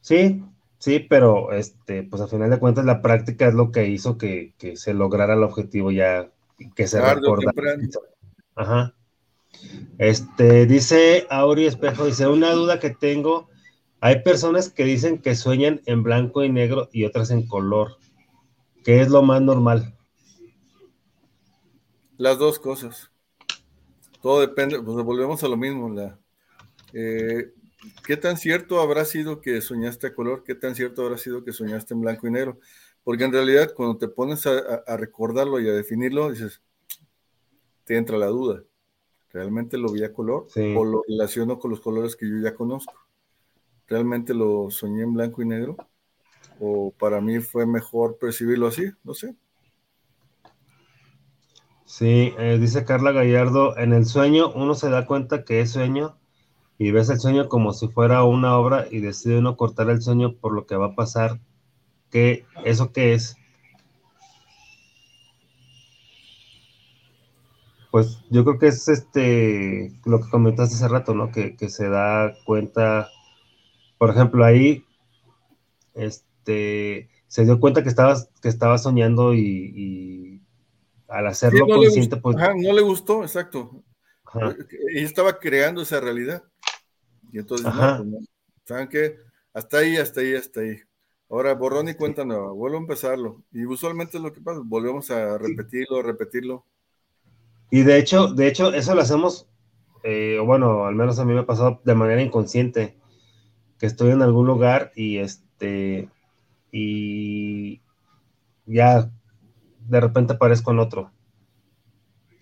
Sí, sí, pero este, pues a final de cuentas la práctica es lo que hizo que, se lograra el objetivo ya, que se recordara. Ajá. Este, dice Auri Espejo, dice, una duda que tengo, hay personas que dicen que sueñan en blanco y negro y otras en color. ¿Qué es lo más normal? Las dos cosas. Todo depende, pues volvemos a lo mismo. La, eh, ¿Qué tan cierto habrá sido que soñaste a color? ¿Qué tan cierto habrá sido que soñaste en blanco y negro? Porque en realidad cuando te pones a recordarlo y a definirlo, dices, te entra la duda ¿Realmente lo vi a color o lo relaciono con los colores que yo ya conozco? ¿Realmente lo soñé en blanco y negro? ¿O para mí fue mejor percibirlo así? No sé. Sí, eh, dice Carla Gallardo, en el sueño uno se da cuenta que es sueño y ves el sueño como si fuera una obra y decide uno cortar el sueño por lo que va a pasar. ¿Qué, ¿Eso qué es? Pues yo creo que es este lo que comentaste hace rato, ¿no? Que, se da cuenta, por ejemplo, ahí, este, se dio cuenta que estaba, que estaba soñando y, al hacerlo consciente, pues. no le gustó, exacto. Y estaba creando esa realidad. Y entonces, no, pues ¿saben qué? Hasta ahí, hasta ahí, hasta ahí. Ahora, borrón y cuenta nueva, vuelvo a empezarlo. Y usualmente es lo que pasa, volvemos a repetirlo, repetirlo. Y de hecho, de hecho, eso lo hacemos, eh, bueno, al menos a mí me ha pasado de manera inconsciente, que estoy en algún lugar y este, y ya de repente aparezco en otro.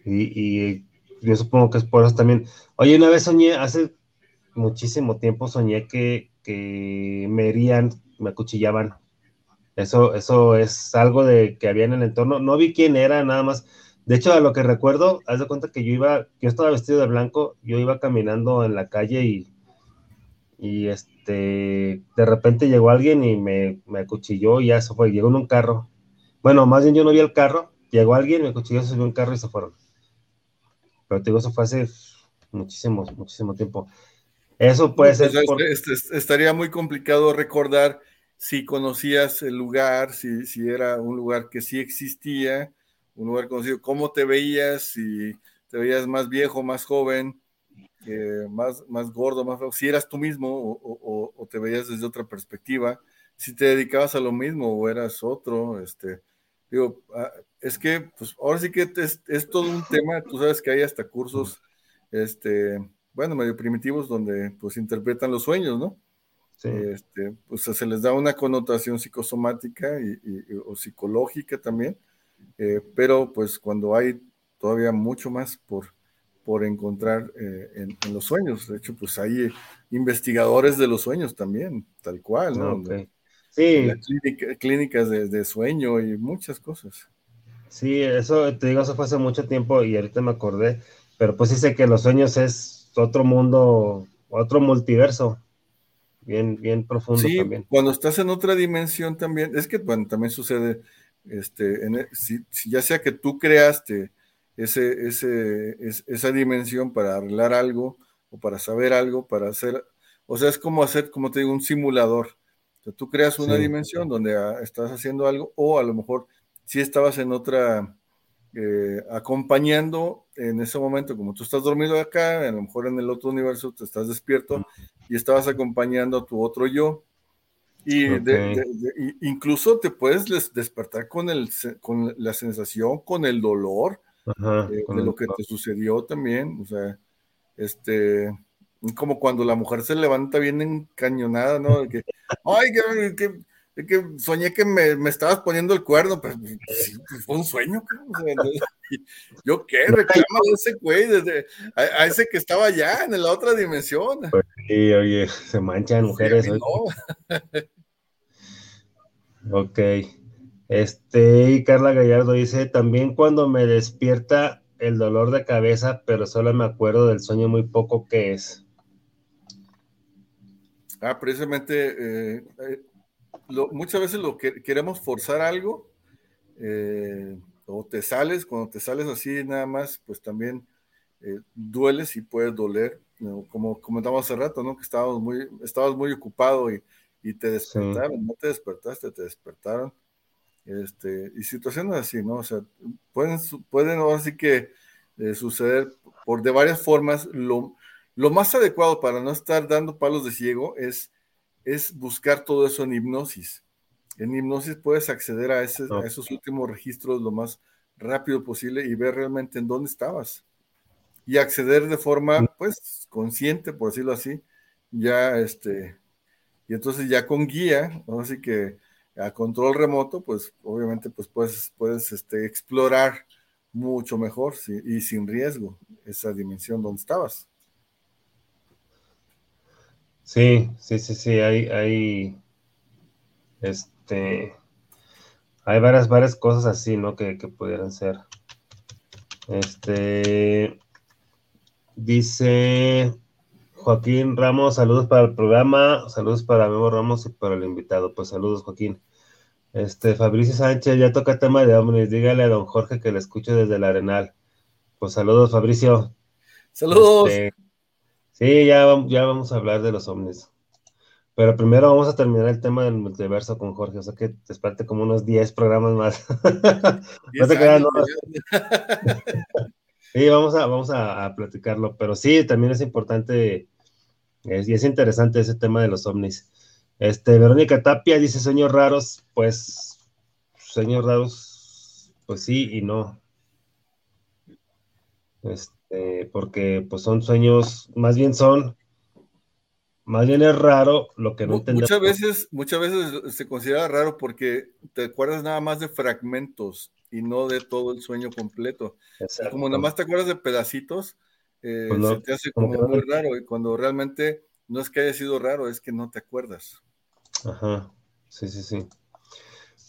Y, yo supongo que es por eso también. Oye, una vez soñé, hace muchísimo tiempo soñé que, que me herían, me acuchillaban. Eso, eso es algo de que había en el entorno. No vi quién era, nada más de hecho, a lo que recuerdo, haz de cuenta que yo iba, yo estaba vestido de blanco, yo iba caminando en la calle y, y este, de repente llegó alguien y me, me acuchilló y ya se fue, llegó en un carro. Bueno, más bien yo no vi el carro, llegó alguien, me acuchilló, se subió un carro y se fueron. Pero te digo, eso fue hace muchísimo, muchísimo tiempo. Eso puede ser. Pues, estaría muy complicado recordar si conocías el lugar, si, si era un lugar que sí existía un lugar conocido, ¿cómo te veías? Si te veías más viejo, más joven, eh, más, más gordo, más si eras tú mismo o, te veías desde otra perspectiva, si te dedicabas a lo mismo o eras otro, este, digo, ah, es que, pues ahora sí que es, todo un tema, tú sabes que hay hasta cursos, este, bueno, medio primitivos donde pues interpretan los sueños, ¿no? Sí. Este, pues se les da una connotación psicosomática y, o psicológica también, eh, pero pues cuando hay todavía mucho más por, por encontrar eh, en, los sueños. De hecho, pues hay investigadores de los sueños también, tal cual, ¿no? Sí. clínicas de, sueño y muchas cosas. Sí, eso te digo, eso fue hace mucho tiempo y ahorita me acordé, pero pues sí sé que los sueños es otro mundo, otro multiverso, bien, bien profundo sí, también. Cuando estás en otra dimensión también, es que bueno, también sucede este, e, si, ya sea que tú creaste ese, ese, esa dimensión para arreglar algo o para saber algo, para hacer, o sea, es como hacer, como te digo, un simulador. O tú creas una dimensión donde ah, estás haciendo algo o a lo mejor si estabas en otra, eh, acompañando en ese momento, como tú estás dormido acá, a lo mejor en el otro universo te estás despierto y estabas acompañando a tu otro yo. Y incluso te puedes despertar con, el, con la sensación, con el dolor de lo que te sucedió también. O sea, este, como cuando la mujer se levanta bien encañonada, ¿no? que, [laughs] ay, que, que, soñé que me, estabas poniendo el cuerno, pero pues, pues, fue un sueño. [laughs] ¿Yo qué? Reclama a ese güey, desde, a, ese que estaba allá en la otra dimensión. Pues sí, oye, se manchan mujeres. [laughs] ok. Este, y Carla Gallardo dice, también cuando me despierta el dolor de cabeza, pero solo me acuerdo del sueño muy poco que es. Ah, precisamente, eh, eh, muchas veces lo que queremos forzar algo, eh, o te sales, cuando te sales así nada más, pues también dueles y puedes doler, como comentamos hace rato, ¿no? Que estábamos muy, estabas muy ocupado y, te despertaron, no te despertaste, te despertaron. Este, y situaciones así, ¿no? O sea, pueden, pueden ahora sí que suceder por de varias formas. Lo, lo más adecuado para no estar dando palos de ciego es, es buscar todo eso en hipnosis. En hipnosis puedes acceder a, esos últimos registros lo más rápido posible y ver realmente en dónde estabas. Y acceder de forma, pues, consciente, por decirlo así, ya, este, y entonces ya con guía, así que a control remoto, pues, obviamente, pues, puedes, puedes este, explorar mucho mejor y sin riesgo esa dimensión donde estabas. Sí, sí, sí, sí, hay, hay, este, hay varias, varias cosas así, ¿no? Que, que pudieran ser. Este, dice Joaquín Ramos, saludos para el programa, saludos para Memo Ramos y para el invitado. Pues saludos, Joaquín. Este, Fabricio Sánchez, ya toca tema de hombres, dígale a don Jorge que le escuche desde el Arenal. Pues saludos, Fabricio. Saludos. Este, Sí, ya, ya vamos a hablar de los ovnis. Pero primero vamos a terminar el tema del multiverso con Jorge, o sea que te como unos 10 programas más. [laughs] no te quedan, [laughs] sí, vamos a, vamos a, platicarlo, pero sí, también es importante y es interesante ese tema de los ovnis. Este, Verónica Tapia dice sueños raros, pues sueños raros, pues sí y no. Este, porque pues son sueños, más bien son, más bien es raro lo que no entendemos. Muchas veces, muchas veces se considera raro porque te acuerdas nada más de fragmentos y no de todo el sueño completo. Como nada más te acuerdas de pedacitos, eh, pues se te hace como, muy raro y cuando realmente no es que haya sido raro, es que no te acuerdas. Ajá, sí, sí, sí.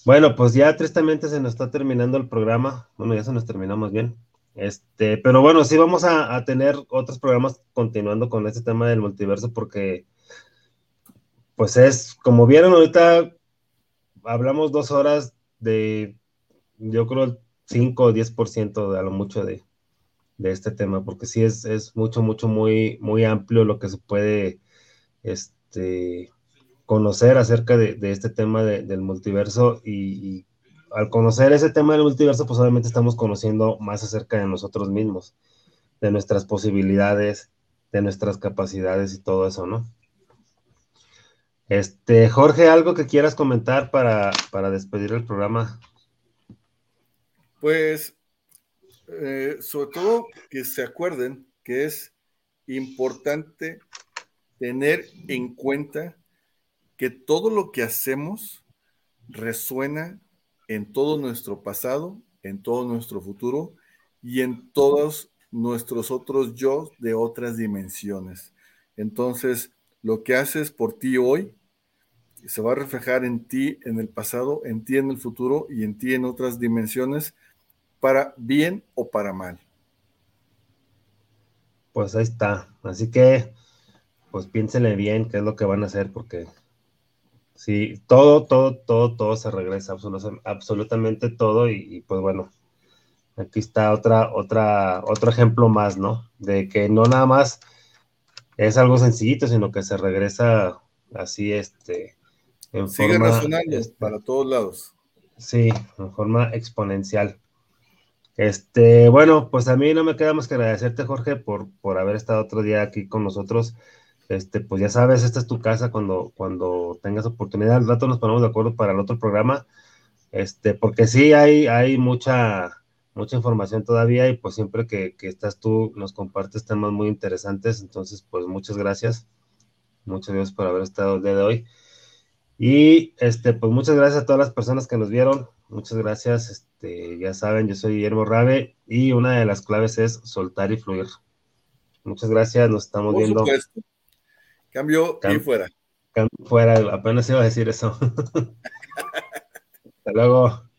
Bueno, pues ya tristemente se nos está terminando el programa. Bueno, ya se nos terminamos bien. Este, pero bueno, sí vamos a, tener otros programas continuando con este tema del multiverso porque, pues es, como vieron ahorita, hablamos dos horas de, yo creo, 5 o 10% de a lo mucho de, este tema, porque sí es, es mucho, mucho, muy, muy amplio lo que se puede este, conocer acerca de, este tema del multiverso y al conocer ese tema del multiverso, pues obviamente estamos conociendo más acerca de nosotros mismos, de nuestras posibilidades, de nuestras capacidades y todo eso, ¿no? Este, Jorge, ¿algo que quieras comentar para, despedir el programa? Pues, eh, sobre todo que se acuerden que es importante tener en cuenta que todo lo que hacemos resuena en todo nuestro pasado, en todo nuestro futuro y en todos nuestros otros yo de otras dimensiones. Entonces, lo que haces por ti hoy se va a reflejar en ti en el pasado, en ti en el futuro y en ti en otras dimensiones, para bien o para mal. Pues ahí está. Así que, pues piénsenle bien qué es lo que van a hacer, porque Sí, todo, todo, todo, todo se regresa, absolutamente todo, y, pues bueno, aquí está otra, otra, otro ejemplo más, ¿no? De que no nada más es algo sencillito, sino que se regresa así, este, en Sigue forma, este, para todos lados. Sí, en forma exponencial. Este, bueno, pues a mí no me queda más que agradecerte, Jorge, por, por haber estado otro día aquí con nosotros este, pues ya sabes, esta es tu casa cuando, cuando tengas oportunidad. Al rato nos ponemos de acuerdo para el otro programa, este, porque sí hay, hay mucha, mucha información todavía y pues siempre que, que, estás tú nos compartes temas muy interesantes. Entonces, pues muchas gracias. Muchas gracias por haber estado el día de hoy. Y este, pues muchas gracias a todas las personas que nos vieron. Muchas gracias. Este, ya saben, yo soy Guillermo Rabe y una de las claves es soltar y fluir. Muchas gracias, nos estamos por viendo. Supuesto. Cambio y fuera. Cambio fuera, apenas iba a decir eso. [laughs] Hasta luego.